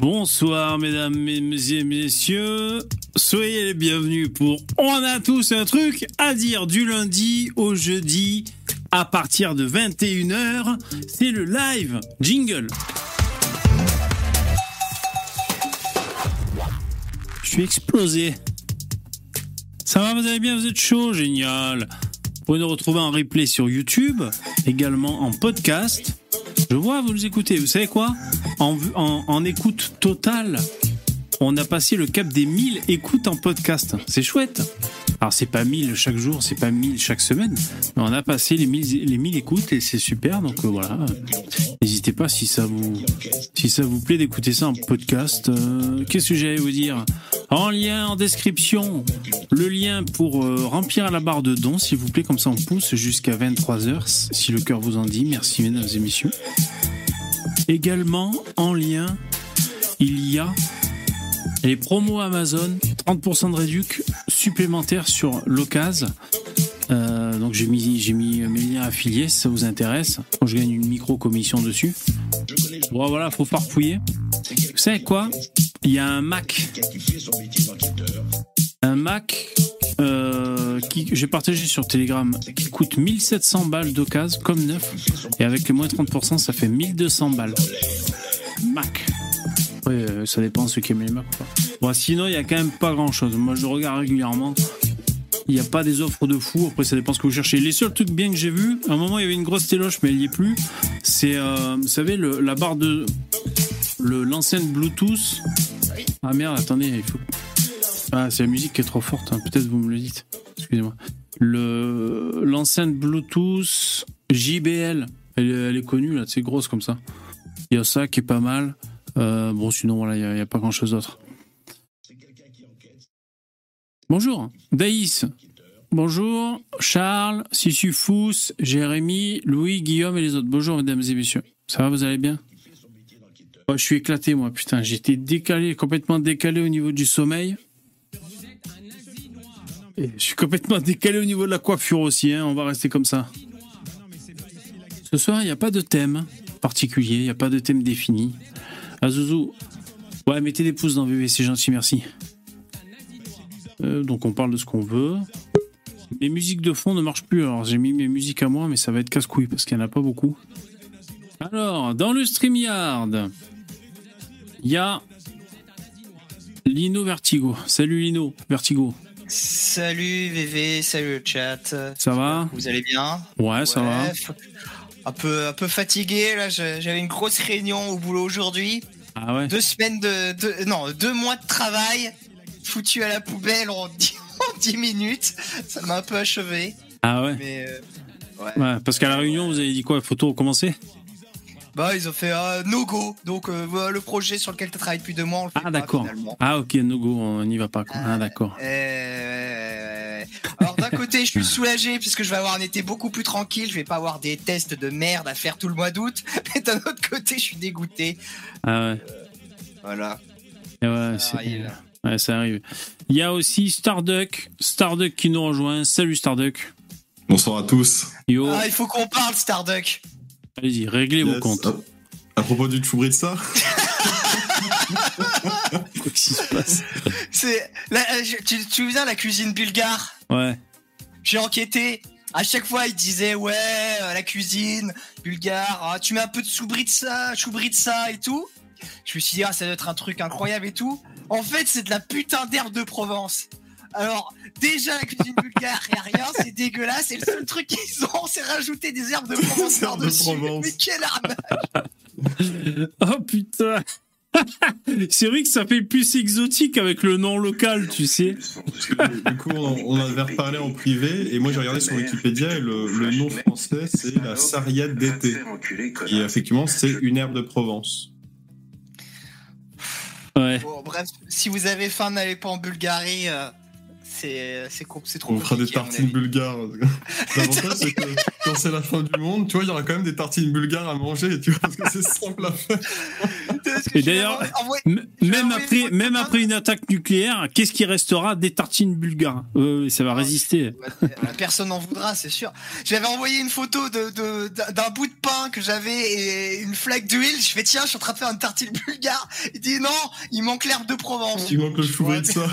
Bonsoir mesdames, et messieurs, soyez les bienvenus pour On a tous un truc à dire du lundi au jeudi à partir de 21h. C'est le live jingle. Je suis explosé. Ça va, vous allez bien, vous êtes chaud, génial. Vous pouvez nous retrouver en replay sur YouTube, également en podcast. Je vois, vous nous écoutez. Vous savez quoi? En, écoute totale, on a passé le cap des 1000 écoutes en podcast. C'est chouette. Alors c'est pas 1000 chaque jour, c'est pas 1000 chaque semaine, mais on a passé les 1000, les 1000 écoutes et c'est super. Donc euh, voilà, n'hésitez pas si ça vous plaît d'écouter ça en podcast. Euh, Qu'est-ce que j'allais vous dire? En lien en description, le lien pour euh, remplir la barre de dons, s'il vous plaît, comme ça on pousse jusqu'à 23 h si le cœur vous en dit. Merci mesdames et messieurs. Également en lien, il y a les promos Amazon, 30% de réduc supplémentaire sur l'occasion. Euh, donc j'ai mis, mis mes liens affiliés si ça vous intéresse. Je gagne une micro commission dessus. Bon voilà, faut farfouiller. Vous savez quoi? Il y a un Mac. Un Mac euh, qui j'ai partagé sur Telegram qui coûte 1700 balles d'occasion comme neuf. Et avec les moins 30%, ça fait 1200 balles. Mac. Ouais, euh, ça dépend ceux qui aiment les Mac. Quoi. Bon, sinon, il y a quand même pas grand chose. Moi, je regarde régulièrement. Il n'y a pas des offres de fou. Après, ça dépend ce que vous cherchez. Les seuls trucs bien que j'ai vus, à un moment, il y avait une grosse téloche, mais elle n'y est plus. C'est, euh, vous savez, le, la barre de. Le, l'enceinte Bluetooth. Ah merde, attendez, il faut. Ah, c'est la musique qui est trop forte. hein. Peut-être vous me le dites. Excusez-moi. Le, l'enceinte Bluetooth JBL. Elle, est- connue, là. C'est grosse comme ça. Il y a ça qui est pas mal. Euh, bon, sinon, voilà, il n'y a, pas grand-chose d'autre. Bonjour, Daïs. Bonjour, Charles, Sissufous, Jérémy, Louis, Guillaume et les autres. Bonjour, mesdames et messieurs. Ça va, vous allez bien? Ouais, Je suis éclaté, moi, putain. J'étais décalé, complètement décalé au niveau du sommeil. Je suis complètement décalé au niveau de la coiffure aussi, hein. on va rester comme ça. Ce soir, il n'y a pas de thème particulier, il n'y a pas de thème défini. Azuzu, ouais, mettez des pouces dans VV, c'est gentil, merci. Euh, donc on parle de ce qu'on veut. Les musiques de fond ne marchent plus, alors j'ai mis mes musiques à moi, mais ça va être casse-couille parce qu'il n'y en a pas beaucoup. Alors, dans le StreamYard, il y a Lino Vertigo. Salut Lino, Vertigo. Salut VV, salut le chat. Ça va Vous allez bien Ouais, ça va. Un peu, un peu fatigué là. J'avais une grosse réunion au boulot aujourd'hui. Ah ouais Deux semaines de, de- non, deux mois de travail foutu à la poubelle en 10, en 10 minutes. Ça m'a un peu achevé. Ah ouais Mais euh, ouais. Ouais, parce qu'à la réunion, vous avez dit quoi Faut tout recommencer Bah ils ont fait un no go. Donc euh, le projet sur lequel tu travailles depuis deux mois, on le fait Ah d'accord. Ah ok, no go, on n'y va pas. quoi. Ah d'accord. Euh, Alors d'un côté, je suis soulagé puisque je vais avoir un été beaucoup plus tranquille. Je vais pas avoir des tests de merde à faire tout le mois d'août. Mais d'un autre côté, je suis dégoûté. Ah ouais. Voilà. Et ouais, Ça c'est- arrive. ouais, ça arrive. Il y a aussi Starduck, Starduck qui nous rejoint. Salut Starduck. Bonsoir à tous. Yo, Ah, il faut qu'on parle Starduck. Allez-y, réglez vos comptes. À, à propos du Chubritsa, Quoi qu'il se passe. C'est là, euh, je- tu, tu te souviens la cuisine bulgare? Ouais. J'ai enquêté. À chaque fois, il disait ouais, euh, la cuisine bulgare. ah, tu mets un peu de soubritsa, choubritsa et tout. Je me suis dit ah, ça doit être un truc incroyable et tout. En fait, c'est de la putain d'herbe de Provence. Alors, déjà, la cuisine bulgare, a rien, c'est dégueulasse. Et le seul truc qu'ils ont, c'est rajouter des herbes de Provence de par-dessus. Provence. Mais quelle arnaque Oh putain. c'est vrai que ça fait plus exotique avec le nom local, tu sais. du coup, on, on avait reparlé en privé, et moi j'ai regardé sur Wikipédia, et le, le nom français c'est la sarriette d'été. Et effectivement, c'est une herbe de Provence. Ouais. Bon, bref, si vous avez faim, n'allez pas en Bulgarie. euh, c'est trop On fera des compliqué, tartines bulgares. L'avantage, c'est que quand c'est la fin du monde, tu vois, il y aura quand même des tartines bulgares à manger, tu vois, parce que c'est simple à faire. Et d'ailleurs, même après, même après une attaque nucléaire, qu'est-ce qui restera Des tartines bulgares? Euh, ça va résister. Personne n'en voudra, c'est sûr. J'avais envoyé une photo de, d'un bout de pain que j'avais et une flaque d'huile. Je fais tiens, je suis en train de faire une tartine bulgare. Il dit non, il manque l'herbe de Provence. Il manque le chou de ça.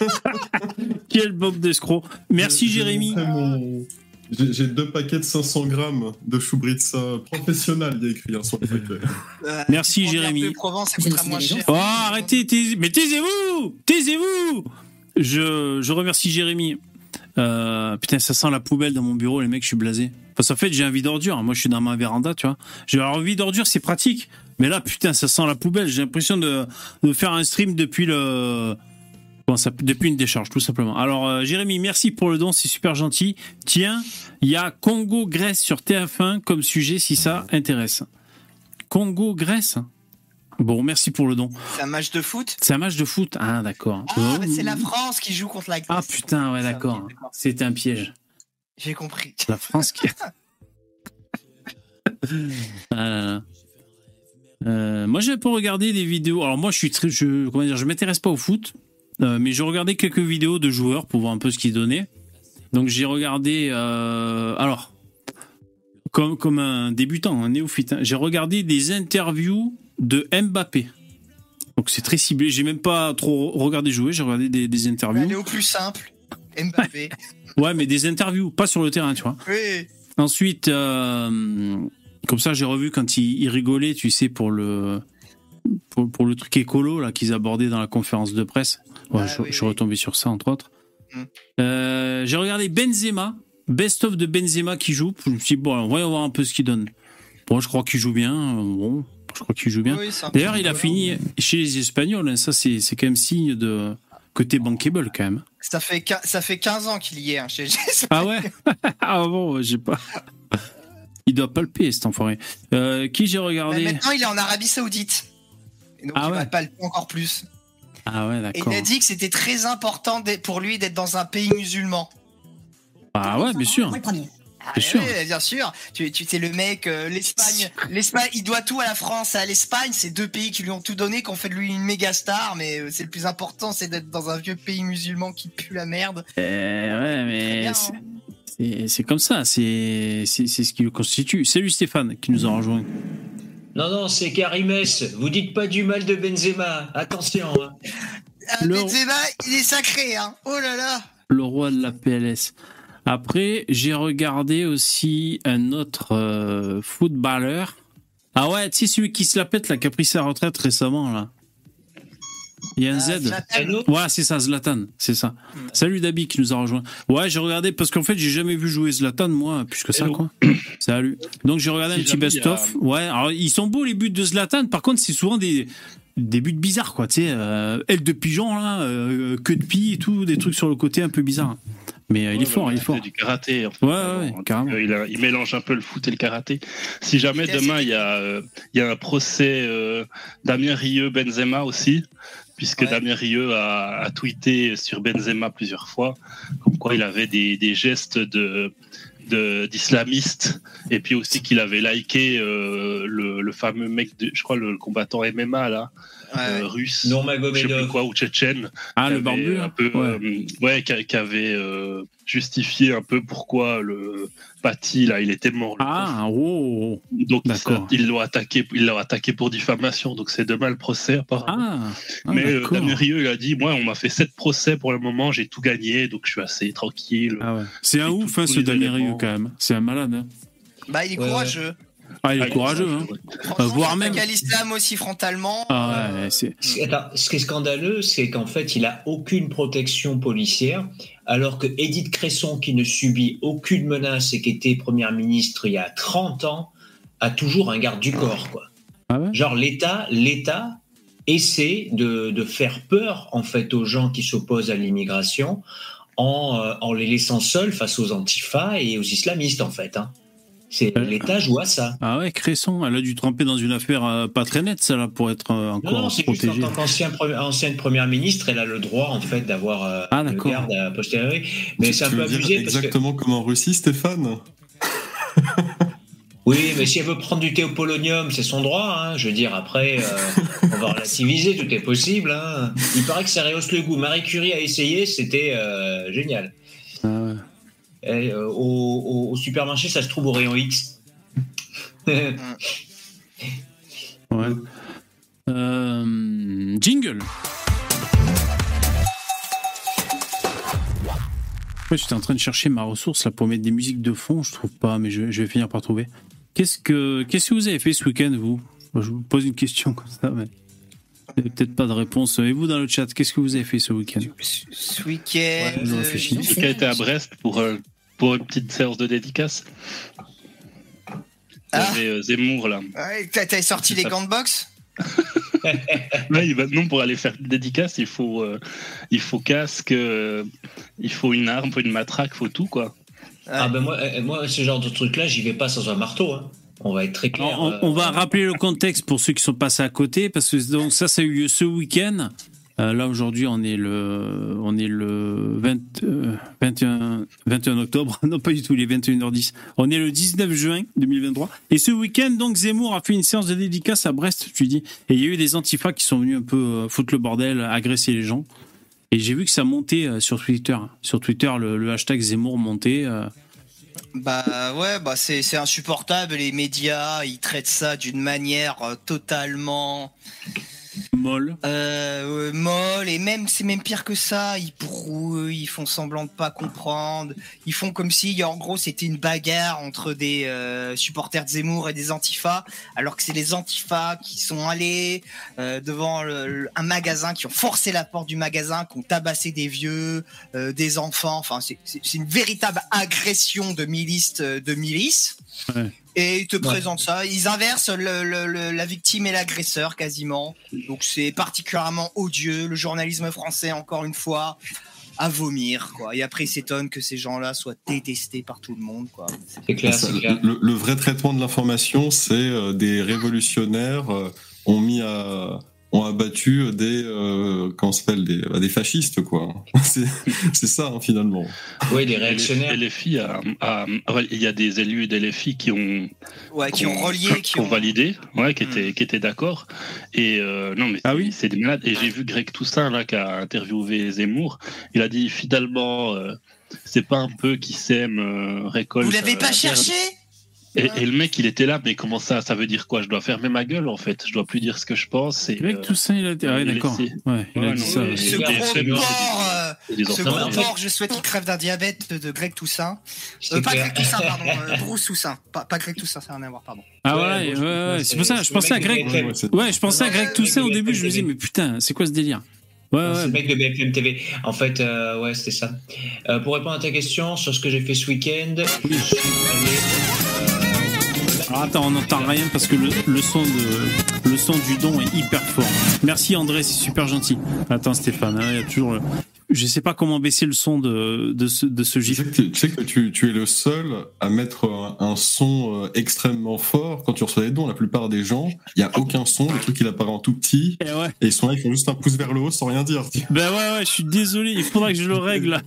Quel bob d'escroc. Merci Jérémy. J'ai deux paquets de 500 grammes de choubritsa professionnel, il y a écrit hein, sur le paquet. Euh, Merci Jérémy. Provence, ça coûtera moins cher. Oh, arrêtez, mais taisez-vous Taisez-vous je, je remercie Jérémy. Euh, putain, ça sent la poubelle dans mon bureau, les mecs, je suis blasé. Parce qu'en fait, j'ai envie d'ordure. Moi, je suis dans ma véranda, tu vois. J'ai envie d'ordure, c'est pratique. Mais là, putain, ça sent la poubelle. J'ai l'impression de, de faire un stream depuis le, depuis une décharge, tout simplement. Alors, euh, Jérémy, merci pour le don, c'est super gentil. Tiens, il y a Congo-Grèce sur TF1 comme sujet si ça intéresse. Congo-Grèce Bon, merci pour le don. C'est un match de foot? C'est un match de foot Ah, d'accord. Ah, c'est la France qui joue contre la Grèce. Ah, putain, ouais, d'accord. C'était un piège. J'ai compris. La France qui. ah euh, moi, j'ai pas regardé des vidéos. Alors, moi, je suis très. Je, comment dire, je m'intéresse pas au foot. Euh, mais j'ai regardé quelques vidéos de joueurs pour voir un peu ce qu'ils donnaient. Donc j'ai regardé, euh, alors, comme, comme un débutant, un néophyte, hein, j'ai regardé des interviews de Mbappé. Donc c'est très ciblé. J'ai même pas trop regardé jouer, j'ai regardé des, des interviews. Aller au plus simple, Mbappé. ouais, mais des interviews, pas sur le terrain, tu vois. Oui. Ensuite, euh, comme ça, j'ai revu quand il, il, rigolait, tu sais, pour le pour, pour le truc écolo là qu'ils abordaient dans la conférence de presse. Ouais, ah je, suis retombé sur ça, entre autres. Mm. Euh, j'ai regardé Benzema, best-of de Benzema qui joue. Je me suis dit, bon, on va voir un peu ce qu'il donne. Bon, je crois qu'il joue bien. Bon, je crois qu'il joue bien. D'ailleurs, il a fini chez les Espagnols. Hein. Ça, c'est quand même signe de côté bankable, quand même. Ça fait, ça fait 15 ans qu'il y est hein, chez les Ah ouais? Ah bon, j'ai pas. Il doit palper, cet enfoiré. Euh, qui j'ai regardé? Maintenant, il est en Arabie Saoudite. Et donc, ah il ouais. va palper encore plus. Ah ouais, d'accord. Et il a dit que c'était très important pour lui d'être dans un pays musulman. Ah ouais, bien sûr. Ah, bien, sûr. Oui, bien sûr. Tu, tu es le mec, euh, l'Espagne, l'Espagne, il doit tout à la France, à l'Espagne. C'est deux pays qui lui ont tout donné, qui ont fait de lui une méga star. Mais euh, c'est le plus important, c'est d'être dans un vieux pays musulman qui pue la merde. Euh, ouais, mais hein. c'est comme ça. C'est c'est ce qui le constitue. Salut Stéphane, qui nous a rejoint. Non, non, c'est Karimès. Vous dites pas du mal de Benzema. Attention. Hein. Ah, Benzema, il est sacré. Hein. Oh là là. Le roi de la PLS. Après, j'ai regardé aussi un autre euh, footballeur. Ah ouais, tu sais, celui qui se la pète, là, qui a pris sa retraite récemment, là. Il y a un Z. Ouais, c'est ça, Zlatan, c'est ça. Salut Dabi qui nous a rejoint. Ouais, j'ai regardé parce qu'en fait, j'ai jamais vu jouer Zlatan moi, plus que ça quoi. Salut. Donc j'ai regardé un petit best-of. Ouais, alors ils sont beaux les buts de Zlatan. Par contre, c'est souvent des des buts bizarres quoi, tu sais, euh, aile de pigeon là, euh, queue de pie et tout, des trucs sur le côté un peu bizarres. Mais euh, il est fort, il est fort. du karaté. En fait. Ouais, ouais, carrément. Il, a, il, mélange un peu le foot et le karaté. Si jamais demain il y a, il y a un procès Damien Rieu Benzema aussi, puisque Damien Rieu a, a, tweeté sur Benzema plusieurs fois, comme quoi il avait des, des gestes de d'islamistes et puis aussi qu'il avait liké euh, le, le, fameux mec de, je crois le, combattant MMA là euh, russe non je sais plus quoi ou tchétchène ah le barbu un peu ouais, euh, ouais qui, avait euh, justifié un peu pourquoi le Paty là il était mort ah oh, donc il l'a attaqué il attaqué pour diffamation donc c'est demain le procès apparemment. Ah, ah, mais euh, Damien Rieu il a dit moi on m'a fait sept procès pour le moment j'ai tout gagné donc je suis assez tranquille. Ah ouais. c'est un ouf hein, ce Damien Rieu quand même. C'est un malade hein. bah il est courageux ah, il est courageux, hein. Euh, voire même. l'islam aussi frontalement. Ah, ouais, ce qui est scandaleux, c'est qu'en fait, il a aucune protection policière, alors que Edith Cresson, qui ne subit aucune menace et qui était première ministre il y a 30 ans, a toujours un garde du corps, quoi. Ah ouais? Genre l'État, l'État essaie de, de, faire peur en fait aux gens qui s'opposent à l'immigration en, euh, en les laissant seuls face aux antifas et aux islamistes en fait. Hein. C'est euh, l'État joue à ça. Ah ouais, Cresson, elle a dû tremper dans une affaire euh, pas très nette, ça là, pour être euh, encore non, non. Juste en tant qu'ancienne première ministre, elle a le droit en fait d'avoir ah, le garde à posteriori. Mais c'est un peu abusé. Exactement comme en Russie, Stéphane. Oui, mais si elle veut prendre du thé au polonium, c'est son droit. Hein. Je veux dire, après, euh, on va relativiser, tout est possible. Hein. Il paraît que ça rehausse le goût. Marie Curie a essayé, c'était euh, génial. Et, euh, au, supermarché, ça se trouve au rayon X. Ouais. Euh, jingle. Ouais, j'étais en train de chercher ma ressource là pour mettre des musiques de fond, je trouve pas, mais je, vais finir par trouver. Qu'est-ce que que vous avez fait ce week-end vous? Je vous pose une question comme ça, peut-être pas de réponse. Et vous dans le chat, qu'est-ce que vous avez fait ce week-end? Ce week-end. je euh, à Brest pour, euh, pour une petite séance de dédicace. Ah. euh, Zemmour là. Ouais, T'as sorti les gants de boxe? Ouais, maintenant pour aller faire une dédicace, il faut, euh, il faut casque, euh, il faut une arme, il faut une matraque, il faut tout quoi. Ah ben moi, moi, ce genre de truc-là, j'y vais pas sans un marteau. Hein. On va être très clair. On, euh, on va rappeler le contexte pour ceux qui sont passés à côté, parce que donc ça, ça a eu lieu ce week-end. Euh, là aujourd'hui, on est le, on est le 20, euh, 21, 21 octobre. Non, pas du tout, il est 21h10. On est le 19 juin 2023. Et ce week-end, donc Zemmour a fait une séance de dédicace à Brest, tu dis. Et il y a eu des antifas qui sont venus un peu euh, foutre le bordel, agresser les gens. Et j'ai vu que ça montait euh, sur Twitter. Sur Twitter, le, le hashtag Zemmour montait. Bah ouais, bah c'est c'est insupportable. Les médias, ils traitent ça d'une manière euh, totalement molle. euh, molle. Et même, c'est même pire que ça. Ils ils font semblant de pas comprendre. Ils font comme si, en gros, c'était une bagarre entre des euh, supporters de Zemmour et des antifas, alors que c'est les antifas qui sont allés euh, devant le- le- un magasin, qui ont forcé la porte du magasin, qui ont tabassé des vieux, euh, des enfants. Enfin, c'est- une véritable agression de milice, euh, de milice. Ouais. Et ils te présentent ça. Ils inversent le- le- le- la victime et l'agresseur quasiment. Donc c'est particulièrement odieux. Le journalisme français, encore une fois, à vomir. Quoi. Et après, ils s'étonnent que ces gens-là soient détestés par tout le monde. Quoi. C'est clair, Ça, c'est clair. le, le vrai traitement de l'information, c'est euh, des révolutionnaires euh, ont mis à ont abattu des euh, comment ça s'appelle des, bah, des fascistes quoi. C'est c'est ça hein, finalement. Oui, des réactionnaires. et les filles, a- a- a- il y a des élus et des LFI qui ont, Ouais, qui ont relié, qui ont validé, ouais, qui étaient, qui étaient d'accord. Et euh, non, mais Ah oui c'est des malades. Et j'ai vu Greg Toussaint là qui a interviewé Zemmour. Il a dit finalement, euh, c'est pas un peu qui sème euh, récolte. Vous l'avez pas cherché? Et, et le mec, il était là, mais comment ça Ça veut dire quoi? Je dois fermer ma gueule en fait. Je dois plus dire ce que je pense. Et, Le mec, euh, tout ça, il a dit. Ah ouais, d'accord. Ouais, il a Ouais, dit ça. ouais. Ce gros porc, euh, ce gros porc, je souhaite qu'il crève d'un diabète de, de Greg Toussaint. Euh, pas. Greg Toussaint, pardon. euh, Bruce Toussaint. Pas, pas Greg Toussaint, ça n'a rien à voir, pardon. Ah Ouais, ouais, ouais, ouais, c'est- pour ça, je pensais à Greg. Ouais, Ouais, je pensais à Greg Toussaint au début, je me disais, mais putain, c'est quoi ce délire? Ouais, Non, C'est ouais. le mec de BFM TV. En fait, euh, ouais, c'était ça. Euh, pour répondre à ta question sur ce que j'ai fait ce week-end, je suis allé- Alors attends, on n'entend rien parce que le, le son de le son du don est hyper fort. Merci André, c'est super gentil. Attends Stéphane, hein, il y a toujours. le- Je sais pas comment baisser le son de, de ce, de ce Tu gif. sais que, tu, sais que tu, tu es le seul à mettre un, un son euh, extrêmement fort quand tu reçois des dons. La plupart des gens, il y a aucun son, le truc il apparaît en tout petit Eh ouais. et ils sont là, ils font juste un pouce vers le haut sans rien dire. Ben ouais, ouais, je suis désolé, il faudra que je le règle.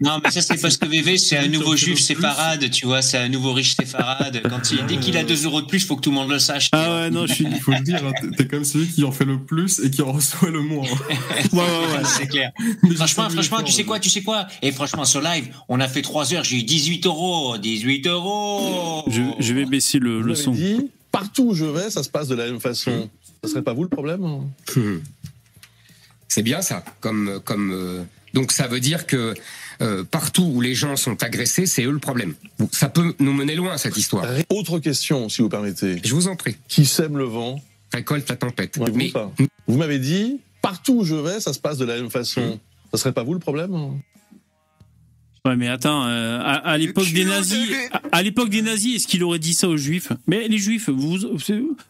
Non, mais ça, c'est parce que VV, c'est un nouveau juif séfarade, tu vois, c'est un nouveau riche séfarade. Quand il, dès qu'il a 2 euros de plus, faut que tout le monde le sache. Ah ouais, non. Il faut le dire, hein, t'es- comme celui qui en fait le plus et qui en reçoit le moins. Ouais, ouais, ouais. C'est clair. Mais Franchement, franchement, tu sais quoi, tu sais quoi? Et franchement, sur live, on a fait 3 heures, j'ai eu 18 euros. 18 euros Je, je vais baisser le, son. dit, partout où je vais, ça se passe de la même façon. Ça serait pas vous le problème hein? Hmm. C'est bien ça. Comme, comme, euh, donc ça veut dire que euh, partout où les gens sont agressés, c'est eux le problème. Ça peut nous mener loin cette histoire. Autre question, si vous permettez. Je vous en prie. Qui sème le vent? Récolte la tempête. Ouais, vous Mais. Vous m'avez dit, partout où je vais, ça se passe de la même façon. Ça serait pas vous le problème? Ouais, mais attends, euh, à, à l'époque des nazis, à, à l'époque des nazis, est-ce qu'il aurait dit ça aux juifs? Mais les juifs, vous,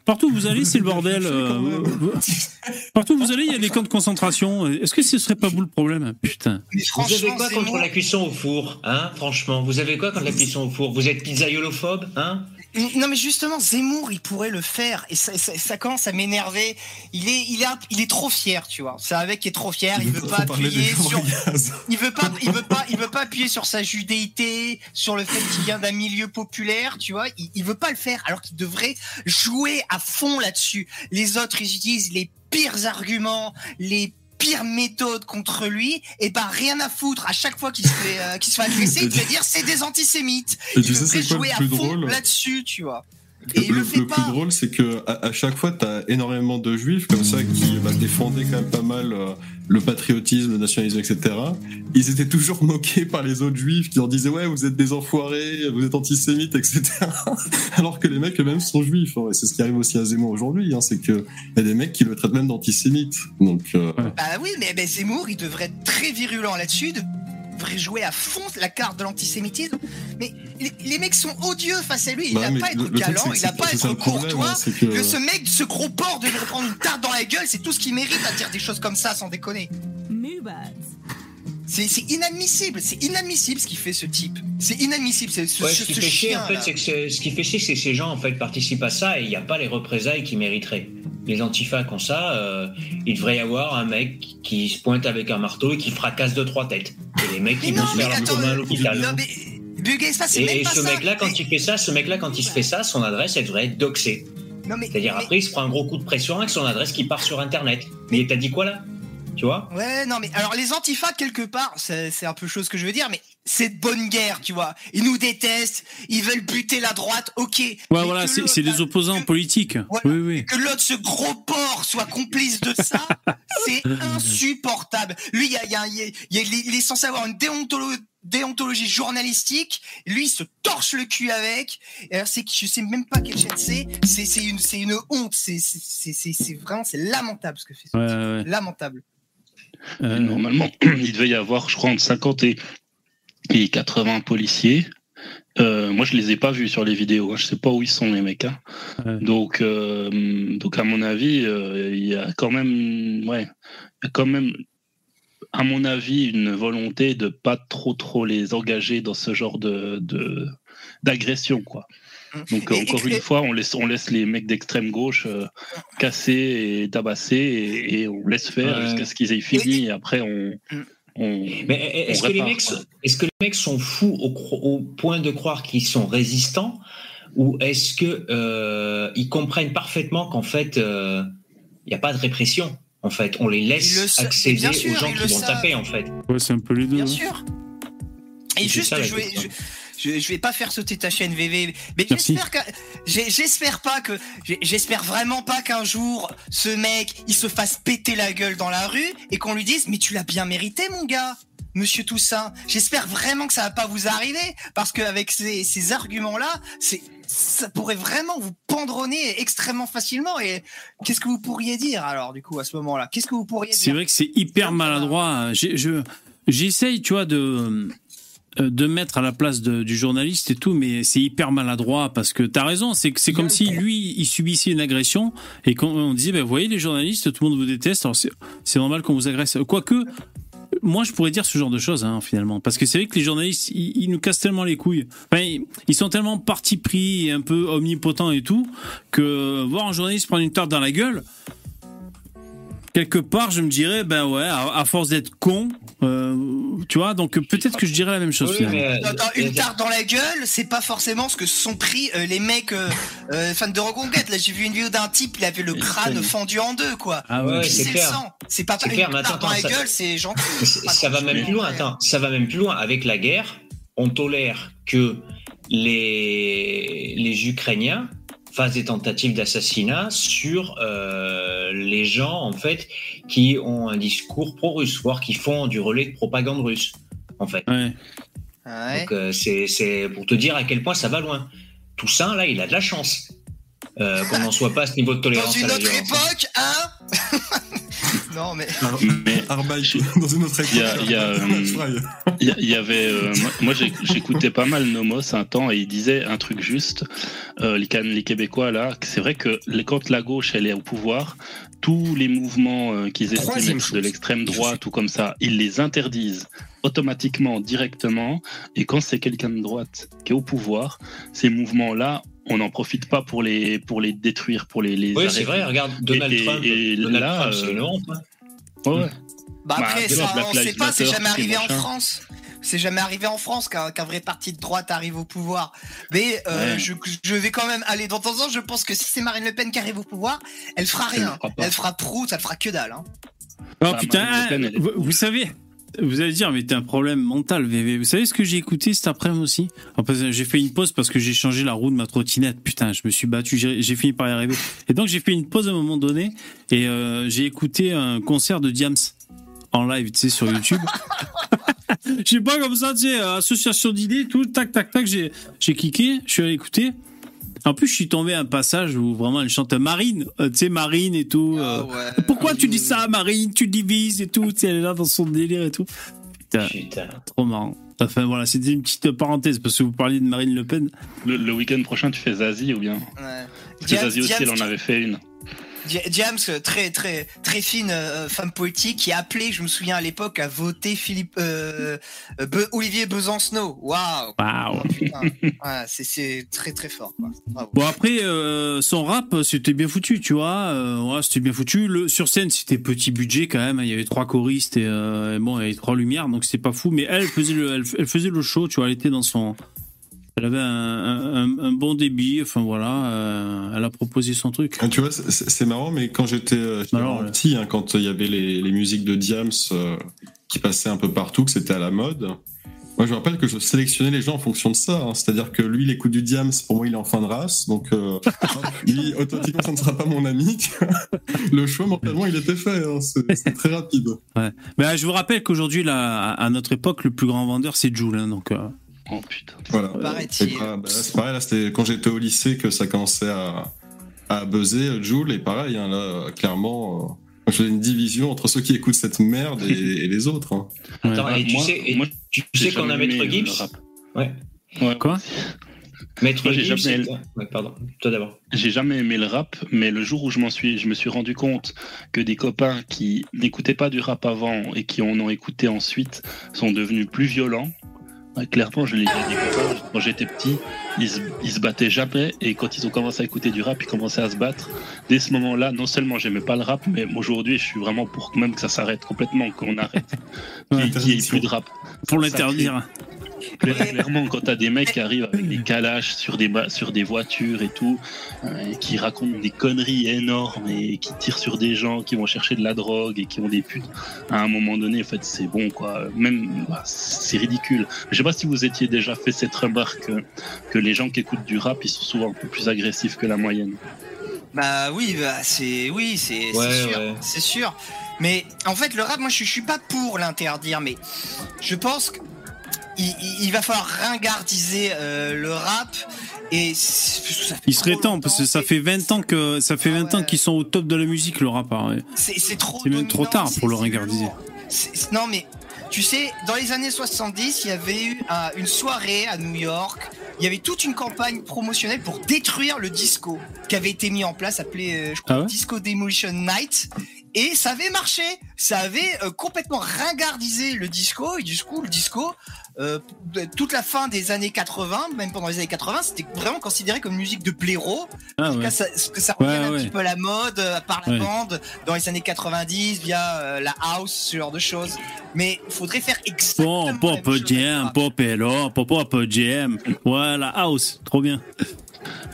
partout où vous allez, c'est le bordel. euh, partout où vous allez, il y a des camps de concentration. Est-ce que ce serait pas vous le problème? Putain. Mais Vous avez quoi contre la cuisson au four hein Franchement, vous avez quoi contre la cuisson au four? Vous êtes pizzaïolophobe hein? Non mais justement, Zemmour, il pourrait le faire et ça, ça- ça commence à m'énerver. Il est, il est, il est trop fier, tu vois. C'est un mec qui est trop fier. Il veut pas appuyer sur, il veut pas, il veut pas, il veut pas appuyer sur sa judéité, sur le fait qu'il vient d'un milieu populaire, tu vois. Il, il veut pas le faire, alors qu'il devrait jouer à fond là-dessus. Les autres, ils utilisent les pires arguments, les pires méthodes contre lui, et bah rien à foutre. À chaque fois qu'il se fait, euh, qu'il se fait agresser, il va dire c'est des antisémites. Et Il tu sais, devrait c'est quoi jouer le à fond drôle? là-dessus, tu vois. Et le, le fait le pas. plus drôle, c'est que à, à chaque fois, tu as énormément de juifs comme ça qui bah, défendaient quand même pas mal euh, le patriotisme, le nationalisme, etc. Ils étaient toujours moqués par les autres juifs qui leur disaient ouais, vous êtes des enfoirés, vous êtes antisémites, etc. Alors que les mecs eux-mêmes sont juifs. hein. Et c'est ce qui arrive aussi à Zemmour aujourd'hui, hein, c'est que y a des mecs qui le traitent même d'antisémite. Donc euh, Bah oui, mais ben, Zemmour, il devrait être très virulent là-dessus, de- devrait jouer à fond la carte de l'antisémitisme. Mais les, les mecs sont odieux face à lui. Il bah, n'a mais pas à être galant, il n'a pas à être courtois. que- Que ce mec, ce gros porc devrait prendre une tarte dans la gueule, c'est tout ce qu'il mérite à dire des choses comme ça, sans déconner. C'est inadmissible, c'est inadmissible ce qu'il fait ce type. C'est inadmissible, c'est ce, Ouais, ce- ce qui ce fait chier, chien. en fait, là. c'est que c'est- ce qui fait chier, c'est que ces gens en fait participent à ça et il n'y a pas les représailles qu'ils mériteraient. Les antifas qui ont ça, euh, il devrait y avoir un mec qui se pointe avec un marteau et qui fracasse deux trois têtes. Et les mecs qui Mais vont se mais faire leur commun à l'hôpital. mais Et, même et pas ce mec-là, quand il fait ça, ce mec-là, quand il fait ça, son adresse, elle devrait être doxée. Mais, C'est-à-dire mais- après, il se prend un gros coup de pression avec son adresse qui part sur Internet. Mais t'as dit quoi là? Tu vois Ouais, non, mais alors les antifas, quelque part, c'est un peu chose que je veux dire, mais c'est de bonne guerre, tu vois. Ils nous détestent, ils veulent buter la droite, ok. Ouais, Mais voilà, c'est des opposants que- politiques. Voilà. Oui, oui. Que l'autre, ce gros porc, soit complice de ça, c'est insupportable. Lui, il y a, il y a- il y a- il y a- il est censé avoir une déontolo- déontologie journalistique. Lui, il se torche le cul avec. C'est que je sais même pas quelle chaîne c'est. C'est une, c'est une honte. C'est c'est- c'est- c'est- c'est vraiment, c'est lamentable ce que fait. ce Ouais, ouais. Lamentable. Euh, Normalement, il devait y avoir, je crois, entre 50 et, et 80 policiers. Euh, moi, je les ai pas vus sur les vidéos. hein. Je sais pas où ils sont les mecs. hein. Ouais. Donc, euh, donc à mon avis, il y a quand même, ouais, il y a quand même, à mon avis, une volonté de pas trop trop les engager dans ce genre de de- d'agression, quoi. Donc Et- euh, encore et- une fois, on laisse on laisse les mecs d'extrême gauche euh, casser et tabasser et, et on laisse faire Ouais. jusqu'à ce qu'ils aient fini. Et après, on, on Mais est-ce que, les mecs, sont- est-ce que les mecs sont fous au, point de croire qu'ils sont résistants ou est-ce que euh, ils comprennent parfaitement qu'en fait il n'y a pas de répression en fait? On les le laisse accéder sûr, aux gens qui vont savent. taper en fait Ouais, c'est un peu les deux. Bien hein. sûr. Et juste, ça, la je vais, question. je, je- je vais pas faire sauter ta chaîne VV, mais j'espère que, j'espère pas que, j'espère vraiment pas qu'un jour, ce mec, il se fasse péter la gueule dans la rue et qu'on lui dise, mais tu l'as bien mérité, mon gars. Monsieur Toussaint, j'espère vraiment que ça va pas vous arriver parce qu'avec ces, ces arguments-là, c'est, ça pourrait vraiment vous pendronner extrêmement facilement. Et qu'est-ce que vous pourriez dire alors du coup à ce moment-là? Qu'est-ce que vous pourriez C'est dire? vrai que c'est hyper maladroit. Je- J'essaye, tu vois, de de mettre à la place du journaliste et tout, mais c'est hyper maladroit parce que t'as raison. C'est c'est comme si lui, il subissait une agression et qu'on on disait, ben, vous voyez les journalistes, tout le monde vous déteste. Alors c'est normal qu'on vous agresse. Quoique. Moi, je pourrais dire ce genre de choses, hein, finalement. Parce que c'est vrai que les journalistes, ils, nous cassent tellement les couilles. Ils, sont tellement parti pris et un peu omnipotents et tout, que voir un journaliste prendre une tarte dans la gueule, quelque part, je me dirais, ben ouais, à force d'être con, euh, tu vois, donc peut-être que je dirais la même chose. Oui, finalement. mais, euh, Attends, une tarte dans la gueule, c'est pas forcément ce que se sont pris euh, les mecs euh, euh, fans de Reconquête. Là, j'ai vu une vidéo d'un type, il avait le crâne fendu en deux, quoi. Ah Ouais, c'est clair. sang. C'est pas C'est une clair, tarte attends, dans la ça- gueule, c'est gentil. Ça va même plus loin. Attends, ça va même plus loin. Avec la guerre, on tolère que les, les Ukrainiens des tentatives d'assassinat sur euh, les gens en fait qui ont un discours pro-russe, voire qui font du relais de propagande russe. En fait. Ouais. Ouais. Donc euh, c'est c'est pour te dire à quel point ça va loin. Toussaint là, il a de la chance. Euh, qu'on n'en soit pas à ce niveau de Dans tolérance une à la autre violence. époque, hein Non, Mais Arbaï, dans une autre époque. Il y a- il y a, euh, Fry. Il y, a- il y avait, euh, moi- j'écoutais pas mal Nomos un temps et il disait un truc juste. Euh, les, Can- les Québécois là, c'est vrai que les- quand la gauche elle est au pouvoir, tous les mouvements euh, qu'ils estiment être de l'extrême droite ou comme ça, ils les interdisent automatiquement, directement. Et quand c'est quelqu'un de droite qui est au pouvoir, ces mouvements là on n'en profite pas pour les, pour les détruire, pour les, les Oui, c'est vrai, regarde, Donald Et- Trump. et Donald là, Trump, c'est euh, une honte. hein. Ouais, ouais. Bah Bah, après, dès ça, on sait pas, c'est jamais arrivé en. France. C'est jamais arrivé en France qu'un vrai parti de droite arrive au pouvoir. Mais euh, Ouais. je, je vais quand même aller dans temps en temps. Je pense que si c'est Marine Le Pen qui arrive au pouvoir, elle fera rien. fera. Elle fera prout, elle fera que dalle. Hein. Oh Bah, putain, Pen, vous, savez, vous allez dire, mais t'as un problème mental, VV. Vous savez ce que j'ai écouté cet après-midi aussi? J'ai fait une pause parce que j'ai changé la roue de ma trottinette. Putain, je me suis battu, j'ai j'ai fini par y arriver. Et donc j'ai fait une pause à un moment donné et euh, j'ai écouté un concert de Diams en live, tu sais, sur YouTube. Je sais pas comme ça, tu sais, euh, association d'idées, tout, tac, tac, tac, j'ai j'ai cliqué, je suis allé écouter. En plus, je suis tombé à un passage où vraiment elle chante Marine, euh, tu sais, Marine et tout. euh, Ah ouais. pourquoi tu dis ça, Marine? Tu divises et tout. Tu sais, elle est là dans son délire et tout. Putain, Putain. trop marrant. Enfin voilà, c'était une petite parenthèse parce que vous parliez de Marine Le Pen. Le, le week-end prochain, tu fais Zazie ou bien? Ouais. Parce que Diams- Zazie aussi, elle en avait fait une. Diams, euh, très très très fine euh, femme poétique, qui a appelé, je me souviens à l'époque, à voter Philippe euh, euh, Be- Olivier Besancenot. Waouh, putain. Ouais, c'est très très fort. Quoi. Bravo. Bon après, euh, son rap, c'était bien foutu, tu vois. Euh, ouais, c'était bien foutu. Le, sur scène, c'était petit budget quand même. Il y avait trois choristes et, euh, et bon, il y avait trois lumières, donc c'était pas fou. Mais elle faisait le, elle, elle faisait le show, tu vois. Elle était dans son, elle avait un, un, un- un bon débit. Enfin voilà, euh, elle a proposé son truc. Ah, Tu vois, c'est- marrant, mais quand j'étais euh, petit, hein, quand il y avait les, les musiques de Diams euh, qui passaient un peu partout, que c'était à la mode, moi je me rappelle que je sélectionnais les gens en fonction de ça. hein. C'est-à-dire que lui, il écoute du Diams, pour moi, il est en fin de race, donc euh, lui, automatiquement, ça ne sera pas mon ami. Le choix, mentalement, il était fait. hein. C'est très rapide. Mais euh, je vous rappelle qu'aujourd'hui, à notre époque, le plus grand vendeur, c'est Joule. donc. Euh, Oh putain. Voilà. Paraît-il. Bah, bah, c'est pareil, là, c'était quand j'étais au lycée que ça commençait à, à buzzer, euh, Joule, et pareil, hein, là, euh, clairement, euh, faisais une division entre ceux qui écoutent cette merde et, et les autres. hein. ouais. Attends, et tu moi- sais, et moi, tu J'ai sais qu'on a Maître Gibbs rap. Ouais. Ouais. Quoi Maître Moi, j'ai Gibbs, jamais- c'est- Ouais, pardon. Toi d'abord. J'ai jamais aimé le rap, mais le jour où je m'en suis, je me suis rendu compte que des copains qui n'écoutaient pas du rap avant et qui en ont écouté ensuite sont devenus plus violents. Ouais, Clairement, je l'ai dit à des copains, quand j'étais petit, ils se, ils se battaient jamais et quand ils ont commencé à écouter du rap, ils commençaient à se battre. Dès ce moment-là, non seulement j'aimais pas le rap, mais aujourd'hui, je suis vraiment pour même que ça s'arrête complètement, qu'on arrête, qu'il Ouais, qu'il y ait plus de rap. Pour l'interdire. Claire- Clairement, quand t'as des mecs qui arrivent avec des calages sur des, sur des voitures et tout, euh, et qui racontent des conneries énormes et qui tirent sur des gens, qui vont chercher de la drogue et qui ont des putes, à un moment donné, en fait, c'est bon, quoi. Même, bah, c'est ridicule. Je sais pas si vous étiez déjà fait cette remarque euh, que les gens qui écoutent du rap, ils sont souvent un peu plus agressifs que la moyenne. Bah oui, bah, c'est oui, c'est c'est Ouais, sûr, ouais. c'est sûr. Mais en fait, le rap, moi, je, je suis pas pour l'interdire, mais je pense que il, il- il va falloir ringardiser euh, le rap et Il serait temps parce que ça fait 20 ans que ça fait Ah 20 ans ouais. qu'ils sont au top de la musique le rap. hein. C'est trop. C'est même trop tard pour le ringardiser. Non mais tu sais, dans les années 70, il y avait eu un- une soirée à New York. Il y avait toute une campagne promotionnelle pour détruire le disco qui avait été mis en place, appelé euh, je crois, Ah ouais? Disco Demolition Night. Et ça avait marché, ça avait euh, complètement ringardisé le disco. Et du coup, le disco, euh, toute la fin des années 80, même pendant les années 80, c'était vraiment considéré comme musique de blaireau. Ah En tout ouais. cas, ça, que ça Ouais, revienne un ouais. petit peu à la mode euh, par la Ouais. bande dans les années 90 via euh, la house, ce genre de choses. Mais il faudrait faire exactement Bon, la pop jam, pop hello, pop pop jam. Voilà, house, trop bien.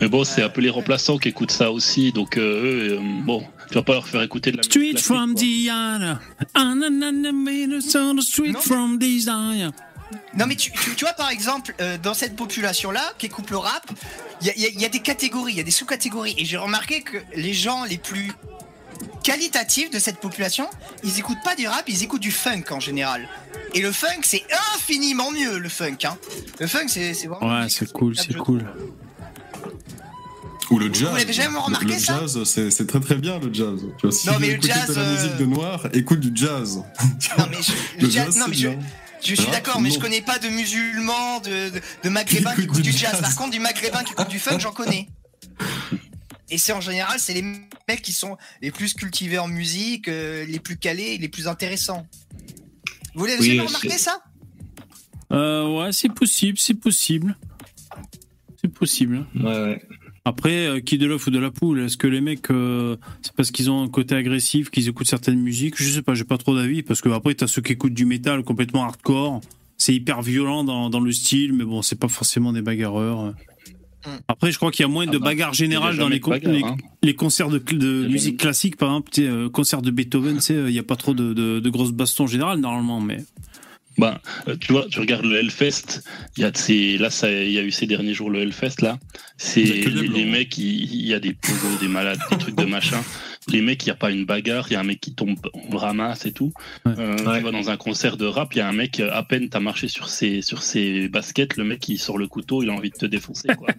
Mais bon, c'est un peu les remplaçants qui écoutent ça aussi, donc euh, eux, euh, bon, tu vas pas leur faire écouter de la Street from street Non. from Diana. Non mais tu, tu, tu vois par exemple euh, dans cette population là qui écoute le rap, il y y y a des catégories, il y a des sous-catégories et j'ai remarqué que les gens les plus qualitatifs de cette population, ils écoutent pas du rap, ils écoutent du funk en général. Et le funk c'est infiniment mieux le funk hein. Le funk c'est c'est vraiment Ouais, c'est cool, c'est cool. Ou le jazz. l'avez jamais remarqué, le, le ça jazz, c'est c'est très très bien le jazz. Tu vois, si Non, tu mais veux le jazz, de la euh, musique de noir, écoute du jazz. Non mais je, Le jazz- jazz, non mais je, je suis Ah, d'accord mais je connais pas de musulmans, de, de, de maghrébins qui Qui écoutent du jazz. jazz. Par contre du maghrébin qui écoute du funk j'en connais. Et c'est en général c'est les mecs qui sont les plus cultivés en musique, euh, les plus calés, les plus intéressants. Vous l'avez Oui, jamais remarqué ça? Euh, ouais, c'est possible, c'est possible. C'est possible. Ouais, ouais. Après, euh, qui de l'œuf ou de la poule? Est-ce que les mecs, euh, c'est parce qu'ils ont un côté agressif, qu'ils écoutent certaines musiques? Je sais pas, j'ai pas trop d'avis, parce que après, t'as ceux qui écoutent du métal complètement hardcore. C'est hyper violent dans, dans le style, mais bon, c'est pas forcément des bagarreurs. Après, je crois qu'il y a moins de Ah bah, bagarres générales dans jamais les, de con- bagarre, les, hein. les concerts de, de musique classique, par exemple, euh, concert de Beethoven, tu sais, il n'y a pas trop de, de, de grosses bastons générales normalement, mais Ben, euh, tu vois, tu regardes le Hellfest, il y a ces, là, ça, il y a eu ces derniers jours le Hellfest, là. C'est les, hein. mecs, il y, a des pogos, des malades, des trucs de machin. Les mecs, il n'y a pas une bagarre, il y a un mec qui tombe, on le ramasse et tout. Ouais. Euh, Ouais. Tu vas dans un concert de rap, il y a un mec, à peine t'as marché sur ses, sur ses baskets, le mec, il sort le couteau, il a envie de te défoncer, quoi.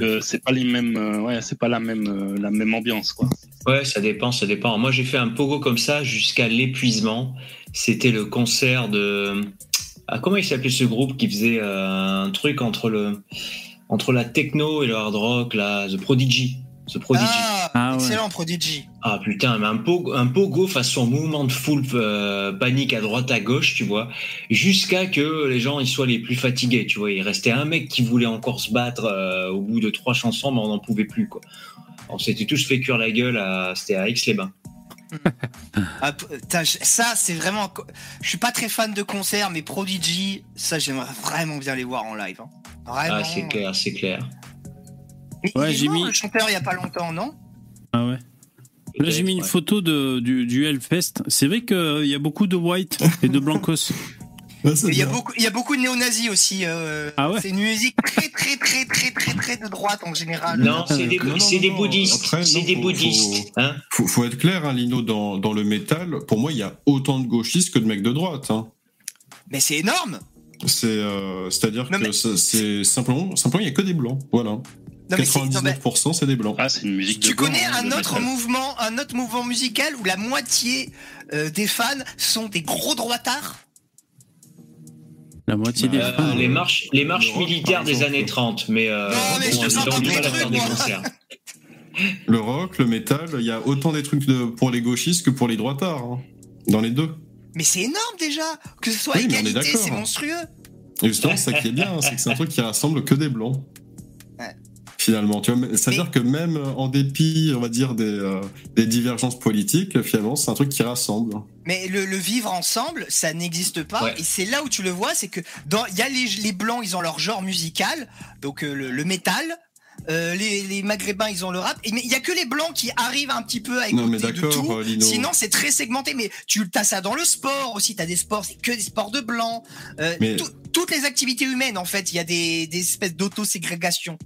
Euh, c'est pas les mêmes, euh, ouais, c'est pas la même, euh, la même ambiance, quoi. Ouais, ça dépend, ça dépend. Moi, j'ai fait un pogo comme ça jusqu'à l'épuisement. C'était le concert de. Ah, comment il s'appelait ce groupe qui faisait euh, un truc entre le entre la techno et le hard rock, là, The Prodigy. Prodigy. Ah, Ah ouais. excellent Prodigy. Ah putain, mais un pogo, un pogo façon mouvement de foule euh, panique à droite à gauche, tu vois, jusqu'à que les gens ils soient les plus fatigués, tu vois. Il restait un mec qui voulait encore se battre euh, au bout de trois chansons, mais on n'en pouvait plus, quoi. On s'était tous fait cuire la gueule, à... c'était à Aix-les-Bains. Ah, putain, je- ça, c'est vraiment. Je suis pas très fan de concerts, mais Prodigy, ça, j'aimerais vraiment bien les voir en live. hein. Vraiment. Ah, c'est clair, c'est clair. Mais Ouais, j'ai mis- le chanteur il y a pas longtemps, non? Ah ouais. Là, j'ai mis une photo de, du, du Hellfest. C'est vrai qu'il y a beaucoup de white et de blancos. Ouais, Il y a beaucoup, il y a beaucoup de néo-nazis aussi. euh, Ah ouais? C'est une musique très, très, très, très, très, très de droite en général. Non, c'est des, non, des bouddhistes. C'est des faut- bouddhistes. Hein Faut, faut être clair, hein, Lino, dans, dans le métal, pour moi, il y a autant de gauchistes que de mecs de droite. hein. Mais c'est énorme C'est, euh, c'est-à-dire Non, que mais- c'est- c'est simplement, simplement, il y a que des blancs. Voilà. Non, mais c'est- non, mais 99%, c'est des blancs. Ah, c'est une musique de Tu connais hein, un autre métal. mouvement, un autre mouvement musical où la moitié euh, des fans sont des gros droitards? La moitié des Euh, fans. les marches, les marches militaires des années 30, mais, euh, Non, mais bon, je trucs, des moi. concerts. Le rock, le métal, il y a autant des trucs de- pour les gauchistes que pour les droitards. hein. Dans les deux. Mais c'est énorme déjà Que ce soit Oui, mais on est égalité, d'accord. c'est monstrueux Et justement, c'est ça qui est bien, hein, c'est que c'est un truc qui rassemble que des blancs. Finalement, tu vois, mais- c'est-à-dire que même en dépit, on va dire, des, euh, des divergences politiques, finalement, c'est un truc qui rassemble. Mais le, le vivre ensemble, ça n'existe pas. Ouais. Et c'est là où tu le vois, c'est que dans il y a les, les blancs, ils ont leur genre musical, donc euh, le, le métal. Euh, les, les maghrébins, ils ont le rap. Et, mais il y a que les blancs qui arrivent un petit peu à Non, mais écouter de tout. euh, Lino. Sinon, c'est très segmenté. Mais tu as ça dans le sport aussi. Tu as des sports, c'est que des sports de blancs. Euh, Mais- tout- toutes les activités humaines, en fait, il y a des, des espèces d'auto-ségrégation.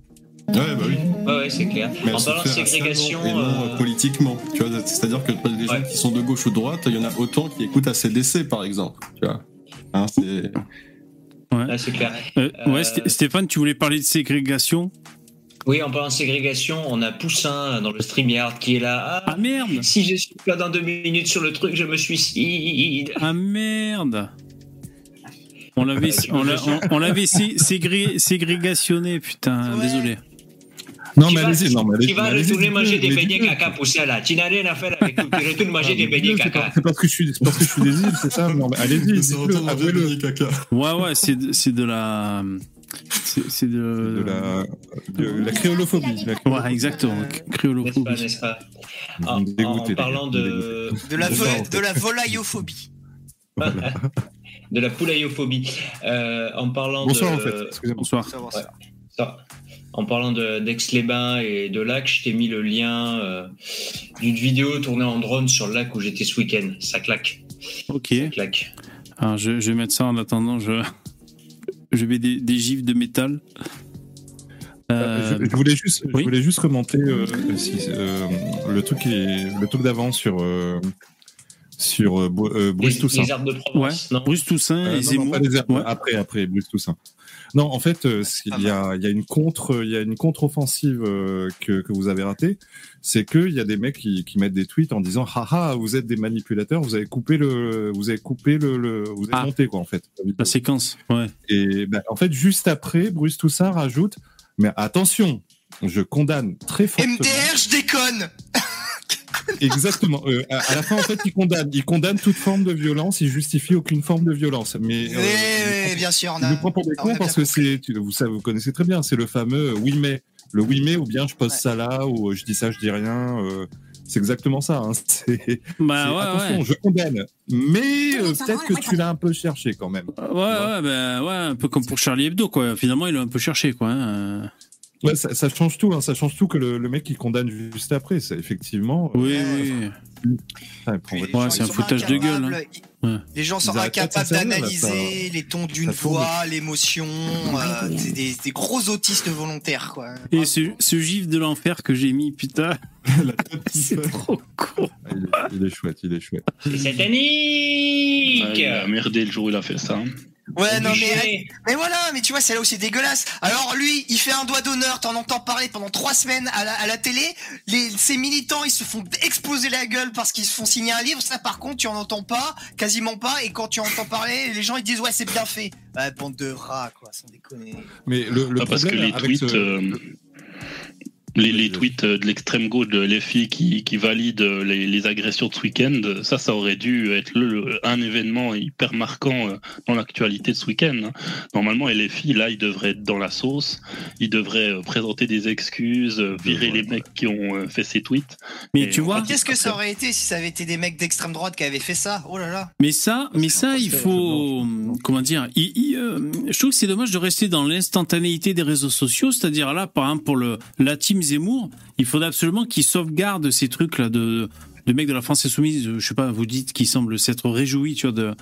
Ouais, bah oui. Ouais, ouais, c'est clair. Mais en parlant de ségrégation, et non euh, euh, politiquement. Tu vois, c'est-à-dire que les gens Ouais. qui sont de gauche ou de droite, il y en a autant qui écoutent ACDC, par exemple. Tu vois. Hein, c'est... ouais, c'est clair. Euh, ouais, Euh, Sté- Stéphane, tu voulais parler de ségrégation? Oui, en parlant de ségrégation, on a Poussin dans le StreamYard qui est là. Ah Ah, merde si je suis pas dans deux minutes sur le truc, je me suicide. Ah merde On l'avait, on l'a- on- l'avait sé- ségré- ségrégationné, putain, Ouais. désolé. Non, tu mais allez-y, non, mais allez-y. tu vas retourner manger des beignets caca, Poussin là. Tu n'as rien à faire avec tout. Tu retournes manger des beignets c'est pas- caca. C'est parce que je suis, c'est parce que je suis des îles, c'est ça Non, mais allez-y, dites-le, avouez-le. caca. Ouais, ouais, c'est de, c'est de la. C'est c'est de. De la, de la créolophobie. la Ouais, exactement. N'est-ce pas, Créolophobie. n'est-ce pas Vous en, me dégoûtez, en parlant de, De la, Bonsoir, vo- en fait. de la volaillophobie. de la poulaillophobie, euh, en parlant Bonsoir, de, en fait. Bonsoir. Savoir Ouais. ça. En parlant de- d'Aix-les-Bains et de lac, je t'ai mis le lien euh, d'une vidéo tournée en drone sur le lac où j'étais ce week-end. Ça claque, Ok. ça claque. Alors, je, je vais mettre ça en attendant. Je, je mets des, des gifs de métal. Euh, Je, je voulais juste, je oui. voulais juste commenter euh, si, euh, le truc qui est- le truc d'avant sur euh, sur Bruce Les, Toussaint. les arbres de Provence, non Bruce Toussaint Euh, et non, non, Zemmour. pas les arbres. Ouais. Après, après, Bruce Toussaint. Non, en fait, euh, il y a, il y a une contre, il y a une contre-offensive euh, que, que vous avez ratée. C'est que il y a des mecs qui, qui mettent des tweets en disant, haha, vous êtes des manipulateurs, vous avez coupé le, vous avez coupé le, le- vous avez Ah. monté quoi en fait. la séquence. Ouais. Et ben, en fait, juste après, Bruce Toussaint rajoute, mais attention, je condamne très fortement. MDR, je déconne Exactement. Euh, à, à la fin, en fait, il condamne, il condamne toute forme de violence, il justifie aucune forme de violence. Mais Oui, euh, oui, bien sûr. On il a... nous prend pour des cons parce que c'est, vous savez, vous connaissez très bien, c'est le fameux oui mais. Le oui mais ou bien je pose ça là ou euh, je dis ça, je dis rien. euh, c'est exactement ça. Hein. C'est, Bah ouais, attention, ouais. je condamne. Mais euh, peut-être que tu l'as un peu cherché quand même. Ouais, ouais, ben, ouais, un peu comme pour Charlie Hebdo, quoi. Finalement, il l'a un peu cherché, quoi. Hein. Ouais, ça, ça change tout. Hein. Ça change tout que le, le mec qui condamne juste après. C'est effectivement. euh, Oui, Ouais. oui. ça Ouais, gens, c'est un sont foutage de gueule, ils- Ouais. Les gens sont incapables d'analyser les tons d'une ça voix, l'émotion. euh, c'est des, des gros autistes volontaires, quoi. Et ce, ce gif de l'enfer que j'ai mis, putain, c'est trop con. Ah, il, est, il est chouette, il est chouette. C'est satanique Ouais, il a merdé le jour où il a fait ça. hein. Ouais, non, mais, mais voilà, mais tu vois, c'est là où c'est dégueulasse. Alors lui, il fait un doigt d'honneur, t'en entends parler pendant trois semaines à la, à la télé. Les, ces militants, ils se font exploser la gueule parce qu'ils se font signer un livre. Ça, par contre, tu en entends pas, quasiment pas. Et quand tu entends parler, les gens, ils disent, ouais, c'est bien fait. Ouais, bande de rats, quoi, sans déconner. Mais le, le Ah, parce que les avec tweets, ce- euh, les, les tweets euh, de l'extrême gauche de LFI qui, qui valident euh, les, les agressions de ce week-end, ça, ça aurait dû être le, un événement hyper marquant euh, dans l'actualité de ce week-end. hein. Normalement, LFI, là, il devrait être dans la sauce, il devrait présenter des excuses, virer les mecs qui ont fait ces tweets. Mais tu vois, Qu'est-ce que ça aurait été si ça avait été des mecs d'extrême droite qui avaient fait ça? Oh là là. mais ça, mais ça, il faut, comment dire, il- il, euh, je trouve que c'est dommage de rester dans l'instantanéité des réseaux sociaux, c'est-à-dire là, par exemple, pour le, la team Zemmour, il faudrait absolument qu'ils sauvegardent ces trucs-là de, de mecs de la France Insoumise, je sais pas, vous dites, qui semblent s'être réjouis, tu vois, de,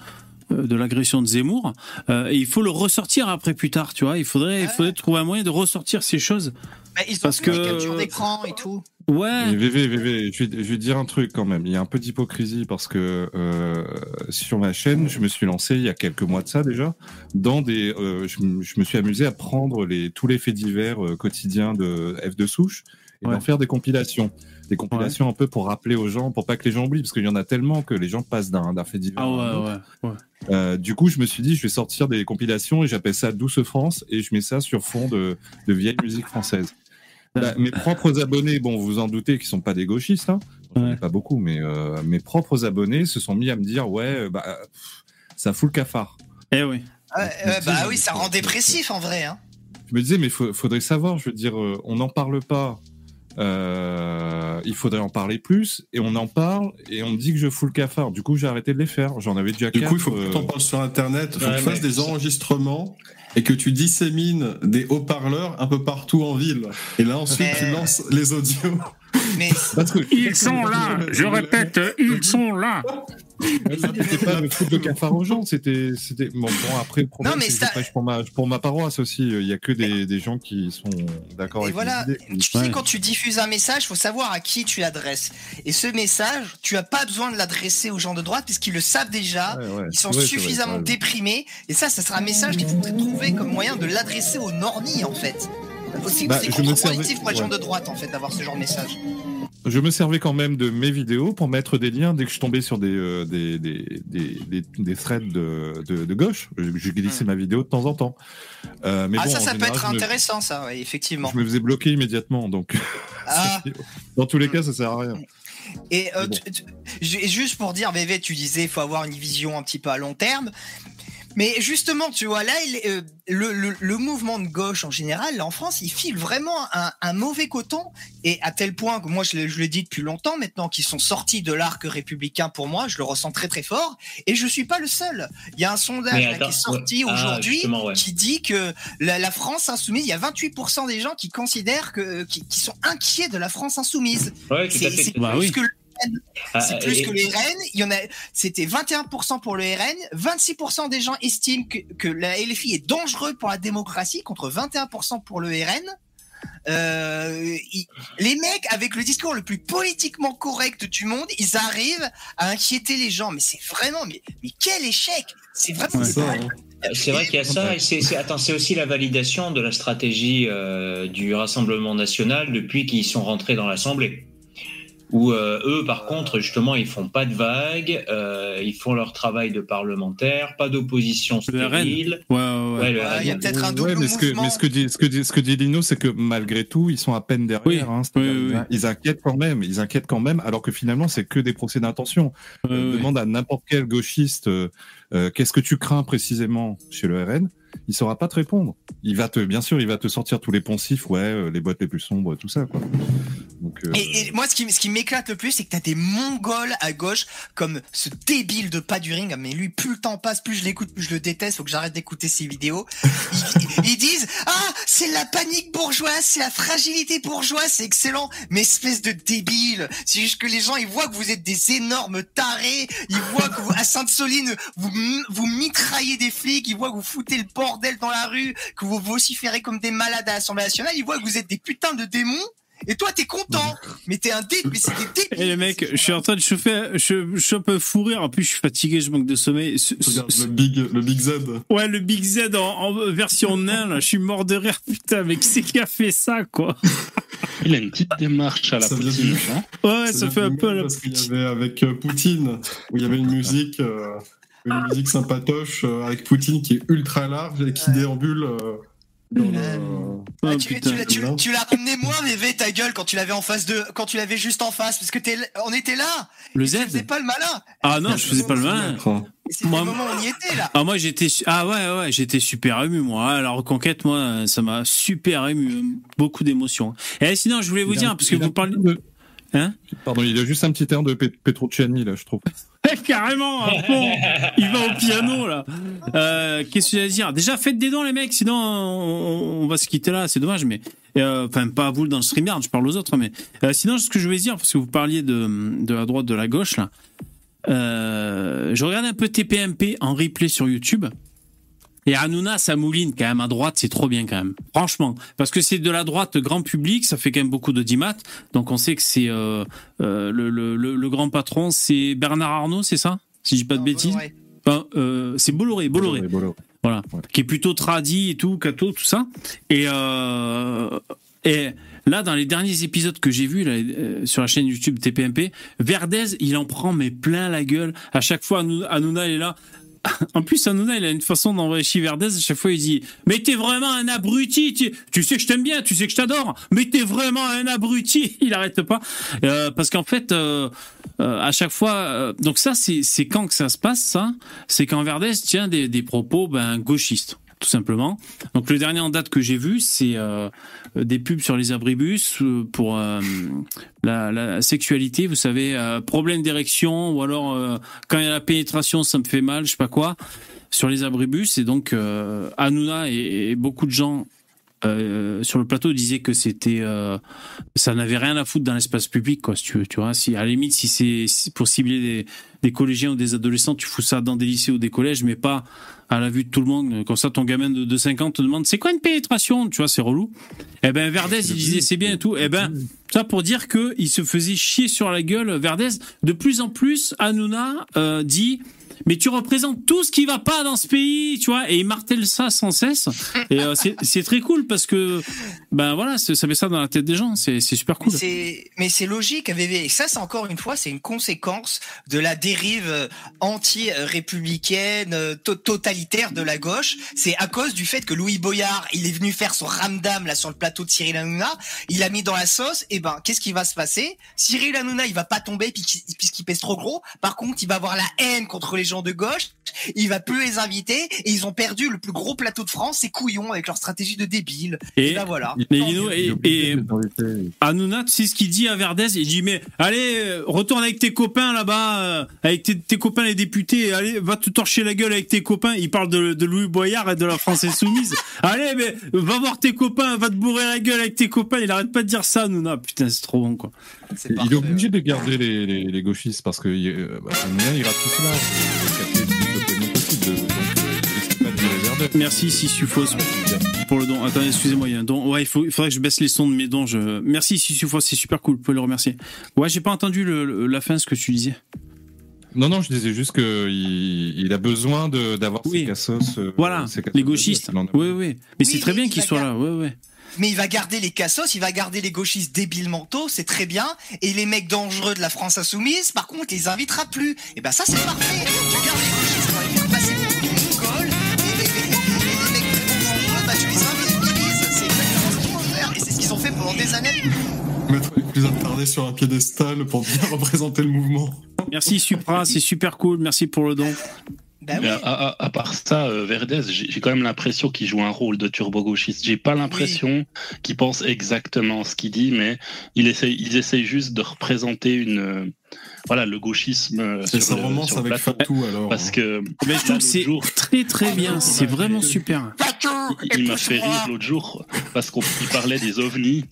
de l'agression de Zemmour, euh, et il faut le ressortir après plus tard, tu vois, il faudrait, il faudrait trouver un moyen de ressortir ces choses. Bah, ils ont Parce que- d'écran et tout. Ouais. Mais VV, VV, je vais, je vais te dire un truc quand même. Il y a un peu d'hypocrisie parce que euh, sur ma chaîne, je me suis lancé il y a quelques mois de ça déjà dans des. euh, je, me- je me suis amusé à prendre les tous les faits divers euh, quotidiens de F de souche et Ouais. d'en faire des compilations. Des compilations un peu pour rappeler aux gens, pour pas que les gens oublient, parce qu'il y en a tellement que les gens passent d'un d'un fait divers. Ah ouais, ouais, ouais. Euh, du coup, je me suis dit, je vais sortir des compilations et j'appelle ça Douce France et je mets ça sur fond de, de vieille musique française. Bah, mes propres abonnés, bon, vous vous en doutez, qui sont pas des gauchistes, hein, ai pas beaucoup, mais euh, mes propres abonnés se sont mis à me dire, ouais, euh, bah, pff, ça fout le cafard. Eh oui. Bah oui, ça rend dépressif en vrai. Hein. Je me disais, mais faut- faudrait savoir, je veux dire, euh, on n'en parle pas. Euh, il faudrait en parler plus et on en parle et on me dit que je fous le cafard. Du coup, j'ai arrêté de les faire. J'en avais déjà Du quatre. coup, il faut que euh, tu en parles sur Internet, il faut Ouais, que tu fasses des enregistrements et que tu dissémines des haut-parleurs un peu partout en ville. Et là, ensuite, Mais- tu lances les audios. Mais Ils sont là, je répète, ils sont là. C'était pas de foutre le cafard aux gens, c'était, bon, bon, après, le problème, Non, mais ça- je pour ma, pour ma paroisse aussi. Il y a que des, des gens qui sont d'accord Et avec voilà, tu Ouais. sais, quand tu diffuses un message, faut savoir à qui tu l'adresses. Et ce message, tu as pas besoin de l'adresser aux gens de droite, puisqu'ils le savent déjà. Ouais, ouais. Ils sont vrai, suffisamment déprimés. Et ça, ça sera un message qu'il faudrait trouver comme moyen de l'adresser aux normies, en fait. C'est Bah, c'est me contre-productif pour les gens de droite, en fait, d'avoir ce genre de message. Je me servais quand même de mes vidéos pour mettre des liens dès que je tombais sur des, euh, des, des, des, des, des threads de, de, de gauche. Je, je glissais ma vidéo de temps en temps. Euh, mais Hmm. ah, bon, ça, ça peut être me- intéressant, ça, ouais, effectivement. Je me faisais bloquer immédiatement, donc Ah, dans tous les cas, ça sert à rien. Et euh, Bon. tu- tu- ju- juste pour dire, VV, tu disais, il faut avoir une vision un petit peu à long terme. Mais justement, tu vois, là, il euh, le, le, le mouvement de gauche en général, là, en France, il file vraiment un, un mauvais coton. Et à tel point que moi, je l'ai je l'ai dit depuis longtemps maintenant, qu'ils sont sortis de l'arc républicain pour moi, je le ressens très très fort. Et je suis pas le seul. Il y a un sondage là, qui est sorti ouais. Ah, aujourd'hui ouais. qui dit que la, la France insoumise, il y a 28% des gens qui considèrent que, qui, qui sont inquiets de la France insoumise. Ouais, C'est Bah plus oui. que Ah, c'est plus et- que le RN. Il y en a, c'était 21% pour le RN. 26% des gens estiment que, que la LFI est dangereux pour la démocratie contre 21% pour le RN. Euh, ils- les mecs avec le discours le plus politiquement correct du monde, ils arrivent à inquiéter les gens. Mais c'est vraiment, mais, mais quel échec C'est vraiment. Ouais. Ça, hein. C'est vrai qu'il y a ça, et c'est, c'est- attends, c'est aussi la validation de la stratégie euh, du Rassemblement national depuis qu'ils sont rentrés dans l'Assemblée. Où euh, eux, par contre, justement, ils font pas de vagues, euh, ils font leur travail de parlementaire, pas d'opposition Le RN. stérile. Ouais, ouais, ouais. Ouais, il y a peut-être un Ouais, double mais ce que, mais ce que dit, ce que dit, ce que dit Lino, c'est que malgré tout, ils sont à peine derrière. Oui, hein, oui, oui, oui. Ils inquiètent quand même, ils inquiètent quand même, alors que finalement, c'est que des procès d'intention. Euh. Demande à n'importe quel gauchiste, euh, euh, qu'est-ce que tu crains précisément chez le RN il saura pas te répondre. Il va te, bien sûr, il va te sortir tous les poncifs, ouais, euh, les boîtes les plus sombres, tout ça, quoi. Euh, Et, moi, ce qui, ce qui m'éclate le plus, c'est que t'as des mongols à gauche, comme ce débile de pas du ring. Mais lui, plus le temps passe, plus je l'écoute, plus je le déteste. Faut que j'arrête d'écouter ses vidéos. Ils, disent Ah, c'est la panique bourgeoise, c'est la fragilité bourgeoise, c'est excellent. Mais espèce de débile. C'est juste que les gens, ils voient que vous êtes des énormes tarés. Ils voient que vous, à Sainte-Soline, vous, vous mitraillez des flics. Ils voient que vous foutez le bordel dans la rue, que vous vociférez comme des malades à l'Assemblée nationale. Ils voient que vous êtes des putains de démons. Et toi, t'es content. Mais t'es un débile. Mais c'est des débiles. Et les mecs, je suis en train de chauffer, je, je suis un peu fou rire. En plus, je suis fatigué, je manque de sommeil. Ce- Regarde, ce- le Big, le Big Z. ouais, le Big Z en, en version nain, là, je suis mort de rire. Putain, mais qui c'est qui a fait ça, quoi? Il a une petite démarche à la Ça Poutine, du- hein. Ouais, ça fait un peu même la... Parce qu'il y avait avec euh, Poutine, où il y avait une musique, euh, une musique sympatoche euh, avec Poutine qui est ultra large et qui Ouais. déambule euh, dans le- Oh, Ah, tu, l'as- tu, tu l'as ramené moi, Mévé, ta gueule, quand tu l'avais en face de, quand tu l'avais juste en face, parce que t'es, on était là. Le Tu Z faisais pas le malin. Ah non, je faisais pas le malin. Moi- le moment où on y était là. Ah moi j'étais ah ouais ouais j'étais super ému moi la reconquête moi ça m'a super ému beaucoup d'émotions et sinon je voulais vous dire parce que vous parlez de- Hein Pardon, il a juste un petit air de Pe- Petrucciani, là, je trouve. Eh, carrément à fond. il va au piano là euh, qu'est-ce que j'allais dire? Déjà faites des dons les mecs sinon on, on va se quitter là c'est dommage mais euh, enfin pas à vous dans le StreamYard je parle aux autres mais euh, sinon ce que je voulais dire parce que vous parliez de de la droite de la gauche là je regardais un peu TPMP en replay sur YouTube Et Hanouna, ça mouline quand même à droite, c'est trop bien quand même. Franchement, parce que c'est de la droite grand public, ça fait quand même beaucoup d'audimat. Donc on sait que c'est euh, euh, le, le, le, le grand patron, c'est Bernard Arnault, c'est ça? Si je dis pas de bêtises. Bolloré. Enfin, euh, c'est Bolloré, Bolloré. Bolloré. Voilà, Ouais. qui est plutôt tradi et tout, cato, tout ça. Et euh, et là, dans les derniers épisodes que j'ai vus là, euh, sur la chaîne YouTube TPMP, Verdez, il en prend mais plein la gueule. À chaque fois, Hanou- Hanouna est là. En plus, Hanouna, il a une façon d'envoyer chier Verdez. À chaque fois, il dit Mais t'es vraiment un abruti. Tu, tu sais que je t'aime bien, tu sais que je t'adore. Mais t'es vraiment un abruti. Il arrête pas. Euh, parce qu'en fait, euh, euh, à chaque fois. euh, donc, ça, c'est c'est quand que ça se passe, ça? C'est quand Verdez tient des, des propos ben, gauchistes, tout simplement. Donc, le dernier en date que j'ai vu, c'est euh, des pubs sur les abribus euh, pour euh, la, sexualité. Vous savez, problème d'érection ou alors quand il y a la pénétration, ça me fait mal, je sais pas quoi. Sur les abribus, et donc Hanouna et, beaucoup de gens sur le plateau disaient que c'était ça n'avait rien à foutre dans l'espace public quoi si tu veux vois si à la limite si c'est pour cibler des, des collégiens ou des adolescents tu fous ça dans des lycées ou des collèges mais pas à la vue de tout le monde comme ça ton gamin de, de 5 ans te demande c'est quoi une pénétration? Tu vois c'est relou. Eh ben Verdez il disait c'est bien et tout. Eh ben ça pour dire que il se faisait chier sur la gueule Verdez. De plus en plus Hanouna euh, dit mais tu représentes tout ce qui va pas dans ce pays, tu vois, et il martèle ça sans cesse. Et euh, c'est très cool parce que, ben voilà, ça met ça dans la tête des gens, c'est super cool. Mais c'est logique, VV. Et ça, c'est encore une fois, c'est une conséquence de la dérive euh, anti-républicaine, euh, to- totalitaire de la gauche. C'est à cause du fait que Louis Boyard, il est venu faire son ramdam là sur le plateau de Cyril Hanouna. Il a mis dans la sauce. Et ben, qu'est-ce qui va se passer? Cyril Hanouna, il va pas tomber puisqu'il pèse trop gros. Par contre, il va avoir la haine contre les gens de gauche. Il va plus les inviter. Et ils ont perdu le plus gros plateau de France. C'est couillon avec leur stratégie de débile. Et, Et, ben voilà. mais Lino, et, et Hanouna, tu sais ce qu'il dit à Verdez? Il dit mais allez, euh, retourne avec tes copains là-bas, euh, avec tes, tes copains les députés, allez, va te torcher la gueule avec tes copains. Il parle de, de Louis Boyard et de la France insoumise. allez, mais va voir tes copains, va te bourrer la gueule avec tes copains. Il arrête pas de dire ça, Hanouna. Putain, c'est trop bon quoi. Il parfait, est obligé de garder les, les, les gauchistes parce que euh, bah, il rate tout. Donc, euh. Merci Sissufos pour le don. Attendez, excusez-moi, il y a un don. Ouais, il, faut, il faudrait que je baisse les sons de mes dons. Je... Merci Sissufos, c'est super cool, vous pouvez le remercier. Ouais, j'ai pas entendu le, le- la fin, ce que tu disais. Non, non, je disais juste qu'il il a besoin de- d'avoir Oui. ses cassos. euh, Voilà, ses cassos les gauchistes. Oui, oui. Mais c'est très bien il qu'ils soient là. Ouais, ouais. Mais il va garder les cassos, il va garder les gauchistes débiles mentaux, c'est très bien. Et les mecs dangereux de la France insoumise, par contre, il les invitera plus. Et ben ça, c'est parfait. Tu gardes les gauchistes les faire passer pour des mongols. Et les, et les- et les mecs très dangereux, bah tu les invisibilises. C'est exactement ce qu'il faut faire. Et c'est ce qu'ils ont fait pendant des années. Mettre les plus attardés sur un piédestal pour bien représenter le mouvement. Merci Supra, c'est super cool. Merci pour le don. Bah oui. à, à- à part ça, euh, Verdez, j'ai quand même l'impression qu'il joue un rôle de turbo-gauchiste. J'ai pas l'impression qu'il pense exactement ce qu'il dit, mais il essaye, ils essayent juste de représenter une, euh, voilà, le gauchisme euh, C'est sur sa le, romance avec. Fatou alors. Parce que Mais je trouve c'est très très bien. C'est vraiment super. il, il m'a fait rire l'autre jour parce qu'on parlait des ovnis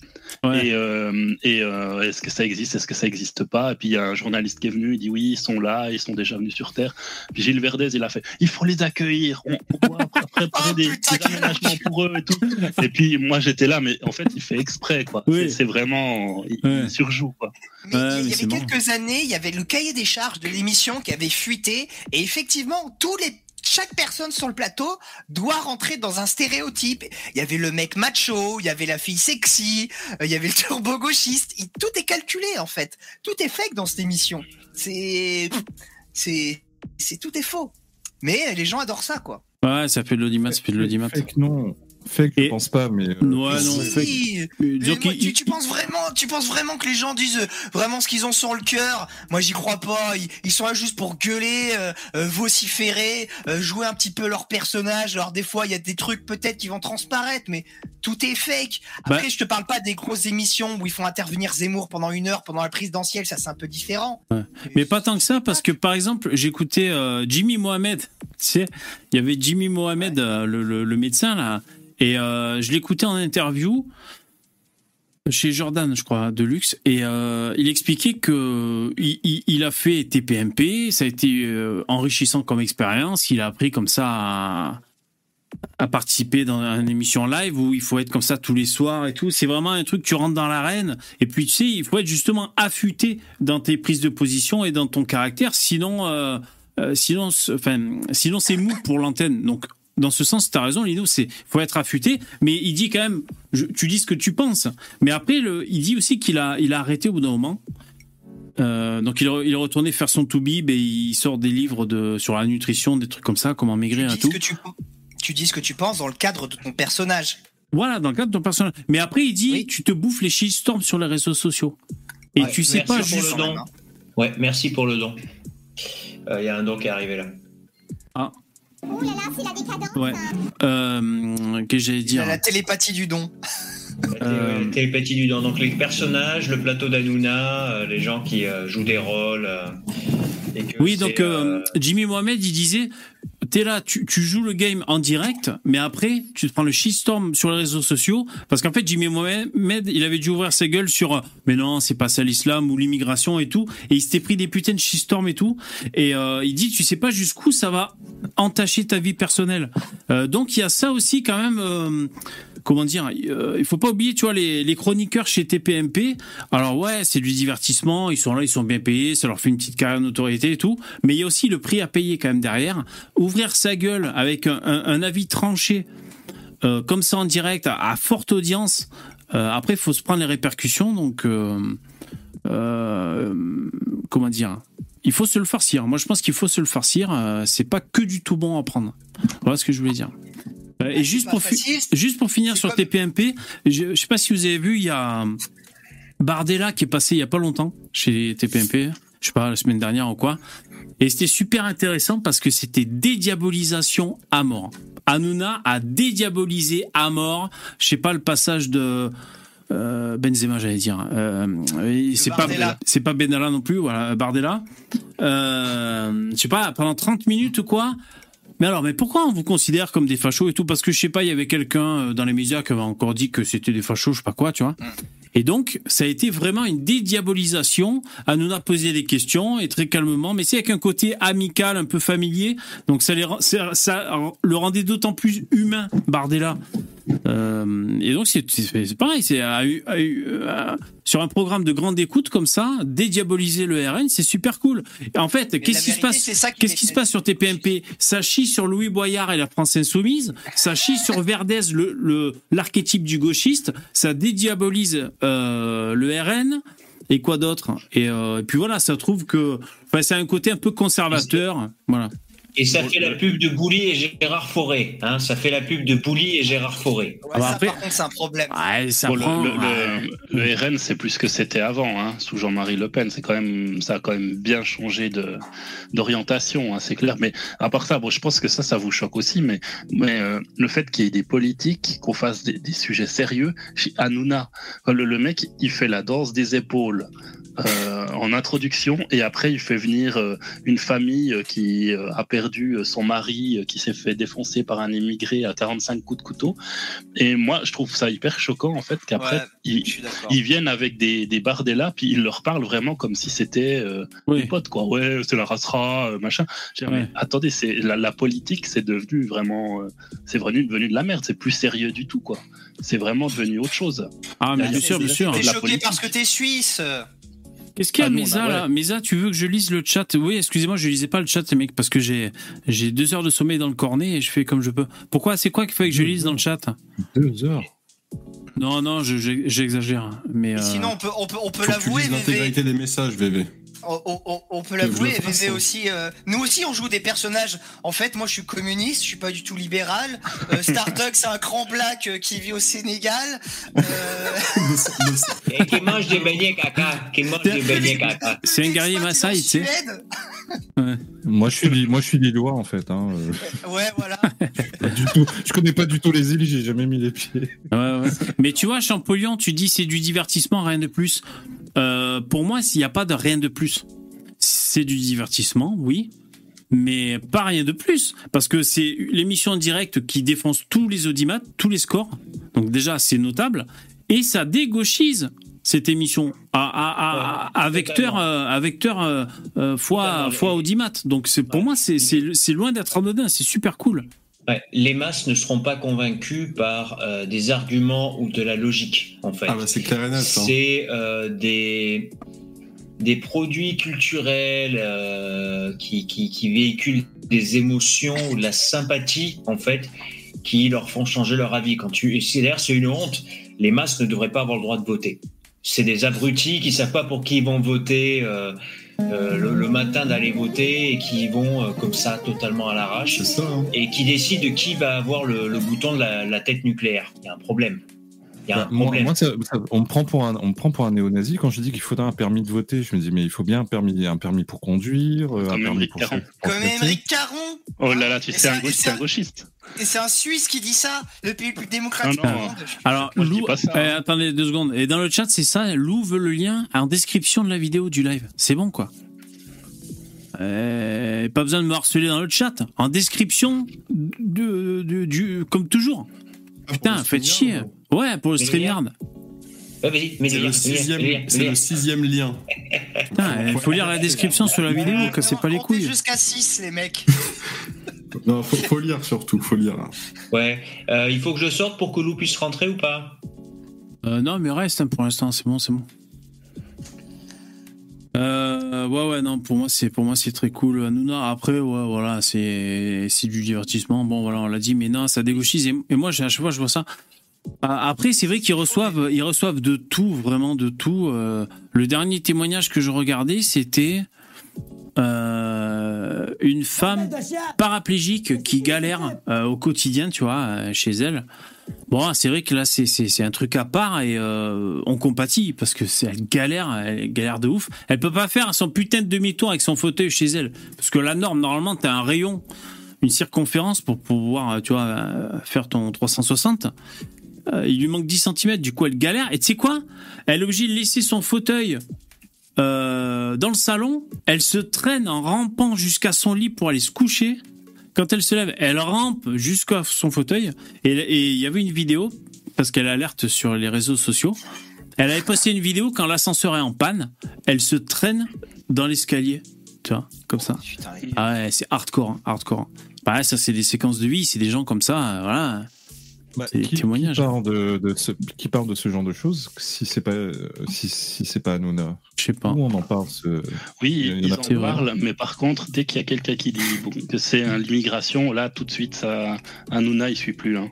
Ouais. et, euh, et euh, est-ce que ça existe, est-ce que ça existe pas? Et puis il y a un journaliste qui est venu, il dit oui, ils sont là, ils sont déjà venus sur Terre. Puis Gilles Verdez, il a fait, il faut les accueillir, on, on doit préparer Oh, des, des aménagements pour eux et tout. Et puis moi j'étais là, mais en fait il fait exprès quoi. Oui. C'est- C'est vraiment, il, Ouais. il surjoue quoi. Mais Ouais, il y- mais avait quelques années, il y avait le cahier des charges de l'émission qui avait fuité, et effectivement, tous les chaque personne sur le plateau doit rentrer dans un stéréotype. Il y avait le mec macho, il y avait la fille sexy, euh, il y avait le turbo gauchiste. Il- Tout est calculé en fait. Tout est fake dans cette émission. C'est, c'est, c'est tout est faux. Mais les gens adorent ça quoi. Ouais, ça fait de l'audimat, ça fait de l'audimat. Fake, non. Fake, je Et- pense pas, mais. euh, Ouais, non, Si. Mais moi, tu, tu penses vraiment, tu penses vraiment que les gens disent euh, vraiment ce qu'ils ont sur le cœur? Moi, j'y crois pas. Ils, ils sont là juste pour gueuler, euh, euh, vociférer, euh, jouer un petit peu leur personnage. Alors des fois, il y a des trucs peut-être qui vont transparaître, mais tout est fake. Après, Bah- je te parle pas des grosses émissions où ils font intervenir Zemmour pendant une heure pendant la présidentielle. Ça, c'est un peu différent. Mais pas tant que ça, parce que par exemple, j'écoutais euh, Jimmy Mohamed. Tu sais, il y avait Jimmy Mohamed, euh, le, le- le médecin, là. Et euh, je l'écoutais en interview chez Jordan, je crois, de luxe. Et euh, il expliquait que il, a fait TPMP, ça a été euh, enrichissant comme expérience. Il a appris comme ça à, participer dans une émission live où il faut être comme ça tous les soirs et tout. C'est vraiment un truc, tu rentres dans l'arène et puis tu sais, il faut être justement affûté dans tes prises de position et dans ton caractère, sinon, sinon, enfin, sinon c'est mou pour l'antenne. Donc dans ce sens, tu as raison, Lino, c'est faut être affûté, mais il dit quand même, je- tu dis ce que tu penses. Mais après, le, il dit aussi qu'il a, il a arrêté au bout d'un moment. Euh, donc il, est- il est retourné faire son to-bib et il sort des livres de, sur la nutrition, des trucs comme ça, comment maigrir et tout. que tu, tu dis ce que tu penses dans le cadre de ton personnage. Voilà, dans le cadre de ton personnage. Mais après, il dit, Oui. tu te bouffes les shitstorms sur les réseaux sociaux. Et Ouais, tu sais merci pas pour juste. le don. Ouais, merci pour le don. Euh, Il y a un don qui est arrivé là. Ouais. Euh, que j'allais dire. la télépathie du don. La Euh, télé- télépathie du don. Donc les personnages, le plateau d'Anouna, euh, les gens qui jouent des rôles. Euh, et que Oui, donc euh, euh, Jimmy Mohamed, il disait, t'es là, tu, tu joues le game en direct, mais après, tu te prends le shitstorm sur les réseaux sociaux, parce qu'en fait, Jimmy Mohamed, il avait dû ouvrir sa gueule sur, euh, mais non, c'est pas ça l'islam ou l'immigration et tout, et il s'était pris des putains de shitstorm et tout, et euh, il dit, tu sais pas jusqu'où ça va entacher ta vie personnelle. Euh, donc il y a ça aussi quand même. Comment dire euh, Il faut pas oublier, tu vois, les, chroniqueurs chez TPMP. Alors ouais, c'est du divertissement. Ils sont là, ils sont bien payés. Ça leur fait une petite carrière de notoriété et tout. Mais il y a aussi le prix à payer quand même derrière. Ouvrir sa gueule avec un, avis tranché euh, comme ça en direct à, forte audience. euh, après, il faut se prendre les répercussions. Donc, euh, comment dire Il faut se le farcir. Moi, je pense qu'il faut se le farcir. c'est pas que du tout bon à prendre. Voilà ce que je voulais dire. Euh, et juste pas pour, juste pour finir sur TPMP, je, je sais pas si vous avez vu, il y a Bardella qui est passé il y a pas longtemps chez TPMP. Je sais pas, la semaine dernière ou quoi. Et c'était super intéressant parce que c'était dédiabolisation à mort. Hanouna a dédiabolisé à mort. Je sais pas le passage de euh, Benzema, j'allais dire. Euh, c'est pas c'est pas Benalla non plus, voilà Bardella. Euh, je sais pas pendant 30 minutes ou quoi. Mais alors, mais pourquoi on vous considère comme des fachos et tout? Parce que je sais pas, il y avait quelqu'un euh, dans les médias qui avait encore dit que c'était des fachos, je sais pas quoi, tu vois. Et donc, ça a été vraiment une dédiabolisation. À nous a posé des questions et très calmement, mais c'est avec un côté amical, un peu familier. Donc, ça, les, rend- ça, ça le rendait d'autant plus humain, Bardella. Euh, et donc, c'est pareil. C'est à- sur un programme de grande écoute comme ça, dédiaboliser le RN, c'est super cool. En fait, qu'est-ce qui se passe Qu'est-ce qui se sur TPMP Ça chie sur Louis Boyard et la France Insoumise, ça chie sur Verdez, le le- l'archétype du gauchiste, ça dédiabolise euh, le RN et quoi d'autre? Et, euh, et puis voilà, ça trouve que c'est un côté un peu conservateur, voilà. Et ça fait la pub de Bouli et Gérard Forêt. Hein, ça fait la pub de Bouli et Gérard Forêt. Ouais, ça, après- par contre, c'est un problème. Ouais, ça Bon, le, prend. le- ouais. le- le RN, c'est plus ce que c'était avant, hein, sous Jean-Marie Le Pen. C'est quand même, ça a quand même bien changé de d'orientation, hein, c'est clair. Mais à part ça, bon, je pense que ça, ça vous choque aussi. Mais, mais euh, le fait qu'il y ait des politiques, qu'on fasse des, des sujets sérieux, chez Hanouna, le, le mec, il fait la danse des épaules. Euh, en introduction et après il fait venir euh, une famille euh, qui euh, a perdu son mari qui s'est fait défoncer par un immigré à 45 coups de couteau et moi je trouve ça hyper choquant en fait qu'après Ouais, ils, viennent avec des, des bardella, puis ils leur parlent vraiment comme si c'était euh, Oui. des potes, quoi. Ouais, c'est la racera, machin. Dit, Ouais. attendez, c'est la, la politique, c'est devenu vraiment, euh, c'est devenu devenu de la merde. C'est plus sérieux du tout, quoi. C'est vraiment devenu autre chose. Ah, mais bien sûr, bien sûr. T'es choqué politique. parce que t'es suisse. Qu'est-ce qu'il y a, Ah, nous, on a- Mesa, là ouais. Mesa, tu veux que je lise le chat? Oui, excusez-moi, je lisais pas le chat, les mecs, parce que j'ai j'ai deux heures de sommeil dans le cornet et je fais comme je peux. Pourquoi C'est quoi qu'il faut que je lise dans le chat? Deux heures. Non, non, je- je- j'exagère. Mais, Mais euh, Sinon, on peut, on peut, on peut Faut que tu l'avouer, VV. l'intégralité des messages, VV. On, on- on- on peut l'avouer, VV aussi. euh, nous aussi, on joue des personnages. En fait, moi, je suis communiste, je suis pas du tout libéral. Euh, c'est un cran black euh, qui vit au Sénégal. Euh, Et qui mange des beignets caca. Qui mange des beignets caca. c'est un guerrier Maasai, tu sais. Moi, je suis, li- moi, je suis lillois en fait. Hein. Ouais, voilà. pas du tout. Je connais pas du tout les îles. J'ai jamais mis les pieds. Ouais, ouais. Mais tu vois, Champollion, tu dis c'est du divertissement, rien de plus. Euh, pour moi, s'il n'y a pas de rien de plus, c'est du divertissement, oui, mais pas rien de plus. Parce que c'est l'émission en direct qui défonce tous les audimates, tous les scores. Donc déjà, c'est notable. Et ça dégauchise cette émission à, à, à, à vecteur, euh, à vecteur euh, euh, fois, fois audimat. Donc c'est pour Ouais. moi, c'est loin d'être anodin, c'est super cool. Ouais, les masses ne seront pas convaincus par euh, des arguments ou de la logique, en fait. Ah bah c'est clair et net. hein. C'est euh, des, des produits culturels euh, qui, qui, qui véhiculent des émotions ou de la sympathie, en fait, qui leur font changer leur avis. Quand tu... D'ailleurs, c'est une honte. Les masses ne devraient pas avoir le droit de voter. C'est des abrutis qui savent pas pour qui ils vont voter euh, le, le matin d'aller voter et qui vont euh, comme ça totalement à l'arrache hein. et qui décide de qui va avoir le, le bouton de la, la tête nucléaire. Il y a un problème. Il y a Bah, un moi, problème. moi, ça- ça- on me prend pour un, on me prend pour un néo-nazi quand je dis qu'il faudrait un permis de voter. Je me dis mais il faut bien un permis, un permis pour conduire, un Comme permis pour, Caron. pour Comme traiter. Émeric Caron. Oh là là, tu sais, un un gauchiste. Et c'est un Suisse qui dit ça, le pays le plus démocratique non. du monde. Alors, Lou, pas ça, euh, hein. attendez deux secondes. Et dans le chat, c'est ça. Lou veut le lien en description de la vidéo du live. C'est bon, quoi. Euh, pas besoin de me harceler dans le chat. En description, de, de- du, comme toujours. Putain, faites chier. Ouais, pour le StreamYard. Ouais, vas-y, mets C'est le lien, sixième, lien, c'est le sixième. Putain, il faut lire la description sur la vidéo, cassez pas les couilles. jusqu'à 6, les mecs. Non, faut, faut lire surtout, faut lire. Ouais. Euh, il faut que je sorte pour que Lou puisse rentrer ou pas? Euh, non, mais reste hein, pour l'instant, c'est bon, c'est bon. Euh, ouais, ouais, non, pour moi, c'est pour moi c'est très cool. Hanouna, après, ouais, voilà, c'est c'est du divertissement. Bon, voilà, on l'a dit, mais non, ça dégauchise. Et, moi, à chaque fois, je vois ça. Ah, Après, c'est vrai qu'ils reçoivent, ils reçoivent de tout, vraiment de tout. Euh, le dernier témoignage que je regardais, c'était euh, une femme paraplégique qui galère au quotidien, tu vois, chez elle. Bon, c'est vrai que là, c'est- un truc à part et euh, on compatit parce que c'est galère, elle galère de ouf. Elle peut pas faire son putain de demi-tour avec son fauteuil chez elle parce que la norme, normalement, t'as un rayon, une circonférence pour pouvoir, euh, tu vois, euh, faire ton 360. Euh, il lui manque 10 cm, du coup, elle galère. Et tu sais quoi? Elle est obligée de laisser son fauteuil dans le salon. Elle se traîne en rampant jusqu'à son lit pour aller se coucher. Quand elle se lève, elle rampe jusqu'à son fauteuil. Et il y avait une vidéo, parce qu'elle alerte sur les réseaux sociaux. Elle avait posté une vidéo quand l'ascenseur est en panne. Elle se traîne dans l'escalier. Tu vois, comme ça. Ah ouais, c'est hardcore, hein, hardcore. Bah ça, c'est des séquences de vie, c'est des gens comme ça, euh, voilà. Bah, qui. Qui parle de, de ce, qui parle de ce genre de choses si c'est pas euh, si, si c'est pas Hanouna? Je sais pas. Où on en parle ce... Oui, Il en en parlent, mais par contre, dès qu'il y a quelqu'un qui dit bon, que c'est l'immigration, là, tout de suite, ça, Hanouna, il suit plus. Hein.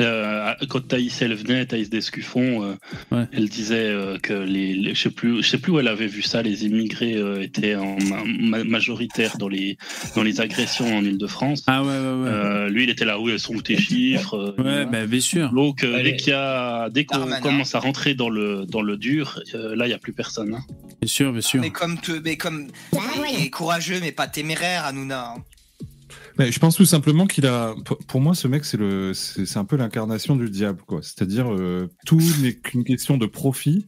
Euh, quand Thaïs elle venait, Thaïs Descuffon, euh, Ouais. elle disait euh, que les, les- je sais plus, je sais plus où elle avait vu ça. Les immigrés euh, étaient en ma- majoritaires dans les dans les agressions en Île-de-France. Ah ouais, ouais, ouais. Euh, lui, il était là où elles sont où tes chiffres. euh, ouais, voilà. bah, bien sûr. Donc euh, dès qu'il y a, dès qu'on commence à rentrer dans le dans le dur, euh, là il y a plus personne. hein. Bien sûr, bien sûr. Mais comme, te- mais comme, est courageux, mais pas téméraire, Hanouna. hein. Mais je pense tout simplement qu'il a. pour- moi, ce mec, c'est le, c'est un peu l'incarnation du diable, quoi. C'est-à-dire, euh, tout n'est qu'une question de profit.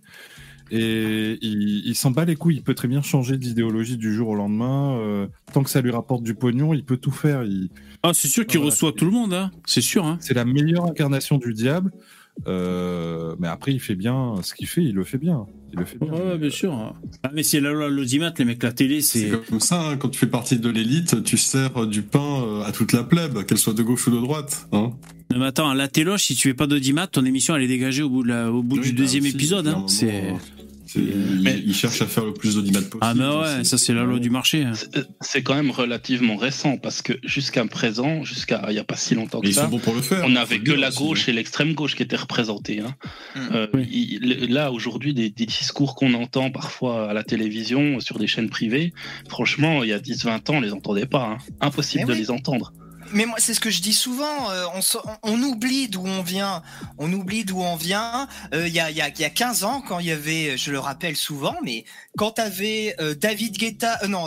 Et il, il s'en bat les couilles. Il peut très bien changer d'idéologie du jour au lendemain. euh, tant que ça lui rapporte du pognon, il peut tout faire. Il- Ah, c'est sûr qu'il Voilà, reçoit tout le monde, hein. C'est sûr, hein. C'est la meilleure incarnation du diable. Euh, mais après, il fait bien ce qu'il fait. Il le fait bien. Il le fait bien. Ouais, ouais, bien sûr. Ah, mais c'est là, là, l'audimat, les mecs, la télé, C'est c'est. comme ça, hein, quand tu fais partie de l'élite, tu sers du pain euh, à toute la plèbe, qu'elle soit de gauche ou de droite. Hein Non, mais attends, la téloche, si tu fais pas d'audimat, ton émission, elle est dégagée au bout, de la- au bout Oui, du bah deuxième aussi, épisode, hein. C'est. Mais- il cherche à faire le plus d'audimat possible. Ah, mais ouais, ça, c'est la loi du marché. hein. C'est- quand même relativement récent parce que jusqu'à présent, jusqu'à il y a pas si longtemps que Mais ils ça, sont bons pour le faire. on n'avait que la aussi. gauche et l'extrême gauche qui étaient représentés. hein. Mm. Euh, Oui. il- là, aujourd'hui, des, des discours qu'on entend parfois à la télévision, sur des chaînes privées, franchement, il y a 10-20 ans, on les entendait pas. hein. Impossible Mais de oui. les entendre. Mais moi, c'est ce que je dis souvent. euh, on, oublie d'où on vient. On oublie d'où on vient. Euh, Il y, a, y, a, il y a 15 ans, quand il y avait, je le rappelle souvent, mais quand t'avais euh, David Guetta, non,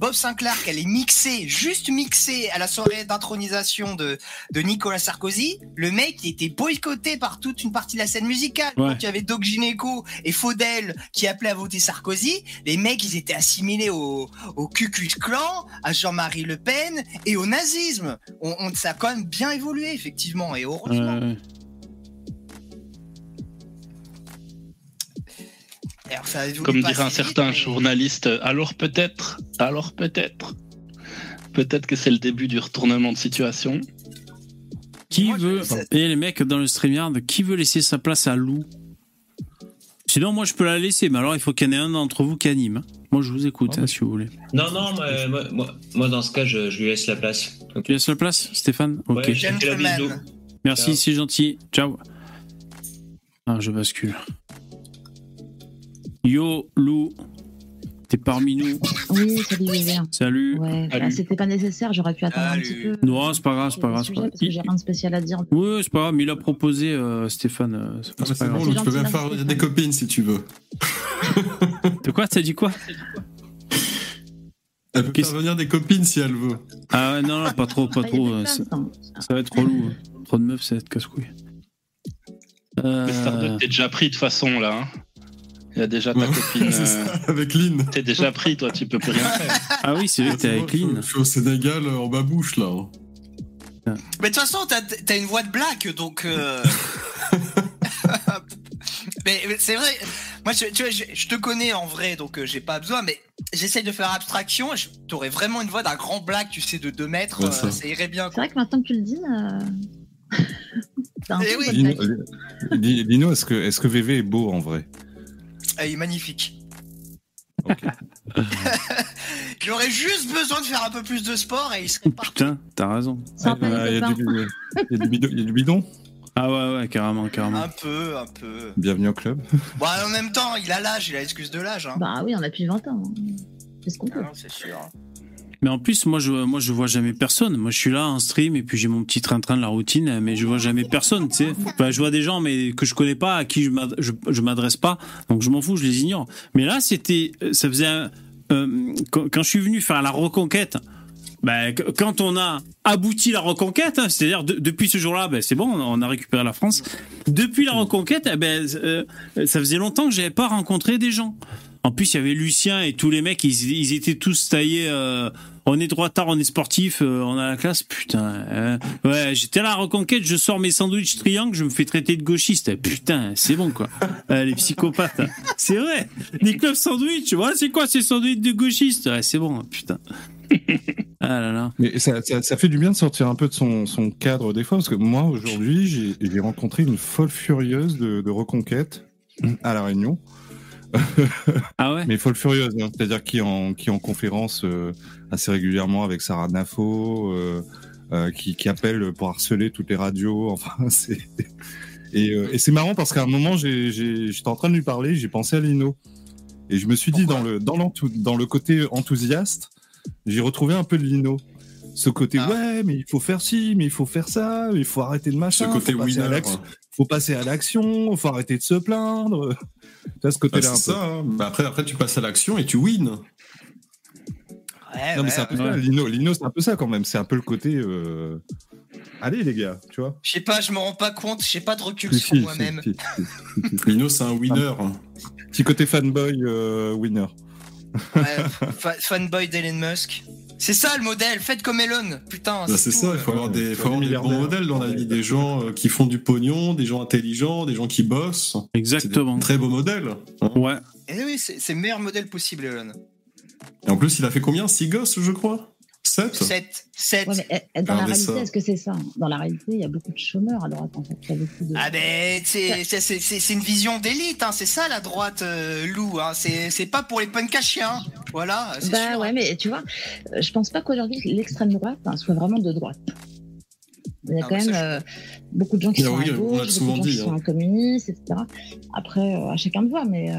Bob Sinclair, qui allait mixer, juste mixer à la soirée d'intronisation de, de Nicolas Sarkozy, le mec il était boycotté par toute une partie de la scène musicale. Ouais. Quand il y avait Doc Gineco et Faudel qui appelaient à voter Sarkozy, les mecs ils étaient assimilés au, au Klan, à Jean-Marie Le Pen et au nazisme. On, on- ça a quand même bien évolué, effectivement, et heureusement. Ouais, ouais. Alors, ça évolue Comme dirait un certain mais- journaliste, alors peut-être, alors peut-être, peut-être que c'est le début du retournement de situation. Qui Moi, veut. Et les mecs dans le StreamYard, qui veut laisser sa place à Lou? Sinon, moi, je peux la laisser, mais alors il faut qu'il y en ait un d'entre vous qui anime. hein. Moi, je vous écoute, hein, si vous voulez. Non, non, moi, moi, moi- moi, dans ce cas, je, je lui laisse la place. Tu laisses la place, Stéphane? Ok. Ouais. Merci, c'est gentil. Ciao. Ah, je bascule. Yo, Lou. T'es parmi nous. Oui, salut Julien. Salut. Ouais, bah, Salut. c'était pas nécessaire, j'aurais pu attendre un petit peu. Non, c'est pas grave, c'est pas grave. c'est sujet, pas grave. Parce que j'ai rien de spécial à dire. Oui, c'est pas grave, mais il a proposé, euh, Stéphane. euh, c'est pas, Ah, pas grave. Tu peux même faire merci, des Stéphane. copines si tu veux. De quoi T'as dit quoi? Elle peut faire venir des copines si elle veut. Ah ouais, non, non, pas trop, pas trop. euh, ça, ça va être relou. hein. Trop de meufs, ça va être casse-couille. Euh, t'es déjà pris de toute façon là. hein. Il y a déjà ta copine. Euh, avec Lynn. T'es déjà pris, toi, tu peux plus rien faire. Ah oui, c'est vrai que t'es avec bon, je suis- Lynn. Je suis au Sénégal euh, en babouche là. hein. Mais de toute façon, t'as as une voix de black, donc. euh, mais mais c'est vrai. Moi, je, tu vois, je, je te connais en vrai, donc euh, j'ai pas besoin. Mais j'essaye de faire abstraction. T'aurais vraiment une voix d'un grand black, tu sais, de 2 mètres. Ouais, euh, ça. irait bien. C'est vrai que maintenant que tu le dis, euh... t'as un Eh peu oui. de Lino, Lino, est-ce que, est-ce que VV est beau en vrai? Ah, il est magnifique. J'aurais juste besoin de faire un peu plus de sport et il serait parti. Putain, t'as raison. Ah, Il y, a du- y bidon- il y a du bidon Ah ouais, ouais, carrément, carrément. Un peu, un peu. Bienvenue au club. Bon, en même temps, il a l'âge, il a l'excuse de l'âge. Hein. Bah oui, on a depuis 20 ans. C'est ce qu'on Ah peut. non, c'est sûr. Mais en plus, moi, je, moi, je vois jamais personne. Moi, je suis là en stream et puis j'ai mon petit train-train de la routine, mais je vois jamais personne, tu sais. Enfin, je vois des gens, mais que je connais pas, à qui je m'ad- je, je m'adresse pas. Donc, je m'en fous, je les ignore. Mais là, c'était, ça faisait, un- euh, quand, je suis venu faire la reconquête, ben, qu- quand on a abouti la reconquête, hein, c'est-à-dire de- depuis ce jour-là, ben, c'est bon, on a récupéré la France. Depuis la reconquête, eh ben, euh, ça faisait longtemps que j'avais pas rencontré des gens. En plus, il y avait Lucien et tous les mecs, ils, étaient tous taillés. euh, on est droitard, on est sportif, euh, on a la classe. Putain, euh, ouais, j'étais à la reconquête, je sors mes sandwichs triangles, je me fais traiter de gauchiste. Putain, c'est bon quoi. Les psychopathes, c'est vrai. Les clubs sandwich, ouais, c'est quoi ces sandwichs de gauchistes Ouais, c'est bon, putain. Ah là là. Mais ça, fait du bien de sortir un peu de son, cadre des fois, parce que moi, aujourd'hui, j'ai j'ai rencontré une folle furieuse de, de reconquête à La Réunion. Ah ouais Mais folle furieuse, hein, c'est-à-dire qui est en, qui est en conférence euh, assez régulièrement avec Sarah Nafo, euh, euh, qui, qui appelle pour harceler toutes les radios. Enfin, c'est et, et c'est marrant parce qu'à un moment, j'étais en train de lui parler, j'ai pensé à Lino et je me suis dit dans le dans, le côté enthousiaste, j'ai retrouvé un peu de Lino. Ce côté Ah. ouais, mais il faut faire ci, mais il faut faire ça, il faut arrêter de Ce machin, côté faut passer winner. faut passer à l'action, faut arrêter de se plaindre. Tu as ce côté-là c'est un peu. ça. hein. Bah, après, après, tu passes à l'action et tu wins. Ouais, non, mais ouais, c'est un peu ouais. ça. Lino, Lino c'est un peu ça quand même. C'est un peu le côté. euh, Allez les gars, tu vois. Je sais pas, je me rends pas compte, j'ai pas de recul Si, sur si, moi-même. si, si, si, si. Lino, c'est un winner. Petit côté fanboy euh, winner. Ouais, fa- fanboy d'Elon Musk. C'est ça le modèle, faites comme Elon, putain. Bah, c'est ça, euh. il faut avoir des, faut avoir des bons modèles dans la vie, des gens euh, qui font du pognon, des gens intelligents, des gens qui bossent. Exactement. très beaux modèles. hein. Ouais. Eh oui, c'est c'est le meilleur modèle possible, Elon. Et en plus, il a fait combien? Six gosses, je crois? 7 7, 7. Ouais, eh, dans Ah, la réalité, est-ce que c'est ça? Dans la réalité, il y a beaucoup de chômeurs à droite, en fait. Il y a beaucoup de... Ah ben, c'est c'est- c'est- c'est- c'est une vision d'élite, hein, c'est ça la droite, euh, Lou. Hein, c'est c'est pas pour les punks à chiens. Voilà, c'est Bah sûr. ouais, mais tu vois, euh, je pense pas qu'aujourd'hui l'extrême droite hein, soit vraiment de droite. Il y a Ah, quand bah, même euh, beaucoup de gens qui Ah sont oui, à gauche, beaucoup de gens dit, qui sont hein. communistes, etc. Après, euh, à chacun de voir, mais euh,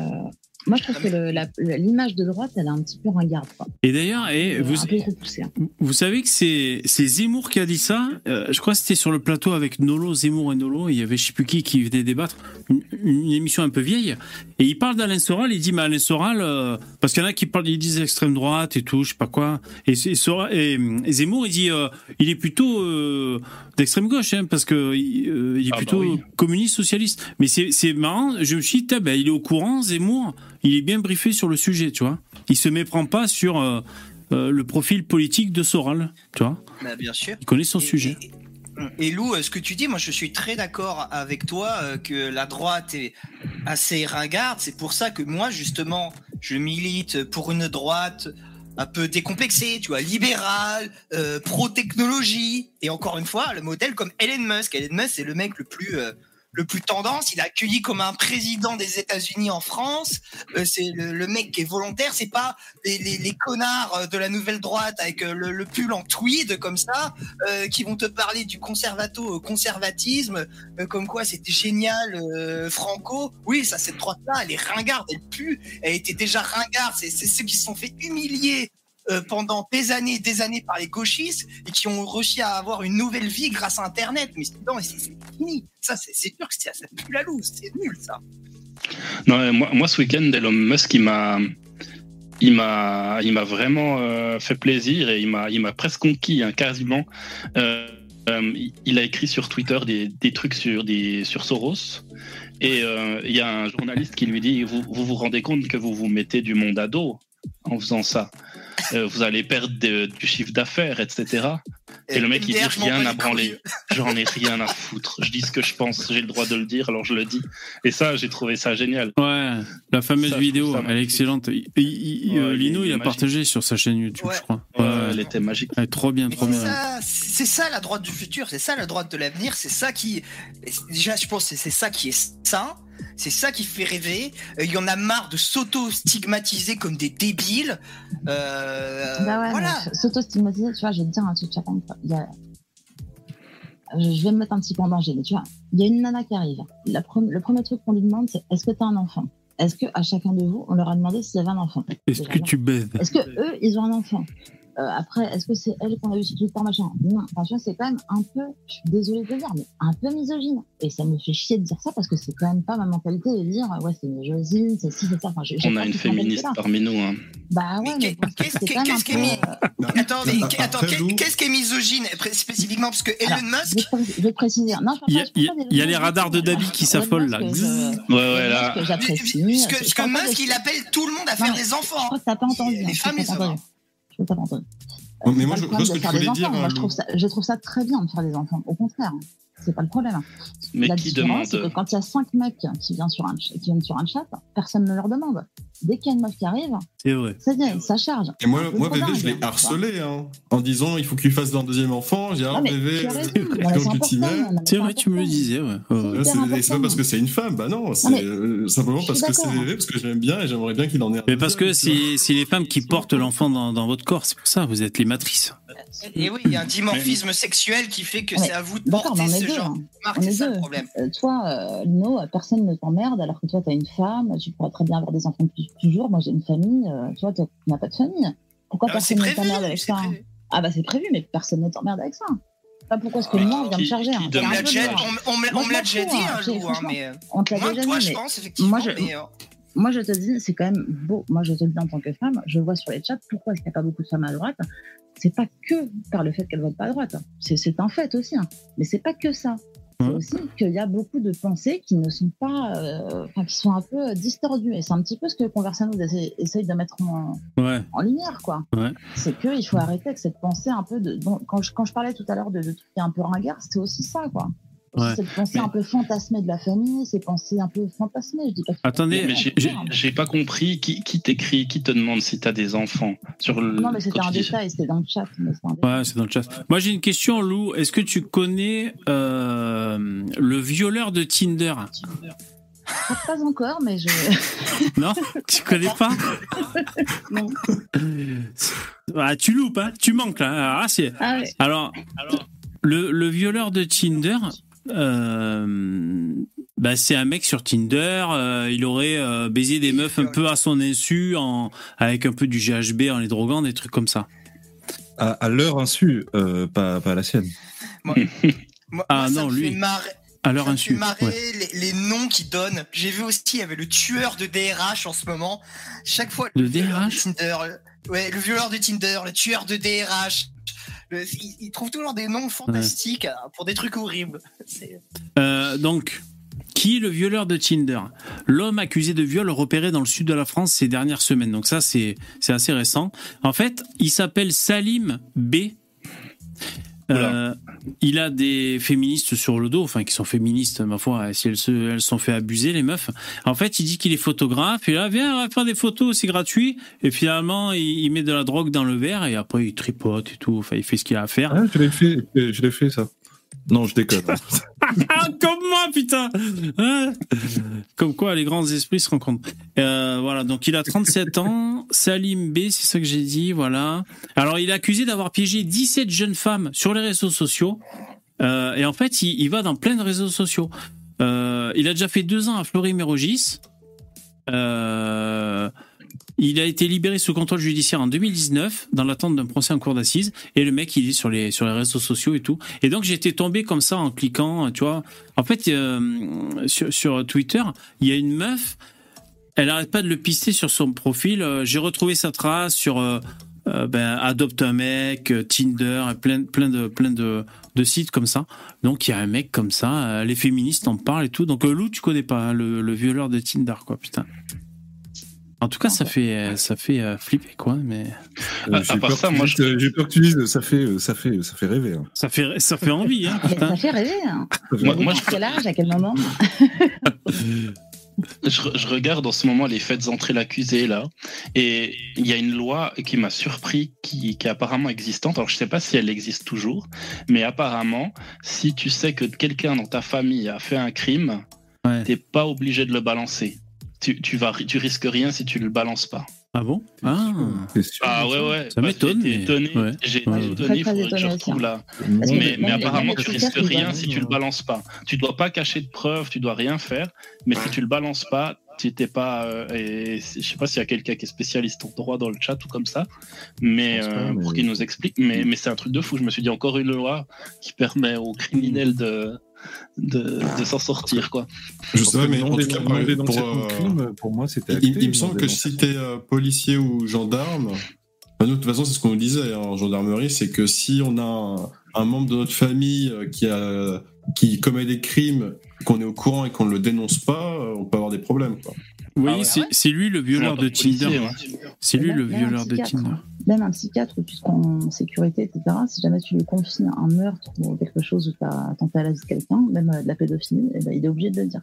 moi je trouve Ah, que l'image de droite, elle est un petit peu ringarde. Quoi. Et d'ailleurs, et Euh, vous, hein. vous savez que c'est c'est Zemmour qui a dit ça. Euh, je crois que c'était sur le plateau avec Nolo, Zemmour et Nolo. Il y avait je sais plus qui qui venait débattre. Une, une émission un peu vieille. Et il parle d'Alain Soral. Il dit mais Alain Soral, euh, parce qu'il y en a qui parlent, ils disent extrême droite et tout, je sais pas quoi. Et, Soral- et, et Zemmour, il dit, euh, il est plutôt euh, d'extrême gauche, hein, parce que il, euh, il est Ah bah plutôt oui. communiste socialiste. Mais c'est c'est marrant. Je me suis dit, ben, il est au courant, Zemmour. Il est bien briefé sur le sujet, tu vois. Il se méprend pas sur euh, euh, le profil politique de Soral, tu vois. Bah, bien sûr. Il connaît son Et- sujet. Et, et Lou, euh, ce que tu dis, moi je suis très d'accord avec toi euh, que la droite est assez ringarde. C'est pour ça que moi justement, je milite pour une droite un peu décomplexée, tu vois, libérale, pro-technologie. Et encore une fois, le modèle comme Elon Musk. Elon Musk, c'est le mec le plus le plus tendance. Il est accueilli comme un président des États-Unis en France. Euh, c'est le, le mec qui est volontaire. C'est pas les, les, les connards euh, de la nouvelle droite avec euh, le, le pull en tweed comme ça euh, qui vont te parler du conservato conservatisme euh, comme quoi c'était génial euh, Franco oui ça cette droite là elle est ringarde elle pue elle était déjà ringarde c'est ceux qui se sont fait humilier euh, pendant des années des années par les gauchistes et qui ont réussi à avoir une nouvelle vie grâce à internet mais c'est fini ça c'est sûr que ça, ça pue la loose c'est nul ça Non, moi, moi, ce week-end, Elon Musk, il m'a, il m'a, il m'a vraiment euh, fait plaisir et il m'a, il m'a presque conquis, hein, quasiment. Euh, il- a écrit sur Twitter des, trucs sur, des, sur Soros. Et il y a un journaliste qui lui dit vous, vous vous rendez compte que vous vous mettez du monde à dos en faisant ça Euh, Vous allez perdre de- du chiffre d'affaires, etc. Et le mec, il dit rien les à branler. J'en ai rien à foutre. Je dis ce que je pense. J'ai le droit de le dire, alors je le dis. Et ça, j'ai trouvé ça génial. Ouais, la fameuse Ça, vidéo, elle est excellente. Il- il- Ouais, euh, est- Lino, il est a magique. partagé sur sa chaîne YouTube, Ouais. je crois. Ouais, Ouais, elle était magique. ouais, trop bien, trop bien. C'est ça, la droite du futur, c'est ça la droite de l'avenir, c'est ça qui. Déjà, je pense que c'est ça qui est sain, c'est ça qui fait rêver. Euh, Il y en a marre de s'auto-stigmatiser comme des débiles. Euh, bah ouais, voilà. s'auto-stigmatiser, tu vois, je vais te dire un truc, tu vois, quand il y a- je je vais me mettre un petit peu en danger, mais tu vois, il y a une nana qui arrive. La pre- le premier truc qu'on lui demande, c'est est-ce que tu as un enfant? Est-ce que à chacun de vous, on leur a demandé s'il y avait un enfant? Est-ce que tu baises? Est-ce que eux, ils ont un enfant? Euh, Après, est-ce que c'est elle qu'on a eu sur Twitter, machin Non. Enfin, tu vois, c'est quand même un peu, je suis désolée de le dire, mais un peu misogyne. Et ça me fait chier de dire ça parce que c'est quand même pas ma mentalité de dire, ouais, c'est misogyne, c'est ci, c'est ça. Enfin, j'ai- j'ai On a une féministe parmi nous. Hein. Bah ouais, mais, qu'est-ce peu, mis- euh, Attends, qu'est-ce qui est misogyne spécifiquement? Parce que Elon Alors, Musk, Je vais, préciser. Non, je Il y a- y les radars de Dabi qui s'affolent, là. Zzz. Ouais, ouais, là. Musk, J'apprécie. ce que, ce Musk, il appelle tout le monde à faire des Je enfants. crois que t'as pas entendu. Les hein, femmes, crois ils mais moi, je- je vois ce problème que de tu faire des voulais dire, enfants. Moi, je trouve ça, je trouve ça très bien de faire des enfants. Au contraire, c'est pas le problème. Mais La qui demande c'est que quand il y a cinq mecs qui viennent sur un, ch- qui viennent sur un chat, personne ne leur demande. Dès qu'il y a une meuf qui arrive, C'est vrai. ça charge. Et moi, moi bébé, je l'ai vois. harcelé hein, en disant il faut qu'il fasse un deuxième enfant. J'ai dit, Non, ah, mais bébé, non, donc tu t'y mets. non, mais C'est vrai, tu me le disais, ouais. c'est et c'est pas parce que c'est une femme, bah non, c'est euh, simplement parce que c'est bébé, parce que je l'aime bien et j'aimerais bien qu'il en ait un Mais parce que c'est les femmes qui portent l'enfant dans, votre corps, c'est pour ça, vous êtes les matrices. Et oui, il y a un dimorphisme sexuel qui fait que c'est à vous de porter ce deux. genre hein. de c'est problème. Euh, toi, euh, euh, personne ne t'emmerde alors que toi, tu as une femme, tu pourrais très bien avoir des enfants depuis toujours. Moi, j'ai une famille, euh, toi, tu n'as pas de famille. Pourquoi Ah, c'est personne ne t'emmerde avec ça prévu. Ah, bah, c'est prévu, mais personne ne t'emmerde avec ça. Pas pourquoi est-ce que Ah, moi, on vient me charger. hein. On me l'a déjà, Moi, je dit hein, un jour, hein, mais euh, On te l'a déjà dit, je mais pense, effectivement. moi, je- euh, Moi, je te dis, c'est quand même beau. Moi, je te le dis en tant que femme, je vois sur les chats pourquoi est-ce qu'il n'y a pas beaucoup de femmes à droite. C'est pas que par le fait qu'elles votent pas à droite. C'est c'est un fait aussi. hein. Mais c'est pas que ça. C'est Ouais. aussi qu'il y a beaucoup de pensées qui ne sont pas, euh, enfin, qui sont un peu euh, distordues. Et c'est un petit peu ce que Conversano essaye, de mettre en, Ouais. en lumière, quoi. Ouais. C'est qu'il faut arrêter avec cette pensée un peu de. bon, quand, je, quand je parlais tout à l'heure de, de trucs un peu ringards, c'était aussi ça, quoi. Ouais. Cette pensée Mais- un peu fantasmée de la famille, ces pensées un peu fantasmées. Je dis pas Attendez, Mais j'ai- pas compris qui, qui t'écrit, qui te demande si t'as des enfants sur le. Non, mais c'était un détail, c'était dans le chat. Mais c'est. Ouais, c'est dans le chat. Moi, j'ai une question, Lou. Est-ce que tu connais euh, le violeur de Tinder? Pas encore, mais je. Non? Tu connais pas? Non. Ah, tu loupes, hein Tu manques, là. Ah, c'est... Ah ouais. Alors, le, le violeur de Tinder, euh, bah, c'est un mec sur Tinder. euh, il aurait euh, baisé des meufs un peu à son insu, en, avec un peu du GHB en les droguant, des trucs comme ça. À, à leur insu, euh, pas, pas à la sienne. moi, Ah, moi, non, lui. À leur Ça me fait insu. marrer ouais. les, les noms qu'ils donnent. J'ai vu aussi, il y avait le tueur de DRH en ce moment. Chaque fois, Le violeur de DRH? Tinder, le- ouais, le violeur de Tinder, le tueur de DRH. Le- ils, ils trouvent toujours des noms fantastiques euh, pour des trucs horribles. Euh, donc, qui est le violeur de Tinder? L'homme accusé de viol repéré dans le sud de la France ces dernières semaines. Donc ça, c'est assez récent. En fait, il s'appelle Salim B. Euh, il a des féministes sur le dos, enfin qui sont féministes, ma foi, si elles se, elles se sont fait abuser les meufs. En fait, il dit qu'il est photographe et là, viens, on va faire des photos, c'est gratuit. Et finalement, il, il met de la drogue dans le verre et après il tripote et tout. Enfin, il fait ce qu'il a à faire. Ah, je l'ai fait, je l'ai fait ça. Non, je déconne. Comme moi, putain Hein Comme quoi, les grands esprits se rencontrent. Euh, voilà, donc il a 37 ans, Salim B, c'est ça que j'ai dit, voilà. Alors, il est accusé d'avoir piégé 17 jeunes femmes sur les réseaux sociaux. Euh, et en fait, il, il va dans plein de réseaux sociaux. Euh, il a déjà fait deux ans à Fleury-Mérogis. Euh, il a été libéré sous contrôle judiciaire en 2019 dans l'attente d'un procès en cour d'assises. Et le mec il est sur les sur les réseaux sociaux et tout. Et donc j'étais tombé comme ça en cliquant tu vois. En fait euh, sur, sur Twitter il y a une meuf elle arrête pas de le pister sur son profil. Euh, j'ai retrouvé sa trace sur euh, euh, ben, adopte un mec euh, Tinder plein plein de plein de de sites comme ça. Donc il y a un mec comme ça euh, les féministes en parlent et tout. Donc euh, Lou tu connais pas hein, le, le violeur de Tinder quoi putain en tout cas, ça fait, euh, ça fait euh, flipper, quoi. Mais Euh, J'ai peur, ça, que tu moi, dises, j'ai peur que tu dises, ça fait, ça fait, ça fait rêver. hein. ça fait, ça fait envie, hein, ça fait rêver. Hein. Moi- à quel âge, à quel moment Je, je regarde en ce moment les faites entrer l'accusé là, et il y a une loi qui m'a surpris, qui, qui est apparemment existante. Alors je sais pas si elle existe toujours, mais apparemment, si tu sais que quelqu'un dans ta famille a fait un crime, Ouais. t'es pas obligé de le balancer. Tu, tu vas, tu risques rien si tu le balances pas. Ah bon Ah. Ah ouais ouais. Ça Bah, m'étonne, J'ai été mais- étonné. ouais. J'ai été Ouais. étonné. Très, très faudrait que je retrouve là. Mais, mais apparemment, tu risques rien si tu le balances pas. Tu dois pas cacher de preuves, tu dois rien faire. Mais si tu le balances pas, tu t'es pas. euh, et je sais pas s'il y a quelqu'un qui est spécialiste en droit dans le chat ou comme ça, mais, pas, euh, mais- pour qu'il nous explique. Mais, mais c'est un truc de fou. Je me suis dit encore une loi qui permet aux criminels de de, de s'en sortir quoi. Je sais pas, mais non en tout cas, pour, euh, crime, pour moi, c'était il, me semble que si t'es euh, policier ou gendarme, de toute façon, c'est ce qu'on nous disait hein, en gendarmerie, c'est que si on a un, un membre de notre famille qui, a, qui commet des crimes, qu'on est au courant et qu'on ne le dénonce pas, euh, on peut avoir des problèmes. Quoi. Oui, Ah ouais. c'est c'est lui le violeur de Tinder. ouais. C'est lui Même- le violeur de psychiatre, Tinder. hein. Même un psychiatre, puisqu'en sécurité, etc., si jamais tu lui confies un meurtre ou quelque chose où tu as tenté à la vie de quelqu'un, même euh, de la pédophilie, eh ben, il est obligé de le dire.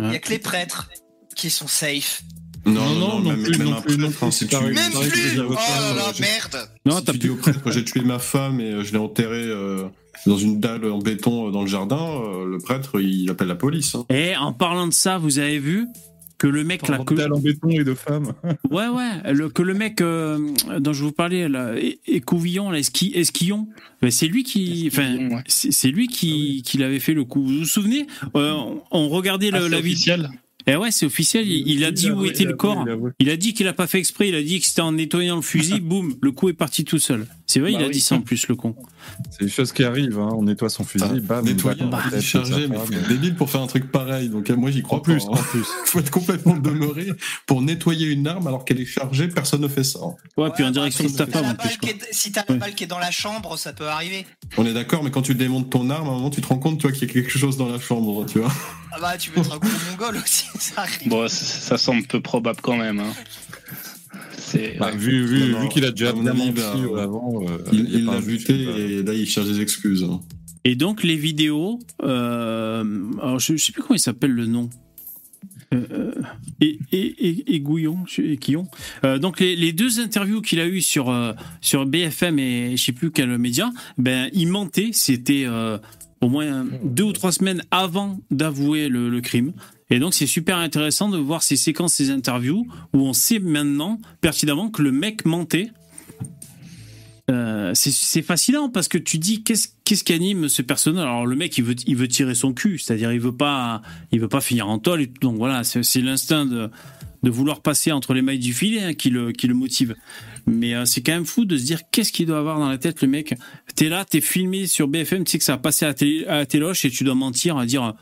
Il y a que les prêtres qui sont safe. Non, Non, non, non même, plus, même non un plus, non prêtre, plus, si c'est tu- pareil. Même tu plus Oh là là, merde Non, t'as plus. j'ai tué ma femme et euh, je l'ai enterrée euh, dans une dalle en béton euh, dans le jardin, euh, le prêtre, il appelle la police. hein. Et en parlant de ça, vous avez vu que le mec là, que, en béton et de femmes. ouais ouais, le- que le mec euh, dont je vous parlais là, Écouvillon, là, Esqui- Esquillon, ben, c'est lui qui, enfin, ouais. c'est lui qui, qui l'avait fait le coup. Vous vous souvenez Euh, on- On regardait Ah, la vidéo. Officiel. Eh ouais, c'est officiel. Il, il a dit où était le corps. Il a dit qu'il a pas fait exprès. Il a dit que c'était en nettoyant le fusil. boum, le coup est parti tout seul. C'est vrai, Bah il a oui. dit ça en plus, le con. C'est des choses qui arrivent. Hein. On nettoie son fusil, Enfin, bam, charger, ça mais faut débile pour faire un truc pareil. Donc euh, moi j'y crois En plus, pas. en hein. plus. faut être complètement demeuré pour nettoyer une arme alors qu'elle est chargée. Personne ne fait ça. hein. Ouais, puis en bah, direction de ta femme Si t'as la balle qui est dans la chambre, ça peut arriver. On est d'accord, mais quand tu démontes ton arme, à un moment tu te rends compte, toi, qu'il y a quelque chose dans la chambre, tu vois. Ah bah, tu peux être un gros mongol aussi, ça arrive. Bon, ça semble peu probable quand même. Hein. Bah, ouais. vu vu, vu qu'il a déjà menti bah, euh, avant, euh, Il l'a buté motif, euh, et là il cherche des excuses. hein. Et donc les vidéos, euh, alors je, je sais plus comment il s'appelle le nom. Euh, et, et, et, et Gouillon, je- et Guillon. Euh, donc les, les deux interviews qu'il a eues sur euh, sur BFM et je sais plus quel média, ben il mentait. C'était euh, au moins deux ou trois semaines avant d'avouer le, le crime. Et donc c'est super intéressant de voir ces séquences, ces interviews où on sait maintenant pertinemment que le mec mentait. Euh, c'est- fascinant parce que tu dis qu'est-ce qu'est-ce qui anime ce personnage? Alors le mec il veut il veut tirer son cul c'est-à-dire il veut pas il veut pas finir en tôle donc voilà c'est l'instinct de vouloir passer entre les mailles du filet hein, qui le qui le motive. Mais euh, c'est quand même fou de se dire qu'est-ce qu'il doit avoir dans la tête le mec? T'es là t'es filmé sur BFM tu sais que ça va passer à télé, à la téloche et tu dois mentir à dire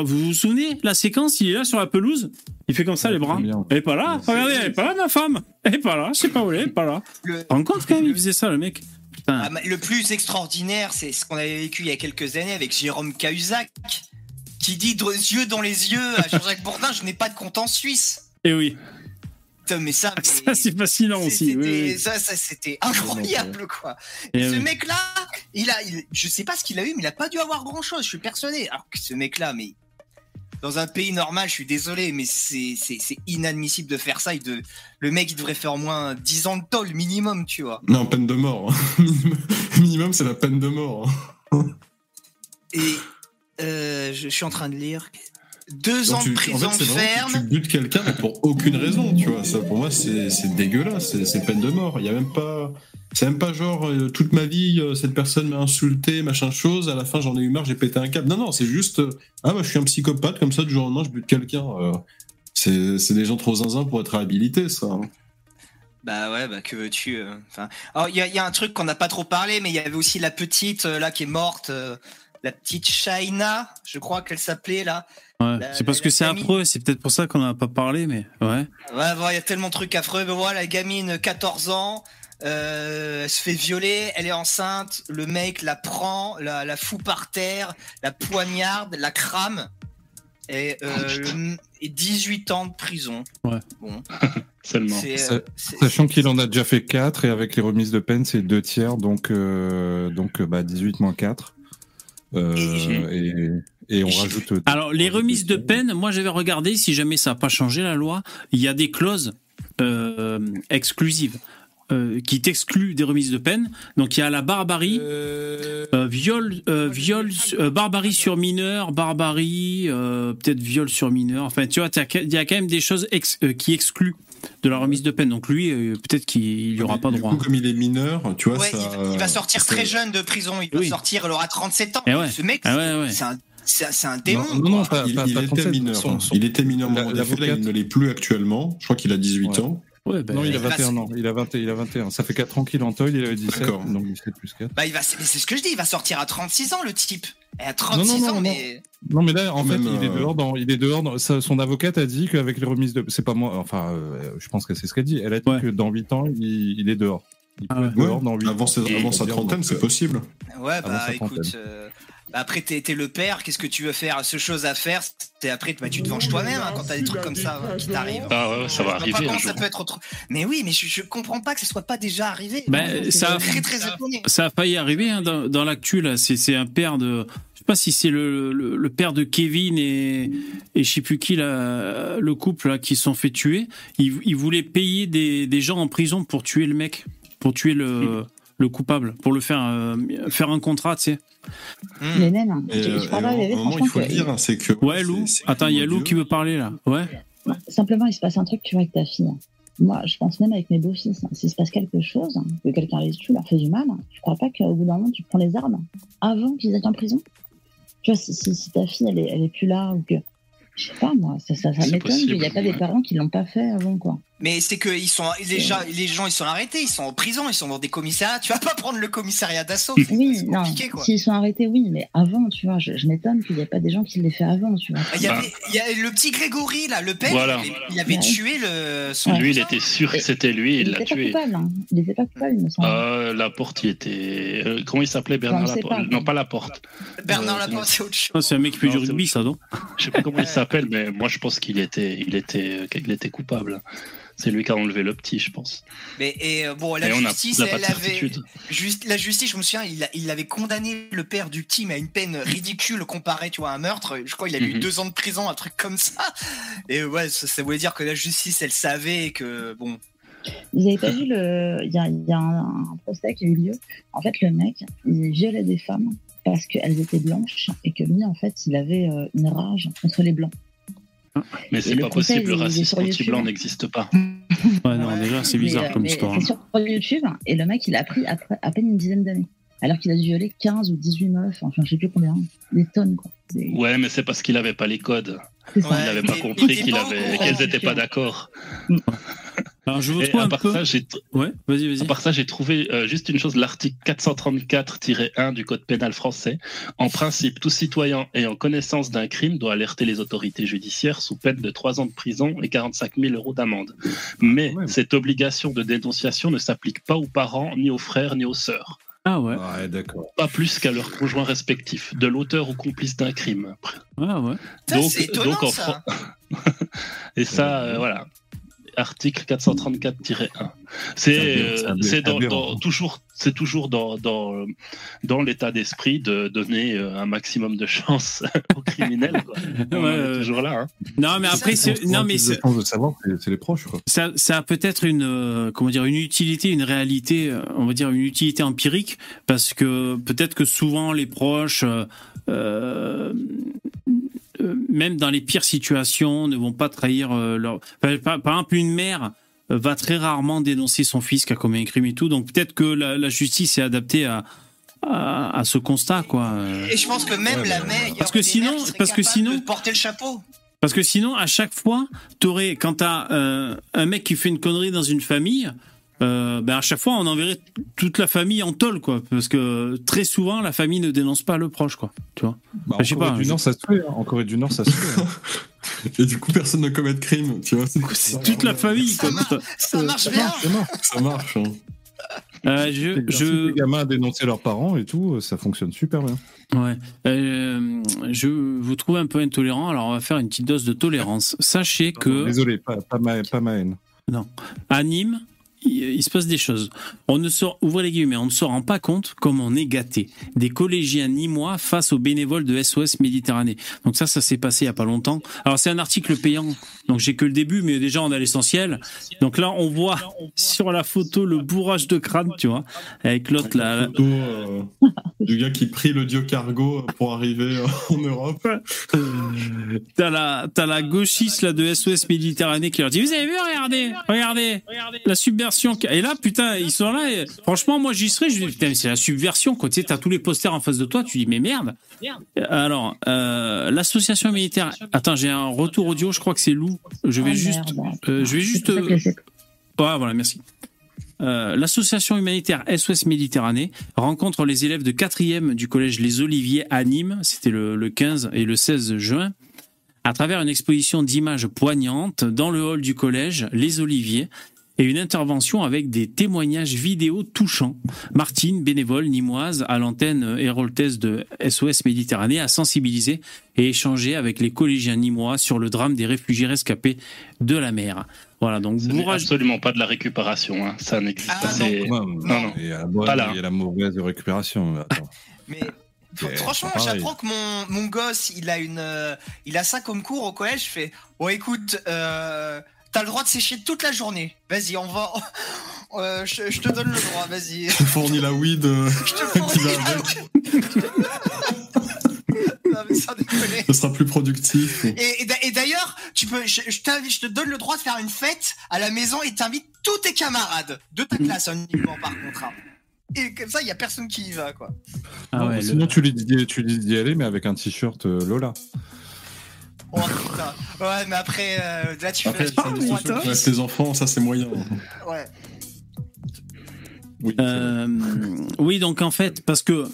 vous vous souvenez la séquence il est là sur la pelouse? Il fait comme ça les bras? bien. elle est pas là? Regardez elle est pas là ma femme? Elle est pas là je sais pas où elle est elle est pas là. Le, compte quand même il faisait ça le mec? Ah, le plus extraordinaire, c'est ce qu'on avait vécu il y a quelques années avec Jérôme Cahuzac, qui dit de yeux dans les yeux à Jean-Jacques Bourdin, je n'ai pas de compte en Suisse. Et Eh oui, mais ça, mais- ça c'est fascinant aussi. oui. Ça, ça, c'était incroyable, quoi. Et Et ce oui. mec-là, il a, il- je sais pas ce qu'il a eu, mais il a pas dû avoir grand-chose, je suis persuadé. Alors que ce mec-là, mais dans un pays normal, je suis désolé, mais c'est inadmissible de faire ça. Il de, le mec, il devrait faire au moins 10 ans de tôle minimum, tu vois. Non, peine de mort. hein. Minimum, c'est la peine de mort. hein. Et euh, je suis en train de lire. Deux Donc, ans tu- de prison en fait, ferme. que tu butes quelqu'un pour aucune raison, tu vois. Ça, pour moi, c'est dégueulasse. C'est- peine de mort. Il y a même pas. C'est même pas genre euh, toute ma vie euh, cette personne m'a insulté machin chose à la fin j'en ai eu marre j'ai pété un câble non non c'est juste euh, ah bah je suis un psychopathe comme ça du jour au lendemain je bute quelqu'un euh, c'est c'est des gens trop zinzin pour être réhabilités ça hein. Bah ouais, bah que veux-tu Enfin, alors il y, y a un truc qu'on n'a pas trop parlé, mais il y avait aussi la petite euh, là qui est morte, euh, la petite Shaina, je crois qu'elle s'appelait là. Ouais. La- C'est parce la- que c'est affreux, c'est peut-être pour ça qu'on n'en a pas parlé, mais ouais. Ouais, bon, il y a tellement de trucs affreux. Mais voilà, la gamine, 14 ans, euh, elle se fait violer, elle est enceinte, le mec la prend, la, la fout par terre, la poignarde, la crame. Et, euh, le- et 18 ans de prison. Ouais. Bon, Seulement. euh, Sachant qu'il en a déjà fait 4 et avec les remises de peine, c'est 2 tiers, donc, euh, donc euh, bah, 18 moins 4. Euh, et, et on rajoute. Alors, les remises de peine, moi j'avais regardé, si jamais ça n'a pas changé la loi, il y a des clauses euh, exclusives euh, qui t'excluent des remises de peine. Donc il y a la barbarie, euh, viol, euh, viol, euh, barbarie sur mineur, barbarie, euh, peut-être viol sur mineur. Enfin, tu vois, il y a quand même des choses ex- euh, qui excluent de la remise de peine. Donc lui, euh, peut-être qu'il n'y aura pas Du droit. coup, comme il est mineur tu vois Ouais, ça, il, va- il va sortir ça- très jeune de prison. Il va Oui. sortir, il aura 37 ans. Eh ouais. Ce mec, Ah ouais, ouais. c'est un, c'est un démon. Non, non, pas, il, pas- il pas était 37, mineur son- son- il était mineur il l'avocate. ne l'est plus actuellement je crois qu'il a 18 Ouais. ans Ouais, ben, Non, il a Bah, 21 c'est- ans. Il a, 20, il a 21. Ça fait 4 ans qu'il en toile, il avait 17. D'accord. Donc 17 plus 4. Bah, il va, c'est mais c'est ce que je dis, il va sortir à 36 ans, le type. Et à Non, 36 non, ans, non, mais. Non, mais là, en Quand fait, même, il est euh, dehors. Dans, il est dehors. Dans, sa- son avocate a dit qu'avec les remises de, c'est pas moi. Enfin, euh, je pense que c'est ce qu'elle dit. Elle a dit Ouais. que dans 8 ans, il, il est dehors. Il Ah peut ouais. être dehors dans 8 avant, sa- Et- avant sa trentaine donc, c'est euh, possible Ouais, bah écoute. euh, bah, après, t'es t'es le père, qu'est-ce que tu veux faire? Ce chose à faire, c'est après, bah, tu te venges toi-même hein, quand t'as des trucs comme ça qui t'arrivent. Ah ouais, ça va arriver un jour. ça peut être autre. Mais oui, mais je, je comprends pas que ce soit pas déjà arrivé. Ben, ça- très très étonné. ça a failli arriver hein, dans, dans l'actu là. C'est c'est un père de, je sais pas si c'est le, le, le père de Kevin et et je sais plus qui là, le couple là qui se sont fait tuer. Ils, ils voulaient payer des, des gens en prison pour tuer le mec, pour tuer le le coupable, pour le faire euh, faire un contrat, tu sais. Les naines, Et, je, parle moment, il faut le dire, hein, c'est que. Ouais, Lou. Attends, il y a Lou qui veut parler là. Ouais. Bah, Simplement, il se passe un truc, tu vois, avec ta fille. Moi, je pense même avec mes beaux-fils, hein, s'il se passe quelque chose, que quelqu'un les tue, leur fait du mal, je crois pas qu'au bout d'un moment, tu prends les armes avant qu'ils aient en prison? Tu vois, si, si- si ta fille, elle est, elle est plus là, ou que. Je sais pas, moi, ça, ça, m'étonne qu'il n'y a pas des parents qui l'ont pas fait avant, quoi. Mais c'est que ils sont, les gens, les gens, ils sont arrêtés, ils sont en prison, ils sont dans des commissariats. Tu vas pas prendre le commissariat d'assaut. Oui, non, s'ils sont arrêtés, oui, mais avant, tu vois, je, je m'étonne qu'il n'y ait pas des gens qui l'aient fait avant, tu vois. Il y, Bah. avait, il y a le petit Grégory, là, le père, Voilà. il avait, il avait Ouais. tué le, son Lui, il était sûr que c'était lui, il l'a n'était pas tué. coupable, hein. Il n'était pas coupable, il me semble. Euh, Laporte, il était. euh, comment il s'appelait Bernard Laporte? pas. Non, pas Laporte. Bernard Euh, Laporte, c'est autre chose. C'est un mec qui fait du rugby, ça, non? Je sais pas comment il s'appelle, mais moi je pense qu'il était, il était, qu'il était coupable. C'est lui qui a enlevé le petit, je pense. Mais et, euh, bon, la Et justice, pas elle avait, juste, la justice, je me souviens, il, a- il avait condamné le père du petit, mais à une peine ridicule comparée, tu vois, à un meurtre. Je crois qu'il a eu Mhm. deux ans de prison, un truc comme ça. Et ouais, ça, ça voulait dire que la justice, elle savait et que bon. Vous avez pas vu le. Il y a, il y a un, un procès qui a eu lieu. En fait, le mec, il violait des femmes parce qu'elles étaient blanches et que lui, en fait, il avait euh, une rage contre les blancs. Mais c'est pas possible, le racisme sur YouTube. anti-blanc n'existe pas. Ouais, non, déjà, c'est bizarre Mais, euh, comme mais histoire. C'est hein. sur YouTube et le mec, il a pris après à peine une dizaine d'années. Alors qu'il a violé 15 ou 18 meufs, enfin, je sais plus combien. Des tonnes, quoi. Ouais, mais c'est parce qu'il avait pas les codes. Ouais, Il n'avait pas compris qu'il avait, qu'elles n'étaient pas d'accord. Alors, je vous un part peu. ça, j'ai Ouais, vas-y, vas-y. À part ça, j'ai trouvé euh, juste une chose, l'article 434-1 du Code pénal français. En principe, tout citoyen ayant connaissance d'un crime doit alerter les autorités judiciaires sous peine de 3 ans de prison et 45 000 euros d'amende. Mais Ouais. cette obligation de dénonciation ne s'applique pas aux parents, ni aux frères, ni aux sœurs. Ah ouais. Ouais, d'accord. Pas plus qu'à leurs conjoints respectifs, de l'auteur ou complice d'un crime. Ah ouais. Ça, Donc- c'est étonnant, donc en ça. Et ça, euh, voilà. Article 434-1. C'est euh, dans, dans- toujours, c'est toujours dans, dans, dans l'état d'esprit de donner euh, un maximum de chance aux criminels. Quoi. On en Ouais, est euh, toujours là. hein. Non, mais après, c'est. Non, mais c'est- chance de savoir, c'est- c'est les proches, quoi. ça, ça a peut-être une, euh, comment dire, une utilité, une réalité, euh, on va dire une utilité empirique, parce que peut-être que souvent les proches, euh, euh, euh, même dans les pires situations, ne vont pas trahir euh, leur. Par, par- par exemple, une mère euh, va très rarement dénoncer son fils qui a commis un crime et tout, donc peut-être que la, la justice est adaptée à, à, à ce constat, quoi. euh. Et je pense que même Ouais, la mère, il y parce que des sinon- parce que sinon- de porter le chapeau. Parce que sinon, à chaque fois, t'aurais, quand t'as euh, un mec qui fait une connerie dans une famille, euh, ben à chaque fois, on enverrait toute la famille en tôle, quoi. Parce que très souvent, la famille ne dénonce pas le proche, quoi. Tu vois. Bah, sais en Corée pas, du je- Nord, ça se fait. hein. En Corée du Nord, ça se fait. hein. Et du coup, personne ne commet de crime, tu vois. C'est toute la famille, Ça quoi. marche, ça marche bien. Ça marche. Hein. Euh, Les je, je... je, gamins à dénoncer leurs parents et tout, ça fonctionne super bien. ouais. Euh, je vous trouve un peu intolérant, alors on va faire une petite dose de tolérance. Sachez que Désolé, pas, pas, ma, pas ma haine. à Nîmes, il, se passe des choses. On ne sort, ouvrez les guillemets, on ne se rend pas compte comme on est gâté. Des collégiens nîmois face aux bénévoles de SOS Méditerranée. Donc ça, ça s'est passé il y a pas longtemps. Alors c'est un article payant, donc j'ai que le début, mais déjà on a l'essentiel. Donc là, on voit sur la photo le bourrage de crâne, tu vois, avec l'autre là. La photo euh, du gars qui prie le dieu cargo pour arriver euh, en Europe. T'as la, t'as la gauchiste là de SOS Méditerranée qui leur dit Vous avez vu, regardez, regardez, la subversion. Et là, putain, ils sont là. Et, franchement, moi j'y serais. Je dis Putain, mais c'est la subversion. Quoi. Tu sais, t'as tous les posters en face de toi. Tu dis Mais merde. Alors, euh, l'association humanitaire. Attends, j'ai un retour audio. Je crois que c'est Lou. Je vais Ah, juste. euh, je vais juste. euh, Ouais, voilà, merci. Euh, L'association humanitaire SOS Méditerranée rencontre les élèves de 4e du collège Les Oliviers à Nîmes, c'était le, le 15 et le 16 juin, à travers une exposition d'images poignantes dans le hall du collège Les Oliviers et une intervention avec des témoignages vidéo touchants. Martine, bénévole nimoise à l'antenne héroltaise de SOS Méditerranée, a sensibilisé et échangé avec les collégiens nimois sur le drame des réfugiés rescapés de la mer. Voilà, donc Ce n'est bourrage. absolument pas de la récupération. hein. Ça n'existe Ah, pas. c'est- Non, Non, non. Il y a la bonne Pas là. et il y a la mauvaise récupération. Mais franchement, j'apprends que mon, mon gosse, il a une, euh, il a ça comme cours au collège. Je fais, bon, écoute, euh, t'as le droit de sécher toute la journée. Vas-y, on va, euh, je, je te donne le droit. Vas-y. Tu fournis la weed euh, Je te fournis la-. Non, déconner. Ce sera plus productif. Et, et d'a- et d'ailleurs, tu peux, je, je t'invite- je te donne le droit de faire une fête à la maison et t'invites tous tes camarades de ta classe uniquement par contre. hein. Et comme ça, il y a personne qui y va, quoi. Ah Non, ouais, le- sinon, tu lui dis, tu lui dis d'y aller, mais avec un t-shirt euh, Lola. Oh putain. Ouais, mais après, euh, là, tu Après, fais. ça dépend sur le reste des enfants, ça c'est moyen. Ouais. Oui, Euh, oui, donc en fait, parce que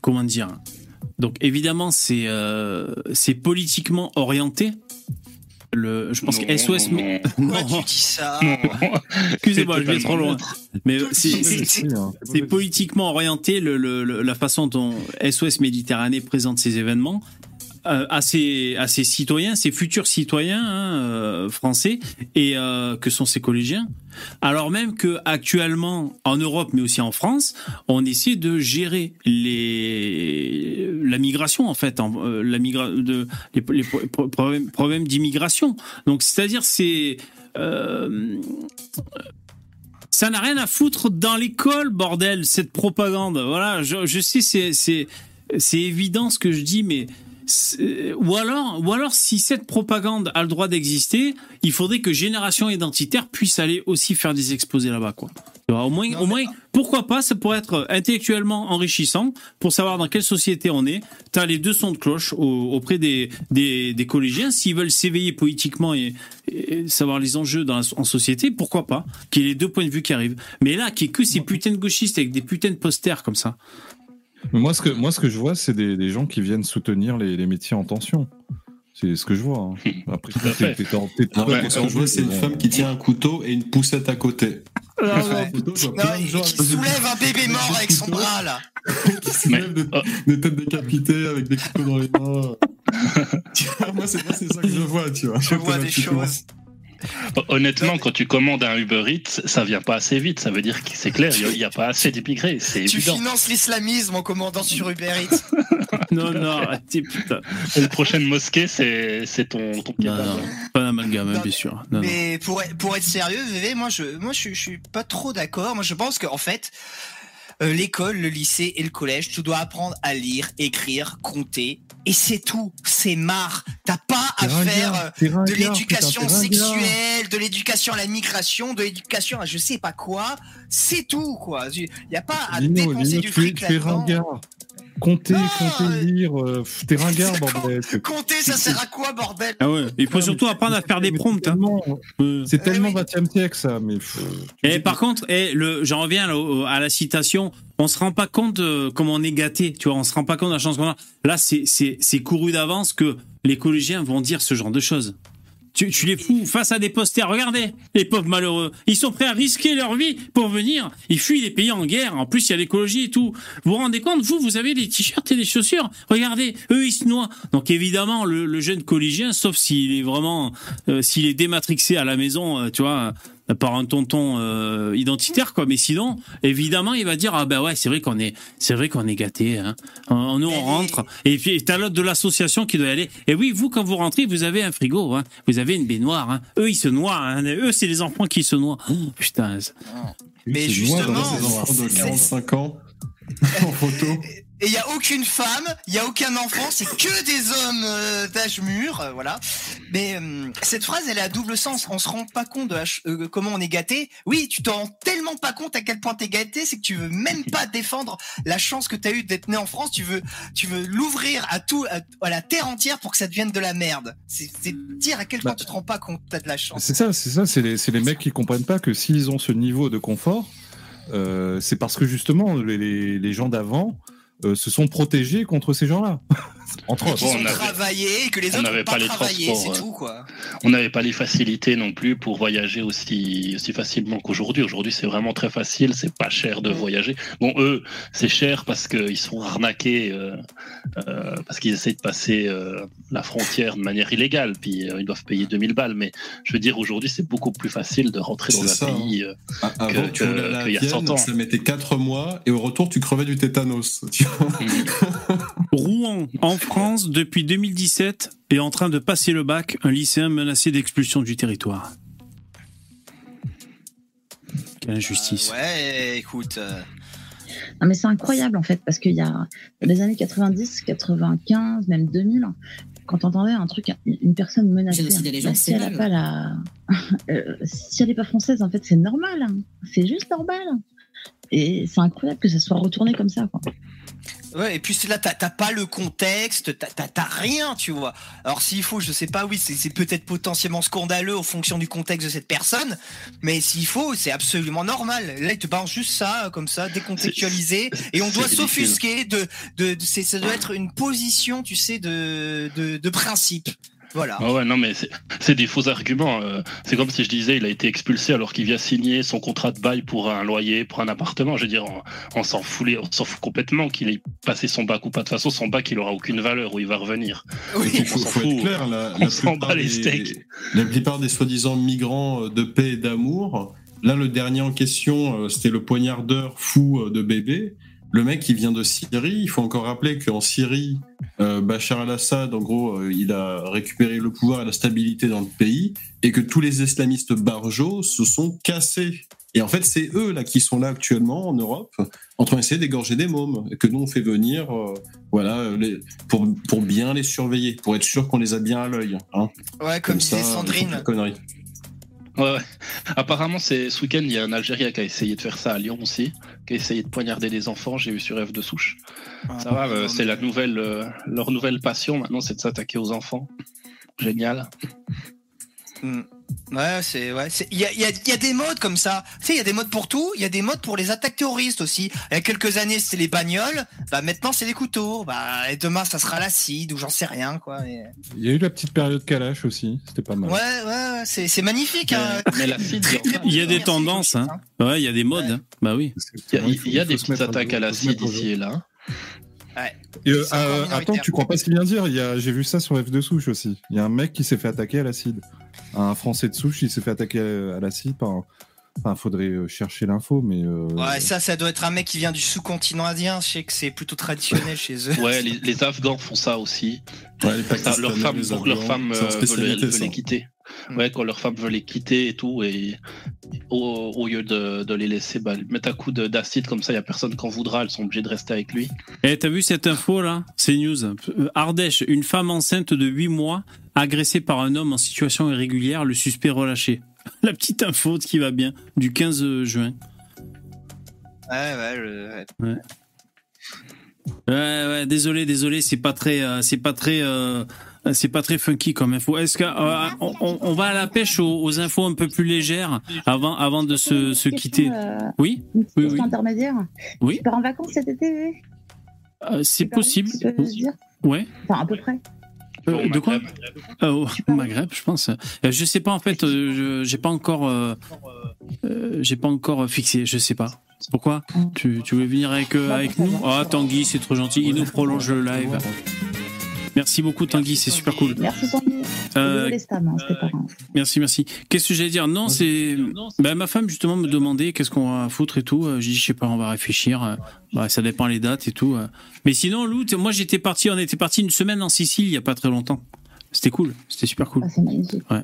comment dire Donc évidemment, c'est euh, c'est politiquement orienté. Le, je pense Non, que SOS. non, non. Pourquoi Non, tu dis ça excusez-moi, je vais trop loin. Mais c'est- politiquement orienté le, le- le- la façon dont SOS Méditerranée présente ces événements à, ses, à ses citoyens, ses futurs citoyens hein, euh, français et euh, que sont ses collégiens. Alors même que actuellement en Europe, mais aussi en France, on essaie de gérer les la migration en fait, euh, la migra de les, les pro- pro- problèmes, d'immigration. Donc c'est-à-dire c'est euh, ça n'a rien à foutre dans l'école, bordel, cette propagande. Voilà, je, je sais, c'est, évident ce que je dis, mais ou alors, ou alors, si cette propagande a le droit d'exister, il faudrait que Génération Identitaire puisse aller aussi faire des exposés là-bas, quoi. Au moins, Non, au moins, pourquoi pas Ça pourrait être intellectuellement enrichissant pour savoir dans quelle société on est. T'as les deux sons de cloche au- auprès des, des, des collégiens s'ils veulent s'éveiller politiquement et, et savoir les enjeux dans la, en société. Pourquoi pas Qu'il y ait les deux points de vue qui arrivent. Mais là, qu'il y ait que ces putains de gauchistes avec des putains de posters comme ça. Mais moi, ce que, moi, ce que je vois, c'est des, des gens qui viennent soutenir les, les métiers en tension. C'est ce que je vois. hein. Après, t'es- t'es en- t'es- mais ce que je vois, c'est une femme qui tient un couteau et une poussette à côté. Ouais. Non, gens qui soulève un bébé mort avec son bras, là. qui soulèvent des, des têtes décapitées avec des couteaux dans les mains. Moi, c'est moi, c'est ça que je vois, tu vois. Je vois des choses. Honnêtement, quand tu commandes un Uber Eats, ça vient pas assez vite. Ça veut dire que c'est clair, il n'y a, pas assez d'immigrés. C'est Tu évident. finances l'islamisme en commandant sur Uber Eats. Non, non, putain. La prochaine mosquée, c'est ton, ton Non, non, pas d'amalgame, hein, bien sûr. Non, non. Mais pour, être- pour être sérieux, VV, moi je, moi je, je suis pas trop d'accord. Moi je pense qu'en fait, euh, l'école, le lycée et le collège, tu dois apprendre à lire, écrire, compter. Et c'est tout. C'est marre. T'as pas à faire euh, de l'éducation sexuelle, de l'éducation à la migration, de l'éducation à je sais pas quoi. C'est tout, quoi. Il y a pas à dépenser du fric là-dedans. Non, compter, euh, lire. euh, pff, T'es ringard, bordel. Compter, ça sert à quoi, bordel? Ah ouais, il faut Non, surtout mais apprendre à c'est- faire des mais prompts. C'est Hein. tellement, Euh. c'est tellement oui. 20 e siècle, ça. Mais pff, Et par contre, eh, le, j'en reviens là, au- à la citation. On se rend pas compte euh, comment on est gâté. Tu vois, on se rend pas compte de la chance qu'on a. Là, c'est c'est c'est couru d'avance que les collégiens vont dire ce genre de choses. Tu, tu les fous face à des posters. Regardez, les pauvres malheureux. Ils sont prêts à risquer leur vie pour venir. Ils fuient les pays en guerre. En plus, il y a l'écologie et tout. Vous vous rendez compte, vous, vous avez des t-shirts et des chaussures. Regardez, eux, ils se noient. Donc évidemment, le, jeune collégien, sauf s'il est vraiment, euh, s'il est dématrixé à la maison, euh, tu vois, par un tonton euh, identitaire, quoi. Mais sinon, évidemment, il va dire ah ben ouais, c'est vrai qu'on est, c'est vrai qu'on est gâté. Hein. Nous, on rentre. Et puis t'as l'autre de l'association qui doit y aller. Et oui, vous, quand vous rentrez, vous avez un frigo. Hein. Vous avez une baignoire. Hein. Eux, ils se noient. Hein. Eux, c'est les enfants qui se noient. Oh, putain. Mais justement, enfants de 45 ans en photo. Et il y a aucune femme, il y a aucun enfant, c'est que des hommes euh, d'âge mûr, euh, voilà. Mais euh, cette phrase, elle est à double sens. On se rend pas compte de euh, comment on est gâté. Oui, tu t'en rends tellement pas compte à quel point t'es gâté, c'est que tu veux même pas défendre la chance que t'as eue d'être né en France. Tu veux, tu veux l'ouvrir à tout, à, à la terre entière pour que ça devienne de la merde. C'est dire à quel point Bah, tu te rends pas compte que t'as de la chance. C'est ça, c'est ça, c'est les, les mecs qui comprennent pas que s'ils ont ce niveau de confort, c'est parce que justement les, les gens d'avant euh, se sont protégés contre ces gens-là, entre autres. Bon, on avait- travaillé et que les autres n'avait n'ont pas, pas les travaillé, transports, c'est tout quoi. On n'avait pas les facilités non plus pour voyager aussi, aussi facilement qu'aujourd'hui. Aujourd'hui, c'est vraiment très facile, c'est pas cher de voyager. Bon, eux, c'est cher parce qu'ils sont arnaqués, euh, euh, parce qu'ils essaient de passer euh, la frontière de manière illégale, puis euh, ils doivent payer 2000 balles. Mais je veux dire, aujourd'hui, c'est beaucoup plus facile de rentrer dans un ça, pays. A- Avant, Que- tu à y a 100 Vienne, ans. ça mettait 4 mois et au retour, tu crevais du tétanos. Tu vois Rouen, en France, depuis 2017, est en train de passer le bac, un lycéen menacé d'expulsion du territoire. Quelle injustice. Ouais, écoute. euh, Non, mais c'est incroyable en fait, parce qu'il y a les années 90, 95, même 2000, quand t'entendais un truc, une personne menacée, bah, si elle mal. pas la, Euh, si elle est pas française, en fait, c'est normal, hein. c'est juste normal. Et c'est incroyable que ça soit retourné comme ça. Quoi. Ouais, et puis là, t'as pas le contexte, t'as- rien, tu vois. Alors s'il faut, je sais pas, oui, c'est c'est peut-être potentiellement scandaleux en fonction du contexte de cette personne, mais s'il faut, c'est absolument normal. Là, il te balance juste ça, comme ça, décontextualisé, et on doit s'offusquer de, de, de- c'est- ça doit être une position, tu sais, de, de, de principe. Voilà. Ah ouais, non, mais c'est- c'est des faux arguments. euh, C'est comme si je disais, il a été expulsé alors qu'il vient signer son contrat de bail pour un loyer, pour un appartement. Je veux dire, on, on s'en fout, les- on s'en fout complètement qu'il ait passé son bac ou pas. De toute façon, son bac, il aura aucune valeur où il va revenir. Oui. Il faut, on s'en faut fout. être clair, la, On la s'en plupart bat les des- steaks. La plupart des soi-disant migrants euh, de paix et d'amour, là, le dernier en question, euh, c'était le poignardeur fou de bébé. Le mec, il vient de Syrie. Il faut encore rappeler qu'en Syrie, euh, Bachar al-Assad, en gros, euh, il a récupéré le pouvoir et la stabilité dans le pays, et que tous les islamistes barjots se sont cassés. Et en fait, c'est eux là qui sont là actuellement en Europe, en train d'essayer d'égorger des mômes, et que nous on fait venir, euh, voilà, les- pour, pour bien les surveiller, pour être sûr qu'on les a bien à l'œil. Hein. Ouais, comme disait ça, font plus Sandrine. Ouais, ouais. Apparemment, c'est ce week-end, il y a un Algérien qui a essayé de faire ça à Lyon aussi, qui a essayé de poignarder des enfants. J'ai vu sur F de souche. Ça va, euh, c'est la nouvelle, euh, leur nouvelle passion maintenant, c'est de s'attaquer aux enfants. Génial. Mm. Ouais, c'est ouais, il y a, y, a, il y a des modes comme ça. Tu sais, il y a des modes pour tout. Il y a des modes pour les attaques terroristes aussi. Il y a quelques années, c'était les bagnoles. Bah maintenant, c'est les couteaux. Bah et demain, ça sera l'acide ou j'en sais rien quoi. Et- Il y a eu la petite période Kalash aussi, c'était pas mal. Ouais, ouais, ouais, c'est c'est magnifique. Hein. Mais l'acide, il y a. Des tendances, hein. Ouais, il y a des modes. hein. Bah oui. Il y a, Il faut- il y a il faut des petites attaques à l'acide ici et là. Et, euh, euh, attends, tu crois pas ce qu'il vient de dire? Il y a, j'ai vu ça sur F de souche aussi. Il y a un mec qui s'est fait attaquer à l'acide. Un Français de souche, il s'est fait attaquer à, par. un- Enfin, faudrait euh, chercher l'info, mais. euh, Ouais, ça, ça doit être un mec qui vient du sous-continent indien. Je sais que c'est plutôt traditionnel chez eux. Ouais, les, les Afghans font ça aussi. Ouais, les Ça, leurs femmes, leurs veulent, veulent les quitter. Mm. Ouais, quand leurs femmes veulent les quitter et tout, et au, au lieu de, de les laisser bah, mettre un coup de- d'acide comme ça, il y a personne qui en voudra, elles sont obligées de rester avec lui. Eh, t'as vu cette info là C'est news? Euh, Ardèche, une femme enceinte de 8 mois agressée par un homme en situation irrégulière, le suspect relâché. La petite info qui va bien, du 15 juin. Ouais, ouais, je- ouais. Ouais, ouais, désolé, désolé, c'est pas très, euh, c'est pas très, euh, c'est pas très funky comme info. Est-ce que euh, on, on- va à la pêche aux, aux infos un peu plus légères avant, avant de se, se quitter euh, Oui, Oui, oui. intermédiaire. Oui. Tu pars en vacances cet été Euh, c'est possible. Ouais. Enfin, à peu près. Euh, de quoi. Euh, Au Maghreb, je pense. Euh, je sais pas en fait. euh, je- j'ai pas encore, euh, euh, j'ai pas encore fixé. Je sais pas. Pourquoi? Tu, tu voulais venir avec euh, avec nous? Ah Tanguy, c'est trop gentil. Il nous prolonge le live. Merci beaucoup Tanguy, c'est super cool. Merci Sandy. Euh, hein. Merci, merci. Qu'est-ce que j'allais dire? Non, c'est. Bah, ma femme, justement, me demandait qu'est-ce qu'on va foutre et tout. Euh, J'ai dit, je sais pas, on va réfléchir. Euh, Bah, ça dépend les dates et tout. euh. Mais sinon, Lou, moi, j'étais parti, on était parti une semaine en Sicile il y a pas très longtemps. C'était cool, c'était super cool. Ah, c'est magnifique. Ouais.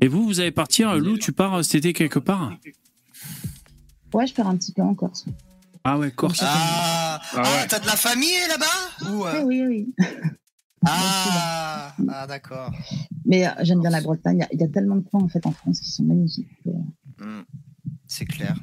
Et vous, vous allez partir, Lou, tu pars cet été quelque part? Ouais, je pars un petit peu en Corse. Ah ouais, Corse. Ah, Ah ah, ouais. t'as de la famille là-bas Ou, euh, Oui, oui, oui. Ah, ah d'accord. Mais euh, j'aime bien la Bretagne. Il y a- Il y, a tellement de coins en fait en France qui sont magnifiques. que- Hmm, C'est clair.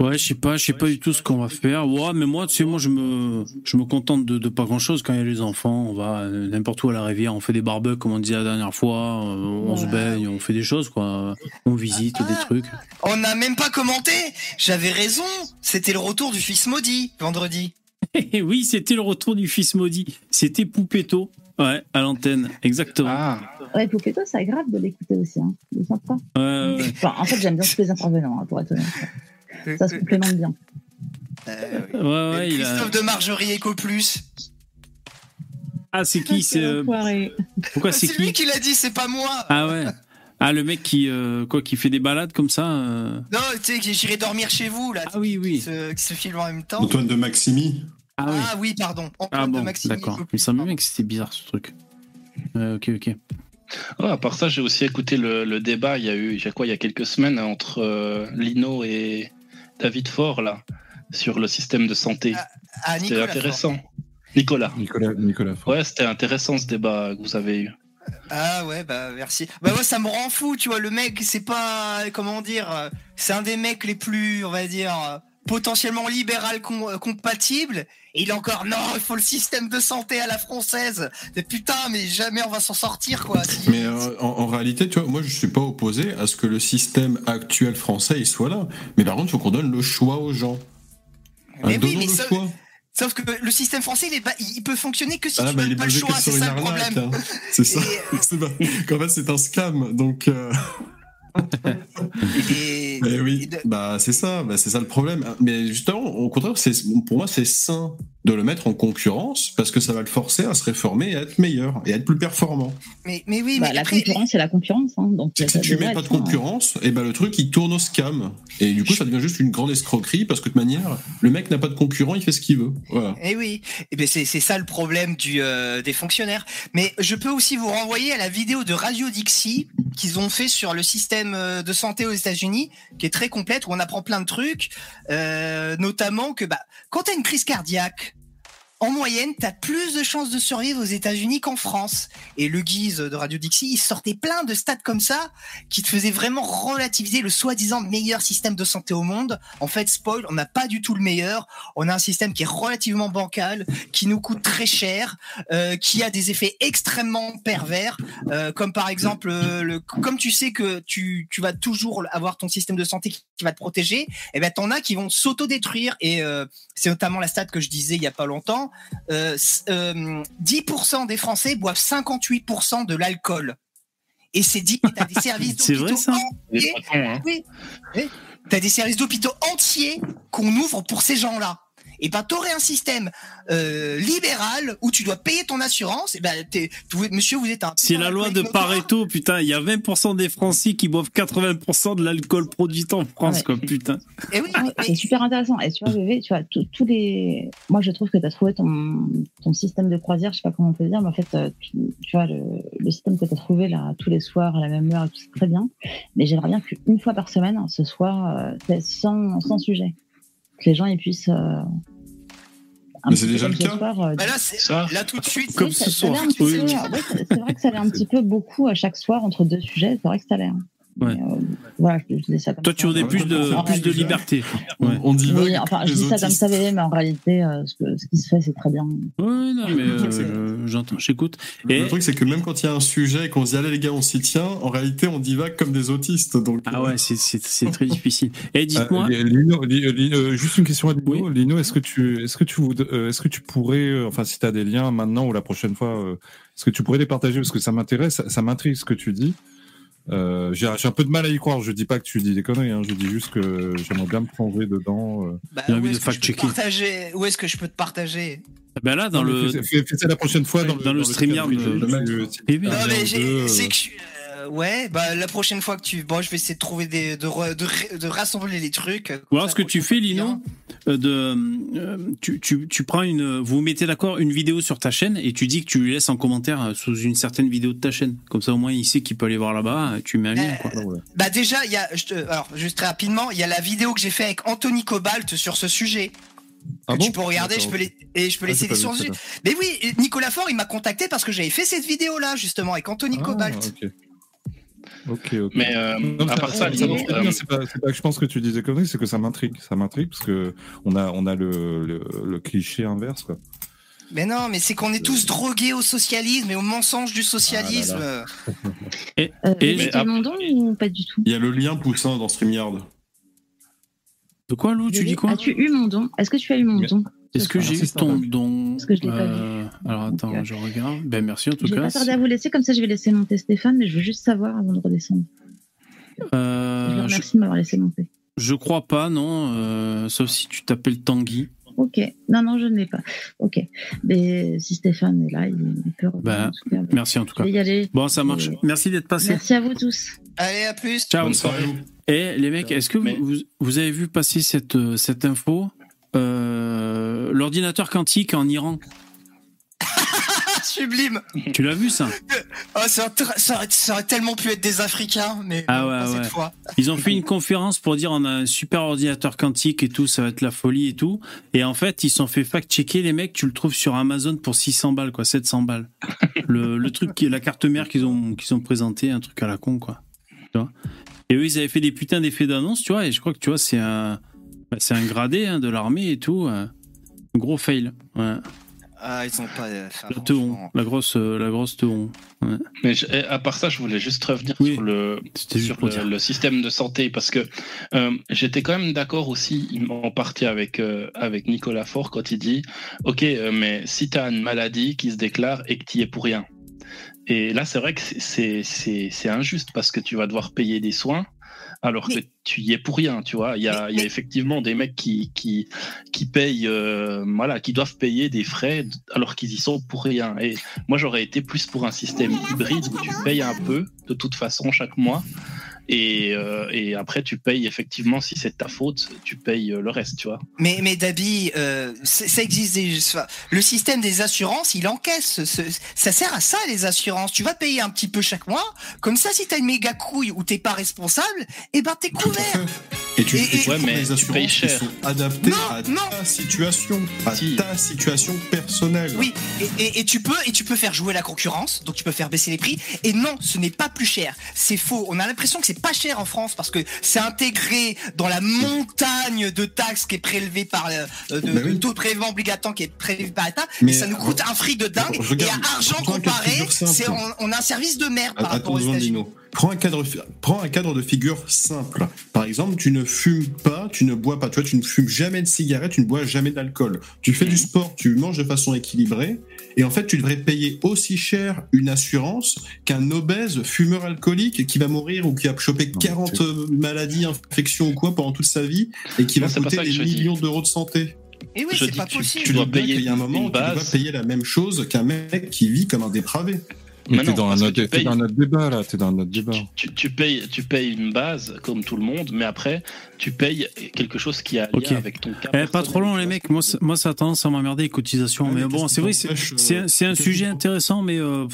Ouais, je sais pas, je sais pas du tout ce qu'on va faire. Ouais, mais moi, tu sais, moi, je me, je me contente de, de pas grand chose quand il y a les enfants. On va n'importe où à la rivière, on fait des barbecues, comme on disait la dernière fois, euh, on se baigne, on fait des choses, quoi. On visite des trucs. On n'a même pas commenté. J'avais raison. C'était le retour du fils maudit vendredi. Et oui, c'était le retour du fils maudit. C'était Poupetto. Ouais, à l'antenne, exactement. Ah, Ouais, Poupetto, c'est agréable de l'écouter aussi. Hein. Il est sympa. Ouais, ouais. Enfin, en fait, j'aime bien tous les intervenants, hein, pour être honnête. Ça se complémente bien. Euh, oui. Ouais, ouais, il a- Christophe de Margerie Eco Plus. Ah, c'est qui c'est, euh. Pourquoi c'est C'est lui qui qui l'a dit, c'est pas moi. Ah ouais. Ah, le mec qui, euh, quoi, qui fait des balades comme ça. euh. Non, tu sais, que j'irai dormir chez vous là. Ah oui, Qui oui. se, qui se filme en même temps. Antoine de Maximi. Ah oui. Ah oui, pardon. Antoine Ah de bon, d'accord. Il me semblait bien que c'était bizarre ce truc. Ouais, ok, ok. Ouais, à part ça, j'ai aussi écouté le, le débat. Il y a eu, il y a quoi, il y a quelques semaines entre euh, Lino et, David Faure, là, sur le système de santé. Ah, C'était Nicolas intéressant. Nicolas. Nicolas, Nicolas Faure. Ouais, c'était intéressant ce débat que vous avez eu. Ah ouais, bah merci. Bah moi ça me rend fou, tu vois, le mec, c'est pas, comment dire, euh, c'est un des mecs les plus, on va dire, euh, potentiellement libéral com- compatible. Et il est encore, non, il faut le système de santé à la française. Mais putain, mais jamais on va s'en sortir, quoi. Si- Mais euh, en, en réalité, tu vois, moi je suis pas opposé à ce que le système actuel français il soit là. Mais par contre, il faut qu'on donne le choix aux gens. Mais oui, mais le ça- choix. Sauf que le système français, il, est pas- il peut fonctionner que si Ah tu bah il donnes est pas le choix, c'est ça le problème. hein. C'est ça. Et- pas- Qu'en fait c'est un scam. Donc. euh, Et, Eh oui, bah c'est ça, bah, c'est ça le problème. Mais justement, au contraire, pour moi c'est sain de le mettre en concurrence parce que ça va le forcer à se réformer et à être meilleur et à être plus performant. mais, mais oui, Bah, mais la après, concurrence, c'est la concurrence. Hein, donc, ça si tu mets pas de hein. concurrence, et ben le truc il tourne au scam et du coup ça devient juste une grande escroquerie parce que de toute manière le mec n'a pas de concurrent, il fait ce qu'il veut. Voilà. Eh oui, eh ben c'est ça le problème du, euh, des fonctionnaires. Mais je peux aussi vous renvoyer à la vidéo de Radio Dixie qu'ils ont fait sur le système euh, de santé aux États-Unis, qui est très complète où on apprend plein de trucs, euh, notamment que bah quand t'as une crise cardiaque. En moyenne, t'as plus de chances de survivre aux États-Unis qu'en France. Et le guise de Radio Dixie, il sortait plein de stats comme ça qui te faisaient vraiment relativiser le soi-disant meilleur système de santé au monde. En fait, spoil, on n'a pas du tout le meilleur. On a un système qui est relativement bancal, qui nous coûte très cher, euh, qui a des effets extrêmement pervers, euh, comme par exemple, euh, le, comme tu sais que tu, tu vas toujours avoir ton système de santé qui, va te protéger, et ben t'en as qui vont s'autodétruire. Et euh, c'est notamment la stat que je disais il y a pas longtemps. Euh, s- euh, 10% des Français boivent 58% de l'alcool. Et c'est dit, t'as des services C'est vrai, d'hôpitaux ça entiers- oui, oui. T'as des services d'hôpitaux entiers qu'on ouvre pour ces gens-là. Et ben t'aurais un système euh, libéral où tu dois payer ton assurance. Et ben t'es- vous- monsieur, vous êtes un. C'est la loi de Pareto, putain. Il y a 20% des Français qui boivent 80% de l'alcool produit en France, Ouais. quoi, putain. Et oui, Ouais, c'est super intéressant. Et tu vois, bébé, tu vois, tous les. Moi, je trouve que tu as trouvé ton, ton système de croisière, je sais pas comment on peut dire, mais en fait, euh, tu, tu vois, le, le système que tu as trouvé là, tous les soirs à la même heure, c'est très bien. Mais j'aimerais bien qu'une fois par semaine, ce soit euh, sans, sans sujet. Que les gens ils puissent. euh, un Mais petit c'est peu déjà le cas. soir, euh, Bah là, c'est- Ça, là tout de suite. Comme oui, ce soir, oui. ouais, c'est vrai que ça allait un petit peu beaucoup à chaque soir entre deux sujets. C'est vrai que ça allait. Ouais. Euh, voilà, je, je dis ça comme Toi, ça. tu voudrais plus de, plus de liberté. Ouais. On dit Oui, enfin, je dis ça comme ça, mais en réalité, euh, ce, que- ce qui se fait, c'est très bien. Ouais, non, mais euh, j'entends, j'écoute. Et, Le truc c'est que même quand il y a un sujet et qu'on se dit allez les gars on s'y tient, en réalité on divague comme des autistes. Donc ah ouais, c'est, c'est, c'est très difficile. Et dites-moi, Lino, Li- Li- juste une question à Lino. Lino, est-ce que tu, est-ce que tu, euh, est-ce que tu pourrais, enfin, si tu as des liens maintenant ou la prochaine fois, est-ce que tu pourrais les partager? Parce que ça m'intéresse, ça, ça m'intrigue ce que tu dis. Euh, j'ai, un peu de mal à y croire. Je dis pas que tu dis des conneries. Hein, je dis juste que j'aimerais bien me plonger dedans. euh. Bah, J'ai où envie de est-ce que je peux te fact-checker. partager? Où est-ce que je peux te partager? Ben là, dans Non, le, fais, fais- fais ça la prochaine fois dans, dans le StreamYard, stream, tu- tu- bien, tu- Non, mais euh, c'est que je- ouais, bah la prochaine fois que tu, bon, je vais essayer de trouver des, de, re- de, rassembler les trucs. Ou alors, ce que tu fais, Lino, euh, de, euh, tu, tu, tu prends une, vous mettez d'accord une vidéo sur ta chaîne et tu dis que tu lui laisses en commentaire euh, sous une certaine vidéo de ta chaîne. Comme ça, au moins, il sait qu'il peut aller voir là-bas. Tu mets un lien, quoi. Bah déjà, il y a, je alors juste très rapidement, il y a la vidéo que j'ai fait avec Anthony Cobalt sur ce sujet. Ah que bon tu peux regarder, je peux les, et je peux Ah, laisser des sources. Mais oui, Nicolas Faure, il m'a contacté parce que j'avais fait cette vidéo là justement avec Anthony Ah, Cobalt. ok. Ok, ok. Mais euh, Non, à part ça, ça euh, c'est pas, c'est pas que je pense que tu disais conneries, c'est que ça m'intrigue, ça m'intrigue parce que on a, on a le, le, le cliché inverse quoi. Mais non, mais c'est qu'on est tous drogués au socialisme et au mensonge du socialisme. Ah Et, Euh, et- tu mon don ou pas du tout? Il y a le lien poussin dans StreamYard. de quoi, Lou, tu dis quoi? As-tu eu mon don Est-ce que tu as eu mon Mais- don Est-ce que j'ai eu ton don Parce que je l'ai pas Euh, Alors attends, Donc, je regarde. Ben merci en tout Je vais cas. pas tarder à vous laisser, comme ça je vais laisser monter Stéphane, mais je veux juste savoir avant de redescendre. je Euh, je, remercie de m'avoir laissé monter. je crois pas, non. euh, sauf si tu t'appelles Tanguy. Ok, non, non, je ne l'ai pas. Ok, mais si Stéphane est là, il, il peut revenir. Ben, en tout cas. Merci en tout Je cas. vais y aller. Bon, ça marche. Et- Merci d'être passé. Merci à vous tous. Allez, à plus. Ciao. Bonne soirée. Et les mecs, est-ce que vous, Mais- vous, vous avez vu passer cette, euh, cette info? Euh, L'ordinateur quantique en Iran. sublime. Tu l'as vu ça? Oh, ça, aurait tra- ça aurait- ça aurait tellement pu être des Africains, mais Ah ouais, pas ouais. cette fois. Ils ont fait une conférence pour dire on a un super ordinateur quantique et tout, ça va être la folie et tout. Et en fait, ils se sont fait fact-checker les mecs, tu le trouves sur Amazon pour 600 balles, quoi, 700 balles. Le, le truc qui est la carte mère qu'ils ont, qu'ils ont présenté, un truc à la con, quoi. Tu vois? Et eux, ils avaient fait des putains d'effets d'annonce, tu vois, et je crois que tu vois, c'est un, bah, c'est un gradé hein, de l'armée et tout. euh, gros fail. Ouais. Ah, ils ont pas. euh, La teon, franchement. la grosse, euh, la grosse teon. Ouais. Mais je- et à part ça, je voulais juste revenir Oui. sur le sur le, système de santé parce que euh, j'étais quand même d'accord aussi en partie avec euh, avec Nicolas Faure quand il dit ok euh, mais si tu as une maladie qui se déclare et que tu y es pour rien et là c'est vrai que c'est- c'est c'est c'est injuste parce que tu vas devoir payer des soins alors que tu y es pour rien tu vois il y a il y a effectivement des mecs qui qui qui payent euh, voilà qui doivent payer des frais alors qu'ils y sont pour rien et moi, j'aurais été plus pour un système hybride où tu payes un peu, de toute façon, chaque mois. Et, euh, et après, tu payes effectivement, si c'est de ta faute, tu payes euh, le reste, tu vois. Mais, mais Dabi, euh, c'est- ça existe déjà. Le système des assurances, il encaisse. ce- ça sert à ça, les assurances. Tu vas payer un petit peu chaque mois. Comme ça, si t'as une méga couille ou t'es pas responsable, eh ben t'es couvert. Et tu, Et- et tu et- prends Ouais, des tu assurances qui sont adaptées Non, à non. ta situation, à Si. ta situation personnelle. Oui, et, et- et tu peux et tu peux faire jouer la concurrence, donc tu peux faire baisser les prix. Et non, ce n'est pas plus cher. C'est faux. On a l'impression que c'est pas cher en France parce que c'est intégré dans la montagne de taxes qui est prélevée par le euh, de, Bah oui. de taux de prélèvement obligatoire qui est prélevé par l'État. Mais, Mais ça nous coûte un fric de dingue. regarde, et à argent prends comparé, on, on a un service de merde par À- rapport aux États-Unis. Prends un cadre, prends un cadre de figure simple. Par exemple, tu ne fumes pas, tu ne bois pas. Tu vois, tu ne fumes jamais de cigarette, tu ne bois jamais d'alcool. Tu fais du sport, tu manges de façon équilibrée. Et en fait, tu devrais payer aussi cher une assurance qu'un obèse fumeur alcoolique qui va mourir ou qui a chopé Non, 40 maladies, infections ou quoi pendant toute sa vie et qui Non, va coûter des millions d'euros de santé. Et oui, Je c'est dis pas que tu- possible. tu dois payer qu'il y a un moment où tu dois payer la même chose qu'un mec qui vit comme un dépravé. Mais t'es dans, autre- tu payes- dans notre débat là, t'es dans notre débat. Tu, tu payes, tu payes une base comme tout le monde, mais après, tu payes quelque chose qui a lien Ok. avec ton cas. Eh, pas trop long, les mecs. Moi, ça- moi, ça a tendance à m'emmerder les cotisations. Ouais, mais mais bon, c'est vrai, c'est euh, un, un sujet intéressant, mais euh,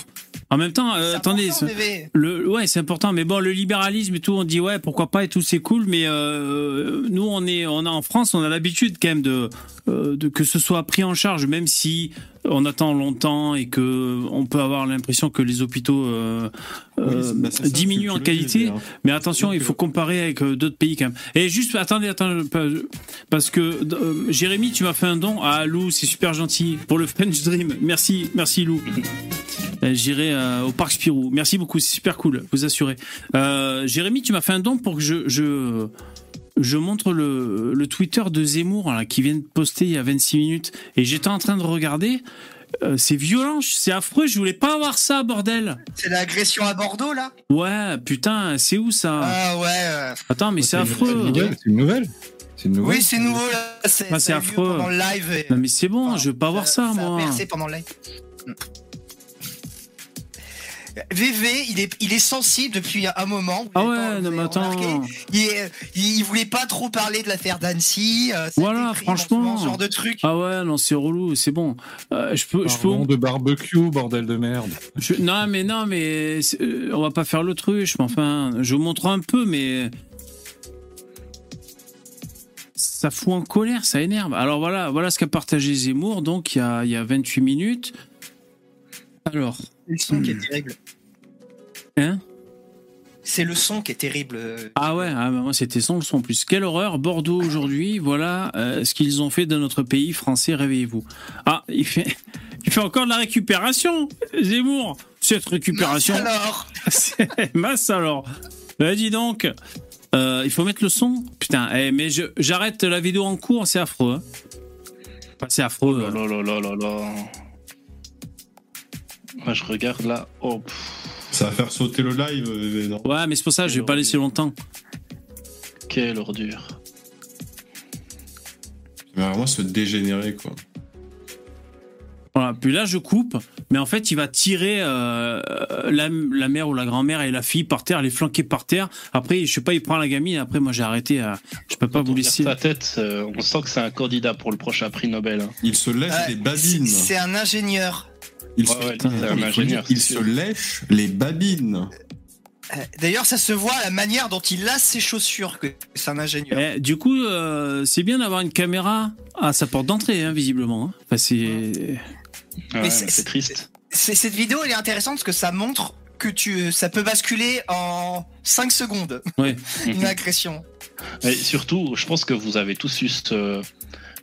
en même temps, euh, attendez. le, ouais, c'est important, mais bon, le libéralisme et tout, on dit ouais, pourquoi pas et tout, c'est cool, mais euh, nous, on est, on a en France, on a l'habitude quand même de, euh, de que ce soit pris en charge, même si on attend longtemps et que on peut avoir l'impression que les hôpitaux euh, Oui, bah, ça, tu- en qualité. Mais attention, il faut comparer avec euh, d'autres pays quand même. Et juste, attendez, attendez, parce que euh, Jérémy, tu m'as fait un don à Lou, c'est super gentil pour le French Dream. Merci, merci Lou. J'irai euh, au parc Spirou. Merci beaucoup, c'est super cool, vous assurez. Jérémy, tu m'as fait un don pour que je je, je montre le, le Twitter de Zemmour là, qui vient de poster il y a 26 minutes et j'étais en train de regarder. Euh, c'est violent, c'est affreux, je voulais pas avoir ça, bordel. C'est l'agression à Bordeaux là? Ouais, putain, c'est où ça? Ah ouais. euh, Attends, mais c'est affreux. C'est une nouvelle. C'est une nouvelle. Oui, c'est nouveau là. C'est Ah, c'est ça a eu lieu affreux. Pendant le live. et- Non mais c'est bon, je veux pas voir ça, a moi. percé pendant le live. VV, il est, il est sensible depuis un moment. Ah ouais, pas- non mais attends. il, est- il voulait pas trop parler de l'affaire d'Annecy. euh, Voilà, franchement. Ce genre de truc. Ah ouais, non, c'est relou, c'est bon. Euh, je peux, je peux. De barbecue, bordel de merde. je- non mais non mais euh, on va pas faire l'autruche, mais enfin, je vous montre un peu, mais ça fout en colère, ça énerve. Alors voilà, voilà ce qu'a partagé Zemmour, donc il y a, il y a 28 minutes. Alors, le son qui est terrible. Hein C'est le son qui est terrible. euh. Ah ouais, ah bah moi c'était sans le son en plus. Quelle horreur, Bordeaux aujourd'hui, voilà euh, ce qu'ils ont fait de notre pays français, réveillez-vous. Ah, il fait, il fait encore de la récupération, Zemmour. Cette récupération, alors. c'est masse alors. Bah, dis donc, Euh, il faut mettre le son. Putain, eh, mais je- j'arrête la vidéo en cours, c'est affreux. hein. Enfin, c'est affreux. Oh là là là là là. Moi, je regarde là. Oh, pff, Ça va faire sauter le live, euh, non Ouais, mais c'est pour ça, je vais pas laisser longtemps. quelle ordure. Mais vraiment se dégénérer, quoi. Voilà, puis là je coupe, mais en fait il va tirer euh, la, la mère ou la grand-mère et la fille par terre, les flanquer par terre. Après, je sais pas, il prend la gamine. Après, moi j'ai arrêté. à- je peux pas Quand vous laisser. sa tête, euh, on sent que c'est un candidat pour le prochain prix Nobel. hein. Il se laisse Ah, des c'est babines. c'est un ingénieur. Il, Ouais, se, ouais, putain, il il lèche les babines. Euh, D'ailleurs, ça se voit à la manière dont il lace ses chaussures que c'est un ingénieur. Eh, du coup, euh, c'est bien d'avoir une caméra à sa porte d'entrée, hein, visiblement. hein. Enfin, c'est. Ouais, Mais c'est- triste. C'est- Cette vidéo, elle est intéressante parce que ça montre que tu, ça peut basculer en 5 secondes, Ouais. une agression. Et surtout, je pense que vous avez tous eu ce,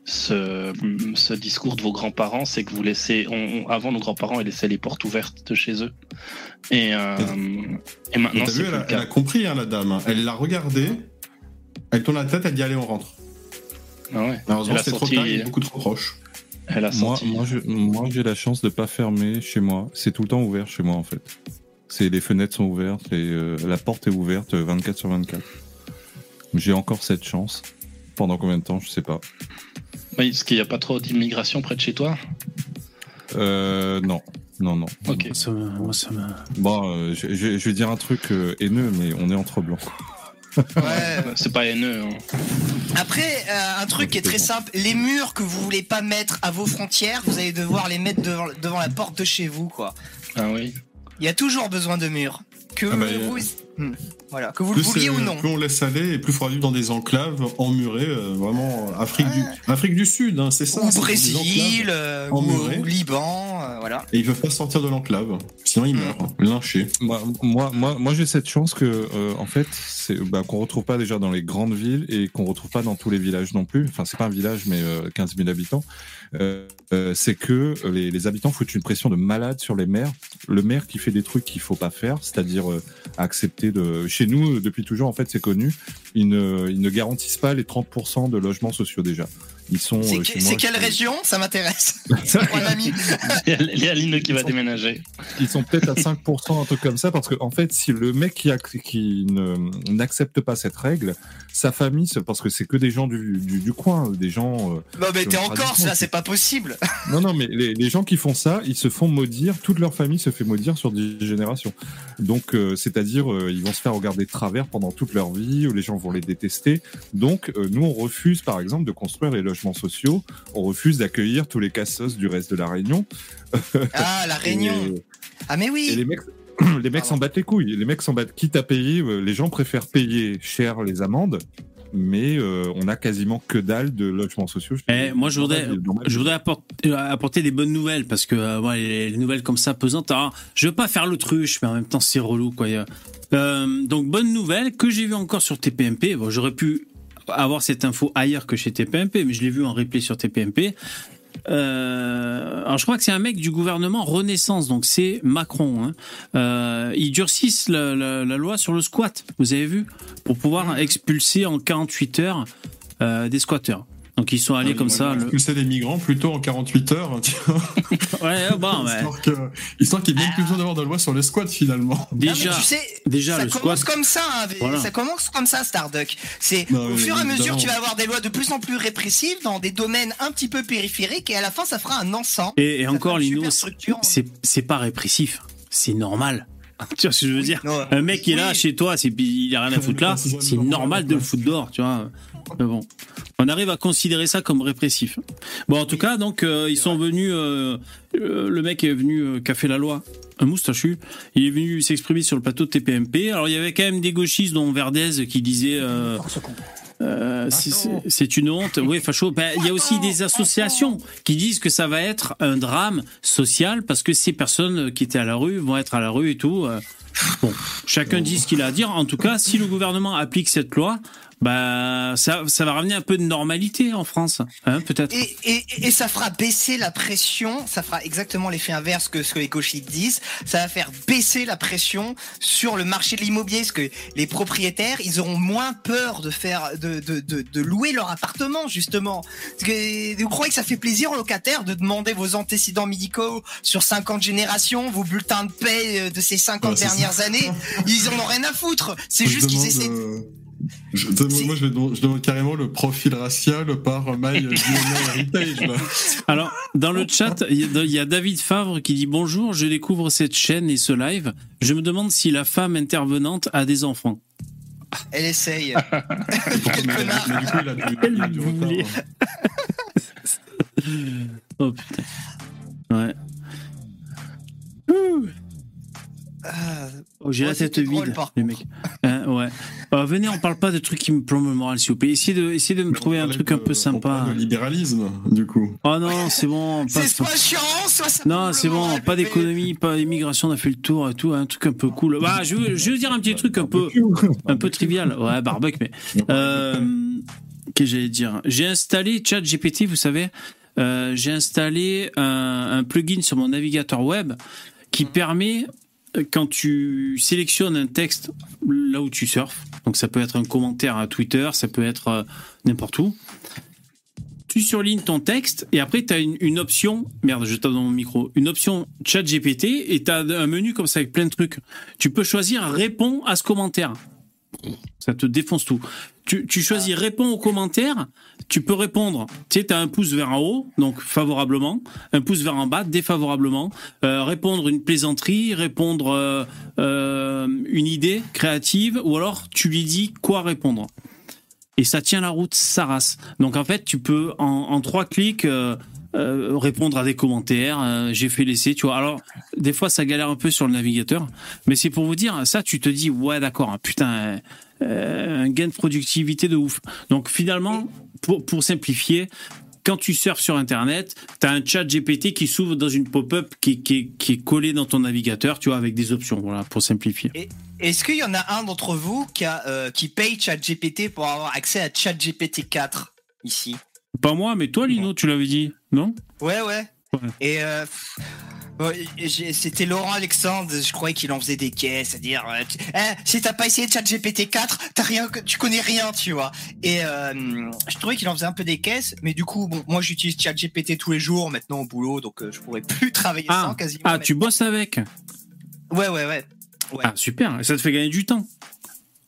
ce, ce discours de vos grands-parents, c'est que vous laissez, on- on- avant nos grands-parents, ils laissaient les portes ouvertes de chez eux. Et, euh, et maintenant, T'as c'est elle elle a compris, hein, la dame. Elle l'a regardé, elle tourne la tête, elle dit allez, on rentre. Ah ouais. Malheureusement, c'est trop tard, il est beaucoup trop proche. Elle a Moi, senti. moi, je- moi, j'ai la chance de pas fermer chez moi. C'est tout le temps ouvert chez moi, en fait. C'est les fenêtres sont ouvertes et euh, la porte est ouverte euh, 24 sur 24. J'ai encore cette chance. Pendant combien de temps, je sais pas. Oui, Est-ce qu'il n'y a pas trop d'immigration près de chez toi Euh, non, non, non. Ok. Ça me- moi, ça me- Bon, euh, je, je- je vais dire un truc euh, haineux, mais on est entre blancs. Ouais. C'est pas haineux. hein. Après, euh, un truc qui est très simple, les murs que vous voulez pas mettre à vos frontières, vous allez devoir les mettre devant, devant la porte de chez vous, quoi. Ah oui. Il y a toujours besoin de murs. Que Ah bah, vous, Hmm. voilà, que vous le Plus, vouliez euh, ou non. plus on laisse aller, et plus il faudra vivre dans des enclaves emmurées, euh, vraiment euh, Afrique, du, Afrique du Sud, hein, c'est ça. Ou Brésil, euh, ou, Liban, euh, voilà. Et ils peuvent pas sortir de l'enclave, sinon ils meurent, hein, lynchés. Moi, moi, moi, moi, j'ai cette chance que, euh, en fait, c'est bah, qu'on retrouve pas déjà dans les grandes villes et qu'on retrouve pas dans tous les villages non plus. Enfin, c'est pas un village, mais euh, 15 000 habitants. Euh, euh, c'est que les, les habitants foutent une pression de malade sur les maires. Le maire qui fait des trucs qu'il faut pas faire, c'est-à-dire euh, accepter de. Chez nous, euh, depuis toujours, en fait, c'est connu. Ils ne, ils ne garantissent pas les 30% de logements sociaux déjà. Ils sont. C'est euh, que- moi, quelle région? Ça m'intéresse. Il y a- Aline qui va déménager. ils sont peut-être à 5%, un truc comme ça, parce que en fait, si le mec qui, qui ne- n'accepte pas cette règle, sa famille, parce que c'est que des gens du, du, du coin, des gens. euh, Non mais t'es en Corse, là, c'est- pas possible. non, non, mais les, les gens qui font ça, ils se font maudire, toute leur famille se fait maudire sur des générations. Donc, euh, c'est-à-dire, euh, ils vont se faire regarder de travers pendant toute leur vie, ou les gens vont les détester. Donc, euh, nous, on refuse, par exemple, de construire les logements sociaux, on refuse d'accueillir tous les cassos du reste de la Réunion. Ah, la Réunion. Et- Ah mais Et oui. les mecs, les mecs s'en battent les couilles. Les mecs s'en battent. Quitte à payer, euh, les gens préfèrent payer cher les amendes, mais euh, on a quasiment que dalle de logements sociaux. Eh, moi, je voudrais, Normal. je voudrais apporter, euh, apporter des bonnes nouvelles parce que euh, ouais, les, les nouvelles comme ça pesantes. Alors, je veux pas faire l'autruche, mais en même temps, c'est relou, quoi. Euh, donc, bonne nouvelle que j'ai vu encore sur TPMP. Bon, j'aurais pu avoir cette info ailleurs que chez TPMP, mais je l'ai vu en replay sur TPMP. Euh, alors je crois que c'est un mec du gouvernement Renaissance, donc c'est Macron. Hein. Euh, ils durcissent la, la- la loi sur le squat, vous avez vu, pour pouvoir expulser en 48 heures euh, des squatteurs. Donc ils sont allés comme ça. le- Expulser des migrants plutôt en 48 heures, tu vois, Ouais, bon, ouais. histoire que- histoire qu'il n'y ait même plus besoin d'avoir de loi sur les squats finalement. Non, Déjà, tu sais, déjà ça le commence squat. comme ça, hein, Voilà. ça commence comme ça, Starduck. C'est Non, au fur et à mesure, tu vas avoir des lois de plus en plus répressives dans des domaines un petit peu périphériques, et à la fin, ça fera un ensemble. Et, et encore, Lino, c'est pas répressif, c'est normal. Tu vois ce que je veux dire Non, Un mec qui est là oui. chez toi, c'est il a rien à foutre là, C'est normal de le foutre dehors, tu vois. Mais bon, on arrive à considérer ça comme répressif. Bon, en tout cas, donc euh, ils sont venus. euh, euh, le mec est venu euh, qui a fait la loi, un moustachu. Il est venu s'exprimer sur le plateau de TPMP. Alors il y avait quand même des gauchistes, dont Verdez, qui disait. Euh, c'est une honte. Oui, facho. Ben, il y a aussi des associations qui disent que ça va être un drame social parce que ces personnes qui étaient à la rue vont être à la rue et tout. euh. Bon, chacun dit ce qu'il a à dire. En tout cas, si le gouvernement applique cette loi, bah ça, ça va ramener un peu de normalité en France, hein, peut-être. Et, et, et ça fera baisser la pression, ça fera exactement l'effet inverse que ce que les gauchistes disent, ça va faire baisser la pression sur le marché de l'immobilier, parce que les propriétaires, ils auront moins peur de faire, de, de, de, de louer leur appartement, justement. Parce que vous croyez que ça fait plaisir aux locataires de demander vos antécédents médicaux sur 50 générations, vos bulletins de paie euh, de ces 50 Ouais, c'est dernières années? Ils en ont rien à foutre. C'est juste qu'ils essaient euh, je moi, je demande, je demande carrément le profil racial par My Heritage. Là. Alors, dans le chat, il y a- il y a David Favre qui dit bonjour, je découvre cette chaîne et ce live. Je me demande si la femme intervenante a des enfants. Elle essaye. mais, mais connard. du coup, il a du, il a du retard. boulet. Oh putain. Ouais. J'ai la tête drôle, vide, par les mecs. Hein, ouais. Euh, venez, on parle pas de trucs qui me plombent le moral, s'il vous plaît. Essayez de, essayez de me trouver un truc de- un peu sympa. de libéralisme, du coup. Oh non, c'est bon. pas C'est soit chiant, soit ça. Non, c'est le bon, pas d'économie, pas d'immigration, on a fait le tour et tout, un truc un peu cool. Bah, je veux, je veux dire un petit truc un peu, un peu trivial. Ouais, barbecue, mais. Euh, Qu'est-ce que j'allais dire? J'ai installé ChatGPT, vous savez. Euh, j'ai installé un, un plugin sur mon navigateur web qui permet, euh, quand tu sélectionnes un texte là où tu surfes, donc ça peut être un commentaire à Twitter, ça peut être euh, n'importe où, tu surlignes ton texte et après tu as une, option, merde, je tape dans mon micro, une option chat GPT et tu as un menu comme ça avec plein de trucs. Tu peux choisir réponds à ce commentaire. Ça te défonce tout. Tu, tu choisis réponds au commentaire, tu peux répondre. Tu sais, tu as un pouce vers en haut, donc favorablement, un pouce vers en bas, défavorablement. Euh, répondre une plaisanterie, répondre euh, euh, une idée créative, ou alors tu lui dis quoi répondre et ça tient la route, ça race. Donc en fait, tu peux en, trois clics répondre à des commentaires. J'ai fait l'essai, tu vois. Alors des fois, ça galère un peu sur le navigateur, mais c'est pour vous dire ça. Tu te dis ouais, d'accord, hein, putain, un gain de productivité de ouf. Donc finalement, pour, pour simplifier. Quand tu surfes sur Internet, tu as un chat GPT qui s'ouvre dans une pop-up qui, qui, qui est collée dans ton navigateur, tu vois, avec des options, voilà, pour simplifier. Est-ce qu'il y en a un d'entre vous qui, a, euh, qui paye ChatGPT pour avoir accès à ChatGPT 4 ici? Pas moi, mais toi, Lino, tu l'avais dit, non? Ouais, ouais. Ouais. Et euh, c'était Laurent Alexandre, je croyais qu'il en faisait des caisses, c'est-à-dire, euh, eh, si t'as pas essayé ChatGPT 4, t'as rien, tu connais rien, tu vois. Et euh, je trouvais qu'il en faisait un peu des caisses, mais du coup, bon, moi j'utilise ChatGPT tous les jours maintenant au boulot, donc euh, je pourrais plus travailler Ah, sans quasiment. ah tu bosses avec? Ouais, ouais, ouais. Ah, super, ça te fait gagner du temps.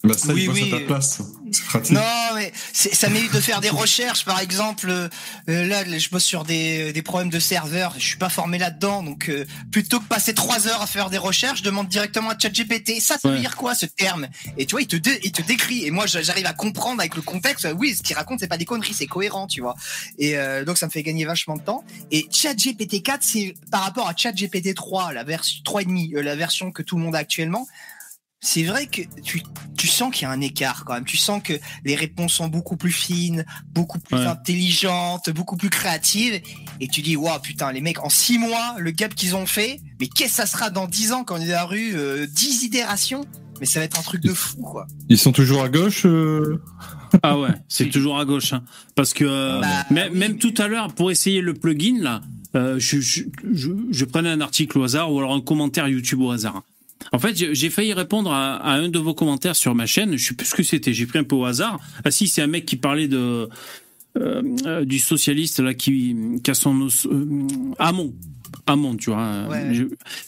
Bah ça, Oui, il oui. à ta place. C'est pratique. Non, mais ça m'évite de faire des recherches, par exemple. euh, euh, là, je bosse sur des, des problèmes de serveur. Je suis pas formé là-dedans, donc euh, plutôt que passer trois heures à faire des recherches, je demande directement à ChatGPT. Ça, ça veut Ouais. dire quoi ce terme? Et tu vois, il te, dé- il te décrit. Et moi, j'a- j'arrive à comprendre avec le contexte. euh, Oui, ce qu'il raconte, c'est pas des conneries, c'est cohérent, tu vois. Et euh, donc, ça me fait gagner vachement de temps. Et ChatGPT 4, c'est par rapport à ChatGPT 3, la version 3,5, euh, la version que tout le monde a actuellement. C'est vrai que tu, tu sens qu'il y a un écart quand même. Tu sens que les réponses sont beaucoup plus fines, beaucoup plus Ouais. intelligentes, beaucoup plus créatives. Et tu dis, waouh, putain, les mecs, en six mois, le gap qu'ils ont fait, mais qu'est-ce que ça sera dans dix ans quand il y a eu euh, 10 itérations? Mais ça va être un truc de fou, quoi. Ils sont toujours à gauche euh? Ah ouais, c'est toujours à gauche. hein. Parce que euh, Bah, même, oui, même mais- tout à l'heure, pour essayer le plugin, là, euh, je, je, je, je prenais un article au hasard ou alors un commentaire YouTube au hasard. En fait, j'ai failli répondre à, à un de vos commentaires sur ma chaîne. Je sais plus ce que c'était. J'ai pris un peu au hasard. Ah si, c'est un mec qui parlait de euh, euh, du socialiste là qui, qui a son os- euh, Hamon. Hamon, tu vois. Ouais. Je-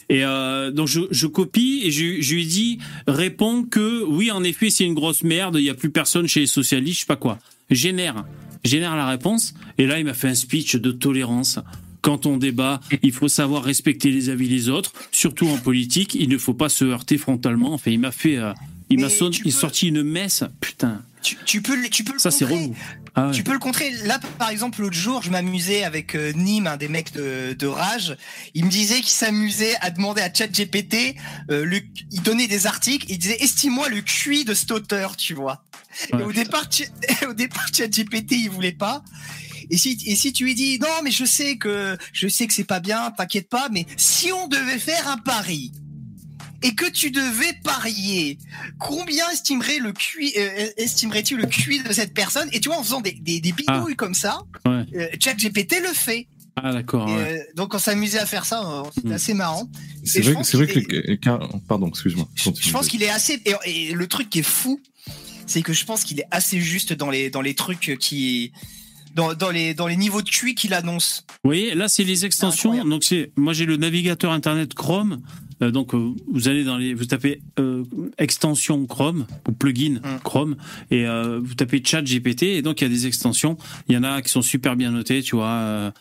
et euh, donc je, je copie et je, je lui dis réponds que oui, en effet, c'est une grosse merde. Il y a plus personne chez les socialistes, je sais pas quoi. Génère, génère la réponse. Et là, il m'a fait un speech de tolérance. Quand on débat, il faut savoir respecter les avis des autres, surtout en politique. Il ne faut pas se heurter frontalement. Enfin, il m'a fait, euh, il m'a tu peux- sorti une messe. Putain, Tu, tu peux, le- tu peux le ça c'est contrer. relou. Ah ouais. Tu peux le contrer. Là, par exemple, l'autre jour, je m'amusais avec euh, Nîmes, un des mecs de, de Rage. Il me disait qu'il s'amusait à demander à ChatGPT, euh, le, il donnait des articles, il disait estime-moi le QI de cet auteur, tu vois. Ouais, et au départ, Ch- au départ, ChatGPT, il voulait pas. Et si, et si tu lui dis non, mais je sais que je sais que c'est pas bien, t'inquiète pas, mais si on devait faire un pari et que tu devais parier, combien estimerais le QI, euh, estimerais-tu le QI de cette personne? Et tu vois, en faisant des, des, des bidouilles comme ça, Ouais. euh, ChatGPT le fait. Ah d'accord. Ouais. euh, donc on s'amusait à faire ça, euh, c'était Mm. assez marrant. C'est vrai, c'est vrai que est- cas- Pardon, excuse-moi. je pense qu'il est assez. Et, et le truc qui est fou, c'est que je pense qu'il est assez juste dans les dans les trucs qui dans, dans les dans les niveaux de QI qu'il annonce. Vous voyez, là, c'est les extensions. Donc, c'est, moi, j'ai le navigateur internet Chrome. Euh, donc, euh, vous allez dans les, vous tapez euh, extension Chrome ou plugin Mm. Chrome et vous tapez Chat GPT et donc il y a des extensions. Il y en a qui sont super bien notées, tu vois.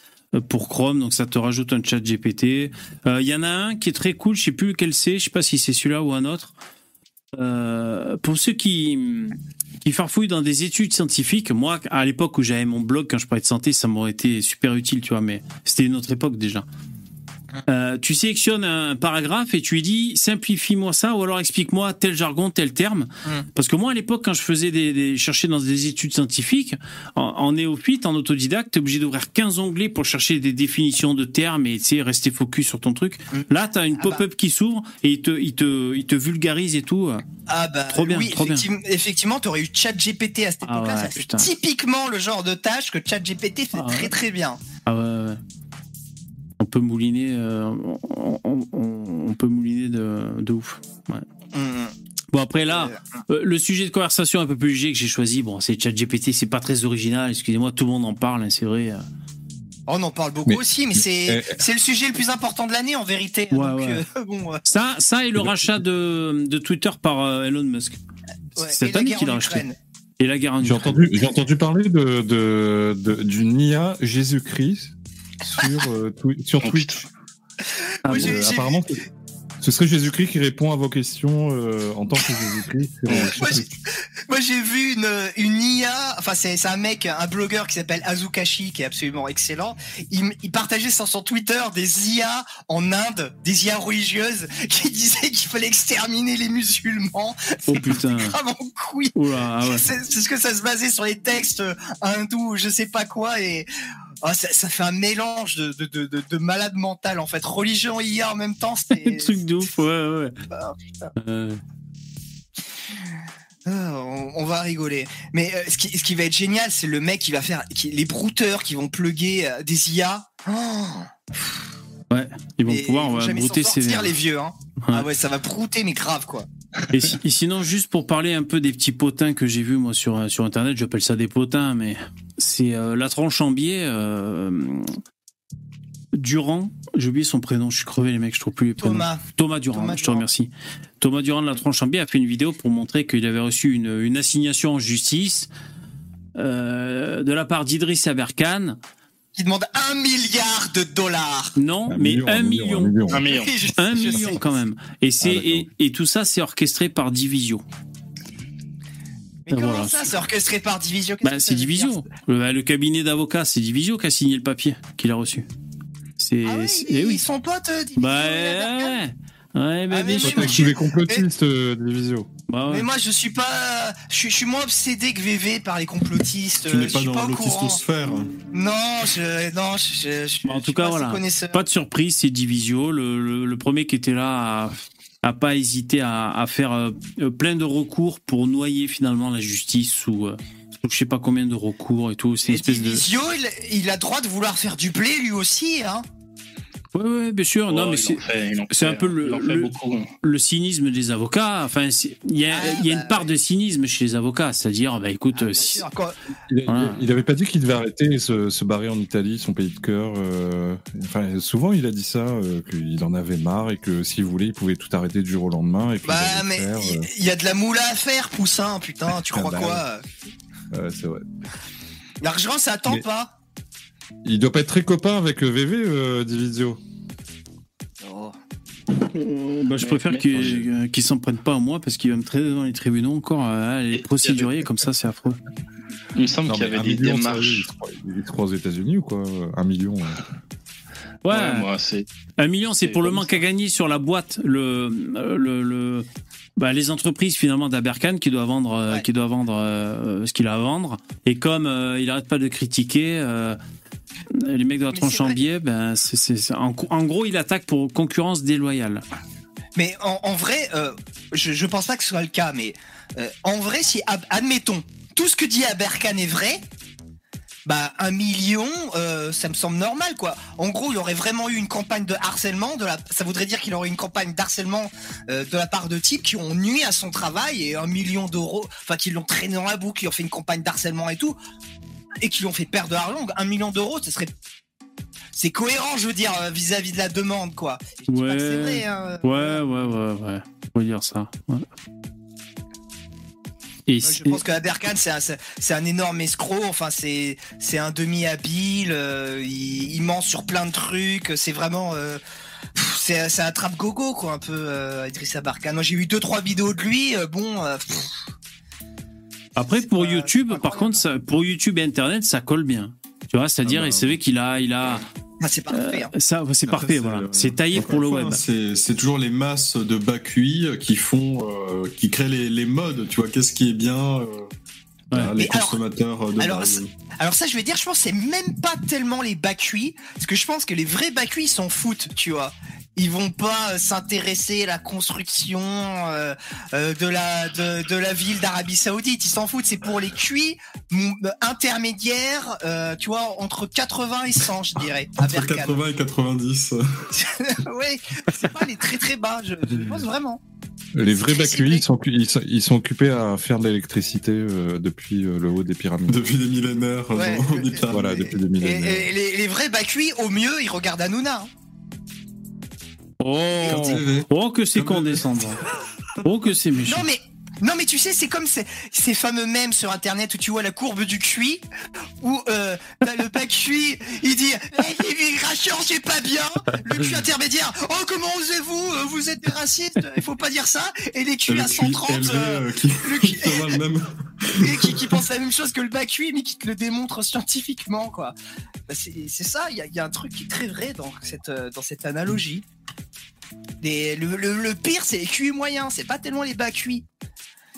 pour Chrome, donc ça te rajoute un chat GPT. Euh, Il y en a un qui est très cool, je sais plus lequel c'est, je sais pas si c'est celui-là ou un autre. Euh, pour ceux qui, qui farfouillent dans des études scientifiques, moi, à l'époque où j'avais mon blog, quand je parlais de santé, ça m'aurait été super utile, tu vois, mais c'était une autre époque déjà. Euh, tu sélectionnes un paragraphe et tu lui dis simplifie-moi ça ou alors explique-moi tel jargon, tel terme. Mm. Parce que moi, à l'époque, quand je faisais des, des chercher dans des études scientifiques, en, en néophyte, en autodidacte, t'es obligé d'ouvrir 15 onglets pour chercher des définitions de termes et tu sais, rester focus sur ton truc. Mm. Là, t'as une Ah bah. pop-up qui s'ouvre et il te, il te, il te vulgarise et tout. Ah bah Trop bien, oui, trop bien. effectivement, effectivement, t'aurais eu ChatGPT à cette Ah époque-là. ouais, ça, c'est putain. typiquement le genre de tâche que ChatGPT fait Ah très ouais. très bien. Ah ouais, ouais, ouais. On peut mouliner, euh, on, on- on- on peut mouliner de, de ouf. Ouais. Mm. Bon après là, euh, le sujet de conversation un peu plus léger que j'ai choisi, bon c'est ChatGPT, c'est pas très original, excusez-moi, tout le monde en parle, hein, c'est vrai. euh. On en parle beaucoup Mais- aussi, mais c'est c'est le sujet le plus important de l'année en vérité. Ouais, Donc, ouais. euh, bon, euh, Ça, ça et le rachat de, de Twitter par euh, Elon Musk. ouais. C'est Et cette la année qu'il a racheté. Et la guerre en J'ai Ukraine. entendu, j'ai entendu parler de, de, de- d'une IA Jésus-Christ sur, euh, sur Twitch. Ah, Oui, j'ai- Euh, apparemment, ce- serait Jésus-Christ qui répond à vos questions euh, en tant que Jésus-Christ. Moi, j'ai- vu une, une IA, enfin c'est un mec, un blogueur qui s'appelle Azukashi qui est absolument excellent. Il, partageait sur son Twitter des IA en Inde, des IA religieuses qui disaient qu'il fallait exterminer les musulmans. Oh putain. Ah ouais. C'est c'est ce que ça se basait sur les textes euh, hindous, ou je sais pas quoi, et ah, ça, ça fait un mélange de, de, de, de, de malade mental en fait. Religion et IA en même temps, c'est. Truc de ouf, ouais, ouais. Ah. Euh, Ah, on, on va rigoler. Mais euh, ce, qui, ce qui va être génial, c'est le mec qui va faire qui, les brouteurs qui vont plugger euh, des IA. Oh, ils vont et pouvoir ils vont ouais, jamais brouter sortir les vieux. Hein. Ouais. Ah ouais, ça va brouter mais grave quoi. Et, si- et sinon, juste pour parler un peu des petits potins que j'ai vus moi sur sur internet, j'appelle ça des potins, mais c'est euh, la tranche en biais. Euh, Durand, j'ai oublié son prénom, je suis crevé les mecs, je trouve plus les prénoms. Thomas. Thomas Durand, Thomas je te Durand. remercie. Thomas Durand de la tranche en biais a fait une vidéo pour montrer qu'il avait reçu une, une assignation en justice euh, de la part d'Idriss Aberkan. Qui demande un milliard de dollars. Non, Un mais million, un un million. million, Un million. Un million quand même. Et, c'est, Ah, et, et tout ça, c'est orchestré par Divisio. Mais comment Voilà. ça, c'est orchestré par Divisio Bah, c'est veut Divisio. Le, bah, le cabinet d'avocats, c'est Divisio qui a signé le papier qu'il a reçu. C'est. Ah ils, eh oui. ils sont potes, euh, Divisio Bah, Aberkan ouais. Ouais, bah, Ah, mais bien moi, sûr. je- euh, de Divisio. Bah, ouais. Mais moi, je suis pas. Je suis, je suis moins obsédé que VV par les complotistes. Tu n'es je pas suis dans pas au courant. l'autistosphère. Non, je, non, je, je, je, Bah, en je tout suis cas, voilà. Pas de surprise, c'est Divisio. Le, le, le premier qui était là a pas hésité à, à faire euh, plein de recours pour noyer finalement la justice sous, euh, sous je sais pas combien de recours et tout. C'est une espèce de. Il, il a droit de vouloir faire du blé lui aussi, hein. Ouais, ouais, bien sûr. non, mais c'est. un peu le- cynisme des avocats. Enfin, c'est- il y a, Ah, il y a bah, une part de cynisme chez les avocats, c'est-à-dire, bah écoute, Ah, euh, si- Il, Voilà. il avait pas dit qu'il devait arrêter et se, se barrer en Italie, son pays de cœur. euh, enfin, souvent, il a dit ça, euh, qu'il en avait marre et que s'il voulait, il pouvait tout arrêter du jour au lendemain. Et puis Bah, il mais y, a de la moula à faire, Poussin, putain, tu Ah, crois bah, quoi ouais, c'est vrai. L'argent, ça attend Mais- pas. Il doit pas être très copain avec euh, VV, euh, Divisio. Oh. bah, je préfère qu'ils euh, qu'ils s'en prennent pas à moi parce qu'il va me traiter dans les tribunaux encore. euh, les procéduriers comme ça, c'est affreux. Il me semble qu'il y avait des million, démarches. il croit aux États-Unis ou quoi Un million. euh. Ouais, Ouais, moi, c'est. un million, c'est pour le manque ça. à gagner sur la boîte. Le, euh, le, le- bah, les entreprises finalement d'Aberkan qui doit vendre, euh, Ouais. qui doit vendre euh, ce qu'il a à vendre. Et comme euh, il arrête pas de critiquer. euh, les mecs de la tranche en biais, ben, en, en gros, il attaque pour concurrence déloyale. Mais en, en vrai, euh, je, je pense pas que ce soit le cas, mais euh, en vrai, si ad- admettons tout ce que dit Aberkan est vrai, bah un million, euh, ça me semble normal quoi. En gros, il y aurait vraiment eu une campagne de harcèlement, de la, ça voudrait dire qu'il aurait eu une campagne d'harcèlement euh, de la part de types qui ont nuit à son travail et un million d'euros, enfin qui l'ont traîné dans la boucle, qui ont fait une campagne d'harcèlement et tout, et qui lui ont fait perdre de l'argent. Un million d'euros, ce serait c'est cohérent, je veux dire, euh, vis-à-vis de la demande, quoi. Je dis pas que c'est Ouais. vrai, hein. Ouais, ouais, ouais, ouais. Faut dire ça. ouais. Et Moi, je pense que Aberkan c'est un, un énorme escroc. Enfin, c'est un demi habile. euh, il, il ment sur plein de trucs. C'est vraiment euh, c'est un trap gogo quoi, un peu euh, Idriss Aberkan. Moi, j'ai eu deux trois vidéos de lui. euh, bon, euh, pff, Après, c'est pour pas- YouTube, c'est pas par contre, ça, pour YouTube et Internet, ça colle bien. Tu vois, c'est-à-dire, Ah bah, c'est vrai qu'il a, il a, Ah, c'est parfait. hein. Ça, c'est Après, parfait, voilà. euh, C'est taillé pour le fois, web. C'est c'est toujours les masses de bas QI qui font, euh, qui créent les, les modes. Tu vois, qu'est-ce qui est bien, euh, les alors- consommateurs de alors, base. Alors ça, je vais dire, je pense que c'est même pas tellement les bas cuits, parce que je pense que les vrais bas cuits s'en foutent, tu vois. Ils vont pas euh, s'intéresser à la construction euh, euh, de la de, de la ville d'Arabie Saoudite. Ils s'en foutent. C'est pour les cuits intermédiaires, tu vois, entre 80 et 100, je dirais. Entre Berkane. 80 et 90. ouais, c'est pas les très très bas. Je, je pense vraiment. Les vrais Très Bakuis, ils sont, ils, sont, ils sont occupés à faire de l'électricité euh, depuis euh, le haut des pyramides. Depuis des millénaires. Ouais. pyramides. Voilà, depuis des millénaires. et les, les vrais bas cuits, au mieux, ils regardent Hanouna. hein. Oh, oh que c'est condescendant. Oh que c'est méchant. Non mais non mais tu sais c'est comme ces, ces fameux mèmes sur internet où tu vois la courbe du QI où euh, le bac QI il dit hey, l'immigration c'est pas bien le QI intermédiaire oh comment osez-vous euh, vous êtes des racistes il faut pas dire ça et les le à QI 130 élevé, euh, qui, le qui même. et qui, qui pensent la même chose que le bac QI mais qui te le démontre scientifiquement quoi Bah, c'est ça il y a, il y a un truc qui est très vrai dans cette dans cette analogie le, le- le pire, c'est les QI moyens, c'est pas tellement les bas QI.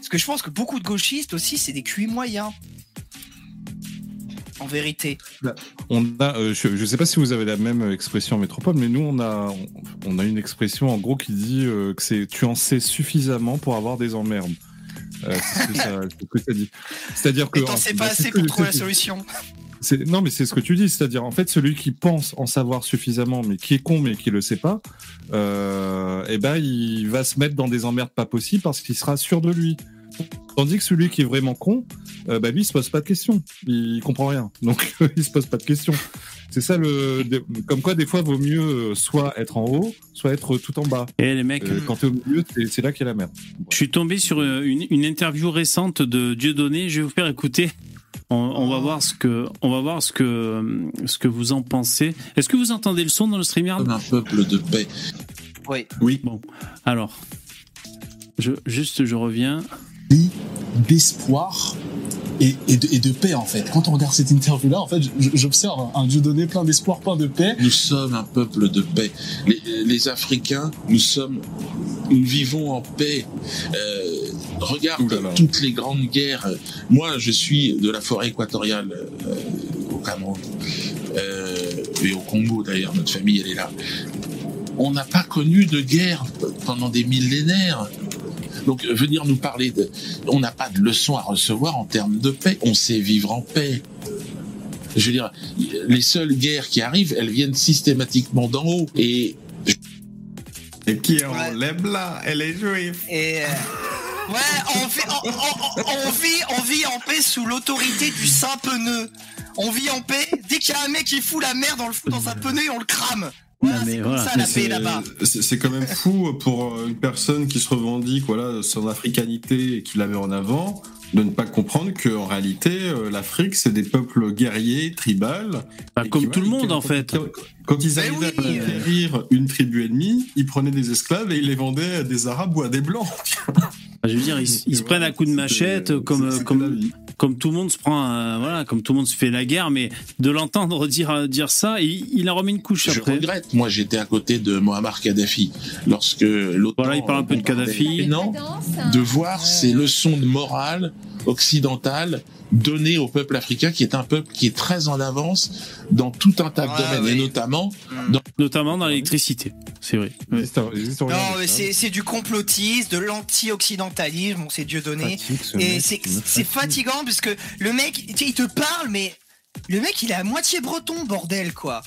Parce que je pense que beaucoup de gauchistes aussi, c'est des QI moyens. En vérité. On a, euh, je ne sais pas si vous avez la même expression en métropole, mais nous on a, on, a une expression en gros qui dit euh, que c'est tu en sais suffisamment pour avoir des emmerdes. Euh, c'est ce que ça, dit. C'est-à-dire que Et t'en en- sais bah, pas c'est assez pour trouver la solution. Non, mais c'est ce que tu dis, c'est-à-dire en fait celui qui pense en savoir suffisamment, mais qui est con mais qui le sait pas, euh, eh ben il va se mettre dans des emmerdes pas possibles parce qu'il sera sûr de lui. Tandis que celui qui est vraiment con, euh, bah lui il se pose pas de questions, il comprend rien, donc il se pose pas de questions. C'est ça le, comme quoi des fois vaut mieux euh, soit être en haut, soit être tout en bas. Et les mecs, Euh, quand t'es au milieu, c'est c'est là qu'il y a la merde. je suis tombé sur euh, une, une interview récente de Dieudonné. Je vais vous faire écouter. On, on va voir ce que, on va voir ce que, ce que vous en pensez. Est-ce que vous entendez le son dans le Comme un peuple de paix. Oui. Oui. Bon, alors, je, juste, je reviens. D'espoir et, et, de, et de paix en fait. Quand on regarde cette interview-là, en fait, j'observe un Dieu donné plein d'espoir, plein de paix. Nous sommes un peuple de paix. Les, les Africains, nous sommes, nous vivons en paix. Euh, regarde là là. toutes les grandes guerres. Moi, je suis de la forêt équatoriale euh, au Cameroun euh, et au Congo d'ailleurs. Notre famille, elle est là. On n'a pas connu de guerre pendant des millénaires. Donc venir nous parler de, on n'a pas de leçons à recevoir en termes de paix. On sait vivre en paix. Je veux dire, les seules guerres qui arrivent, elles viennent systématiquement d'en haut. Et Et qui ont Ouais. les blancs et les juifs. Et euh, ouais, on vit, on, on- on vit, on vit en paix sous l'autorité du saint peneux. On vit en paix. Dès qu'il y a un mec qui fout la merde, on le fout dans un pneu et on le crame. Voilà, c'est comme voilà. ça la C'est- paix là-bas. C'est c'est quand même fou pour euh, une personne qui se revendique voilà, son africanité et qui la met en avant, de ne pas comprendre qu'en réalité, euh, l'Afrique, c'est des peuples guerriers, tribales. Bah, comme qui, tout le monde en fait. Quand ils Mais arrivaient oui. à conquérir une tribu ennemie, ils prenaient des esclaves et ils les vendaient à des Arabes ou à des Blancs. Je veux dire, ils, ils se prennent à coups de machette, comme, comme, comme tout le monde se prend, euh, voilà, comme tout le monde se fait la guerre, mais de l'entendre dire, dire ça, il, il en remet une couche je après. regrette. Moi, j'étais à côté de Muammar Kadhafi lorsque l'OTAN. Voilà, il parle un peu de Kadhafi. Non, de voir ces leçons de morale occidentale données au peuple africain, qui est un peuple qui est très en avance dans tout un tas de domaines, ouais. et notamment Notamment dans l'électricité, c'est vrai. Non, mais c'est c'est du complotisme, de l'anti-occidentalisme, bon, c'est Dieu donné. Fatigue, ce Et c'est fatigant parce que le mec, il te parle, mais le mec, il est à moitié breton, bordel, quoi.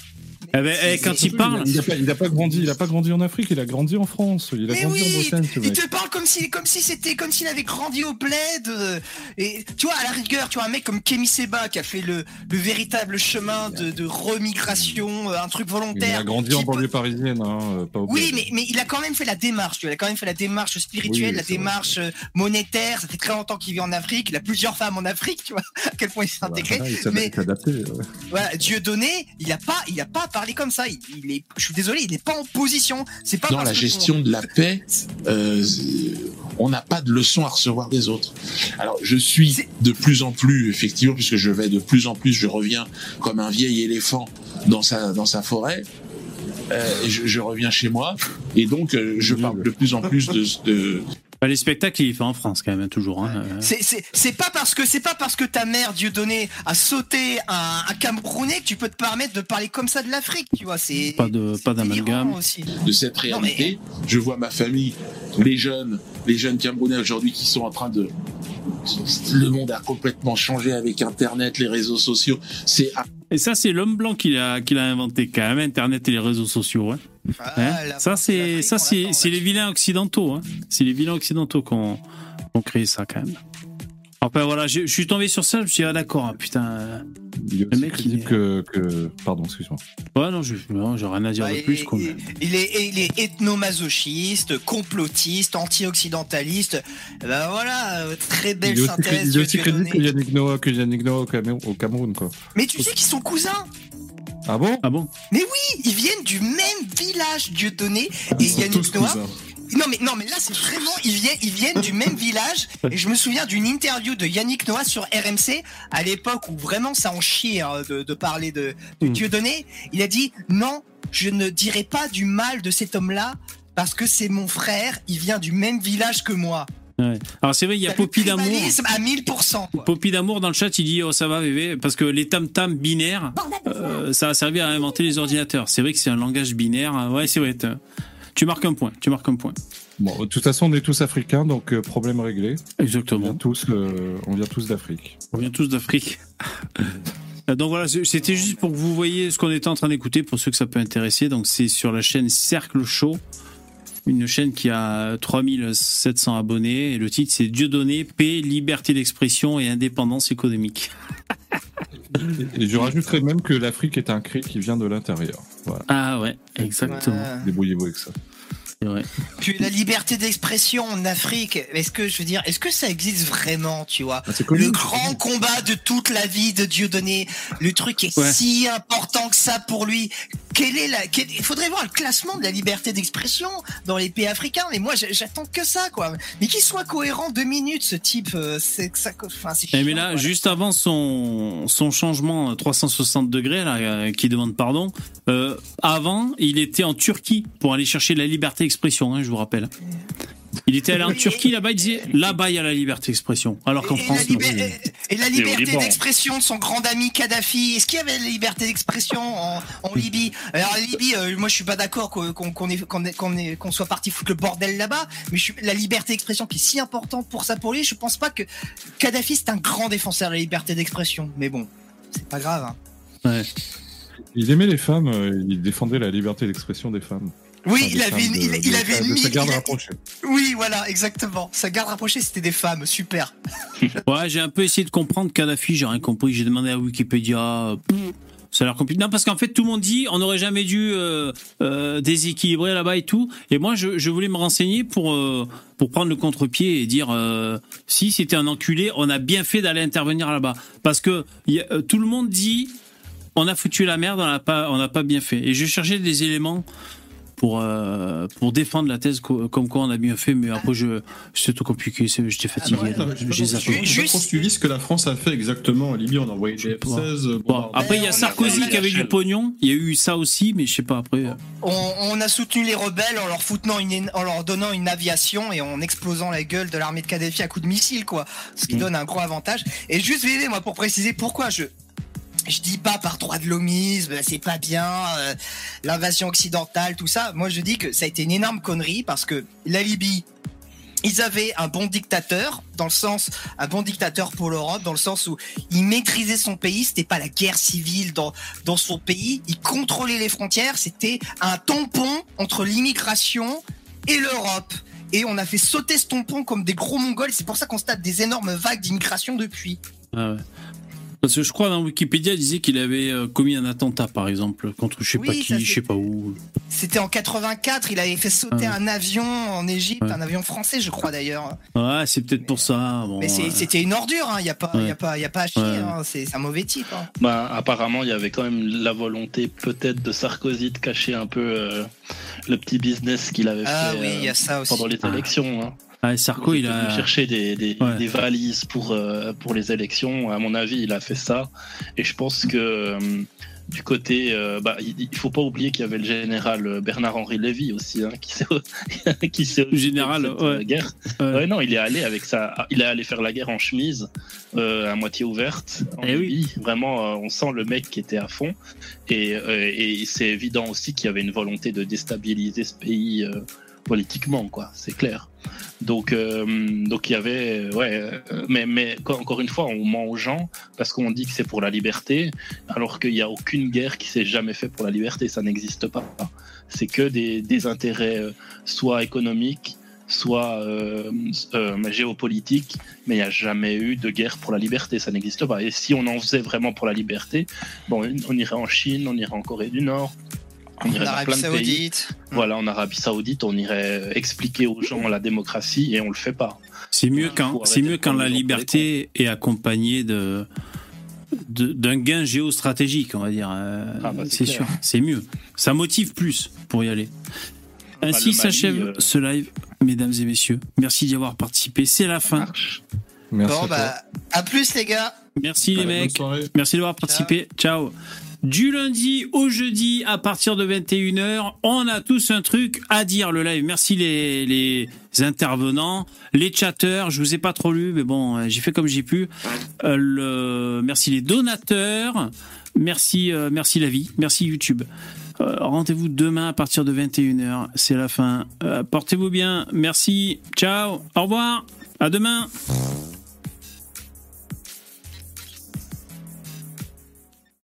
Eh ben, eh, quand il parle, Il a, pas, il a pas grandi, il a pas grandi en Afrique, il a grandi en France, il a Mais grandi en Bretagne, ce il mec. te parle comme si, comme si c'était, comme s'il avait grandi au bled. euh, et tu vois, à la rigueur, tu vois un mec comme Kemi Seba qui a fait le, le véritable chemin de, de remigration, euh, un truc Il a volontaire. grandi en peut- banlieue parisienne, hein, euh, pas au Oui, bled. mais, mais il a quand même fait la démarche, tu vois, il a quand même fait la démarche spirituelle, Oui, la c'est vrai, démarche euh, monétaire. Ça fait très longtemps qu'il vit en Afrique, il a plusieurs femmes en Afrique, tu vois, à quel point il s'est Voilà, intégré. il s'est mais- s'est adapté. euh. Voilà, Dieu donné, il a pas, il a pas parlé comme ça. Il, il est, je suis désolé, il n'est pas en position. C'est pas dans la que gestion de la paix, euh, on n'a pas de leçons à recevoir des autres. Alors je suis de plus en plus, effectivement, puisque je vais de plus en plus, je reviens comme un vieil éléphant dans sa dans sa forêt. Euh, je reviens chez moi et donc euh, je parle de plus en plus de, de Bah, les spectacles, il fait en France quand même, toujours. Hein. Euh, C'est- pas parce que c'est pas parce que ta mère Dieudonné a sauté un, un Camerounais que tu peux te permettre de parler comme ça de l'Afrique, tu vois. C'est Pas de, pas d'amalgame. aussi. de cette réalité. Je vois ma famille, les jeunes, les jeunes Camerounais aujourd'hui qui sont en train de. Le monde a complètement changé avec Internet, les réseaux sociaux. C'est Et ça, c'est l'homme blanc qui l'a, qui l'a inventé quand même, Internet et les réseaux sociaux. hein. Ah, Hein ça, c'est, ça, c'est, c'est les vilains occidentaux. Hein. C'est les vilains occidentaux qui ont, ont créé ça quand même. Enfin voilà, je, je suis tombé sur ça, je me suis dit, ah d'accord, hein, putain. Il est Le aussi mec, crédible il est- que, que. Pardon, excuse-moi. Ouais, non, je, non, j'ai rien à dire Ouais, de plus. quoi. et- Il est, il est ethnomasochiste, complotiste, anti-occidentaliste. Ben voilà, très belle Il est aussi, synthèse. il est aussi crédible que Yannick Noah, que Yannick Noah au Cameroun, au Cameroun, quoi. Mais tu sais qu'ils sont cousins Ah bon Ah bon Mais oui, ils viennent du même village Dieudonné et Ils sont Yannick Noah. Non mais non mais là c'est vraiment ils viennent ils viennent du même village et je me souviens d'une interview de Yannick Noah sur RMC à l'époque où vraiment ça en chiait hein, de, de parler de, de Mm. Dieudonné. Il a dit non je ne dirai pas du mal de cet homme-là parce que c'est mon frère il vient du même village que moi. Ouais. Alors c'est vrai, il y a Poppy d'amour. tribalisme à 1000%. quoi. Poppy d'amour dans le chat, il dit oh ça va bébé parce que les tam tam binaires, euh, ça a servi à inventer les ordinateurs. C'est vrai que c'est un langage binaire. hein. Ouais, c'est vrai. Tu marques un point. Tu marques un point. Bon, de toute façon, on est tous africains, donc euh, problème réglé. On Exactement. vient tous, euh, on vient tous d'Afrique. On vient tous d'Afrique. Donc voilà, c'était juste pour que vous voyez ce qu'on était en train d'écouter, pour ceux que ça peut intéresser. Donc c'est sur la chaîne Cercle Show, une chaîne qui a 3700 abonnés. Et le titre c'est Dieudonné, paix, liberté d'expression et indépendance économique. Et je rajouterais même que l'Afrique est un cri qui vient de l'intérieur. Voilà. Ah ouais, exactement. Ouais. Débrouillez-vous avec ça. Vrai. Puis la liberté d'expression en Afrique, est-ce que je veux dire, est-ce que ça existe vraiment, tu vois? Ah, connu, Le grand combat de toute la vie de Dieudonné, le truc est Ouais. si important que ça pour lui. Quel est la, quel- il faudrait voir le classement de la liberté d'expression dans les pays africains. Mais moi, j'attends que ça, quoi. Mais qu'il soit cohérent deux minutes, ce type, euh, c'est que ça, enfin, c'est Eh, mais là, juste avant son, son changement à 360 degrés, là, euh, qui demande pardon, euh, avant, il était en Turquie pour aller chercher la liberté d'expression, hein, je vous rappelle. Il était allé en Turquie, là-bas, il disait, là-bas, il y a la liberté d'expression. Alors qu'en France, la, non. et la liberté d'expression de son grand ami Kadhafi. Est-ce qu'il y avait la liberté d'expression en, en Libye? Alors la Libye, euh, moi je suis pas d'accord qu'on soit parti foutre le bordel là-bas, mais je suis, la liberté d'expression qui est si importante pour ça pour lui, je pense pas que Kadhafi c'est un grand défenseur de la liberté d'expression. Mais bon, c'est pas grave. hein. Ouais. Il aimait les femmes, euh, il défendait la liberté d'expression des femmes. Oui, Enfin, il avait, de- il, avait de une sa garde rapprochée. Oui, voilà, exactement. Sa garde rapprochée, c'était des femmes, super. Ouais, j'ai un peu essayé de comprendre Kadhafi, j'ai rien compris. J'ai demandé à Wikipédia. Ça a l'air compliqué. Non, parce qu'en fait, tout le monde dit on n'aurait jamais dû euh, euh, déséquilibrer là-bas et tout. Et moi, je, je voulais me renseigner pour, euh, pour prendre le contre-pied et dire euh, si c'était un enculé, on a bien fait d'aller intervenir là-bas. Parce que il y a- euh, tout le monde dit on a foutu la merde, on n'a pas, on n'a pas bien fait. Et je cherchais des éléments pour, euh, pour défendre la thèse co- comme quoi on a bien fait, mais après, je, c'était tout compliqué, c'est- j'étais fatigué. Ouais, non, donc j'ai trop suivi ce que la France a fait exactement en Libye. On a envoyé des F-16. Bon, bombarder- après, il y a Sarkozy qui avait du pognon. Il y a eu ça aussi, mais je sais pas après. euh, On, on a soutenu les rebelles en leur foutant une, en leur donnant une aviation et en explosant la gueule de l'armée de Kadhafi à coups de missiles, quoi. Ce qui Mm. donne un gros avantage. Et juste, moi, pour préciser pourquoi je, je dis pas par droit de l'homisme, c'est pas bien, euh, l'invasion occidentale, tout ça. Moi, je dis que ça a été une énorme connerie parce que la Libye, ils avaient un bon dictateur, dans le sens, un bon dictateur pour l'Europe, dans le sens où il maîtrisait son pays, c'était pas la guerre civile dans, dans son pays, il contrôlait les frontières, c'était un tampon entre l'immigration et l'Europe. Et on a fait sauter ce tampon comme des gros mongols, c'est pour ça qu'on se tape des énormes vagues d'immigration depuis. ah ouais. Parce que je crois dans Wikipédia, il disait qu'il avait euh, commis un attentat, par exemple, contre je sais Oui, pas qui, je sais pas où. C'était en 84, il avait fait sauter Ah. un avion en Égypte, Ouais. un avion français, je crois d'ailleurs. Ouais, c'est peut-être pour ça. Bon, Mais ouais. c'était une ordure, il n'y a, pas- Ouais. y a, pas- y a pas à chier, Ouais. hein, c'est un mauvais type. hein. Bah, apparemment, il y avait quand même la volonté peut-être de Sarkozy de cacher un peu euh, le petit business qu'il avait Ah fait oui, il y a euh, ça aussi. pendant les Ah. élections. hein. Ah, Sarko, il a. chercher des, des, Ouais. des valises pour, euh, pour les élections. À mon avis, il a fait ça. Et je pense que euh, du côté. euh, bah, il il faut pas oublier qu'il y avait le général Bernard-Henri Lévy aussi, hein, qui s'est qui s'est Général, cette, ouais. guerre. Ouais. Non, il est allé avec ça. Il est allé faire la guerre en chemise, à moitié ouverte. En Eh oui. Vraiment, on sent le mec qui était à fond. Et, et c'est évident aussi qu'il y avait une volonté de déstabiliser ce pays politiquement, quoi. C'est clair. Donc, euh, donc il y avait, ouais, euh, mais, mais co- encore une fois, on ment aux gens parce qu'on dit que c'est pour la liberté, alors qu'il n'y a aucune guerre qui s'est jamais fait pour la liberté, ça n'existe pas. C'est que des, des intérêts, euh, soit économiques, soit géopolitiques, mais il n'y a jamais eu de guerre pour la liberté, ça n'existe pas. Et si on en faisait vraiment pour la liberté, bon, on irait en Chine, on irait en Corée du Nord, on irait En Arabie plein de pays. Saoudite. Voilà, en Arabie Saoudite, on irait expliquer aux gens la démocratie et on le fait pas. C'est mieux quand, c'est mieux quand la liberté est accompagnée de de- d'un gain géostratégique, on va dire. Euh, Ah bah, c'est sûr, c'est mieux. Ça motive plus pour y aller. Ainsi Bah, s'achève euh, ce live, mesdames et messieurs. Merci d'y avoir participé. C'est la fin. Merci Bon, à bah, à plus, les gars. Merci les Allez, mecs. Merci d'avoir participé. Ciao. Du lundi au jeudi à partir de 21h, on a tous un truc à dire le live. Merci les, intervenants, les chatteurs, je vous ai pas trop lu mais bon, euh, j'ai fait comme j'ai pu. Euh, le, merci les donateurs, merci euh, merci la vie, merci YouTube. Rendez-vous demain à partir de 21h, c'est la fin. Portez-vous bien, merci, ciao, au revoir, à demain.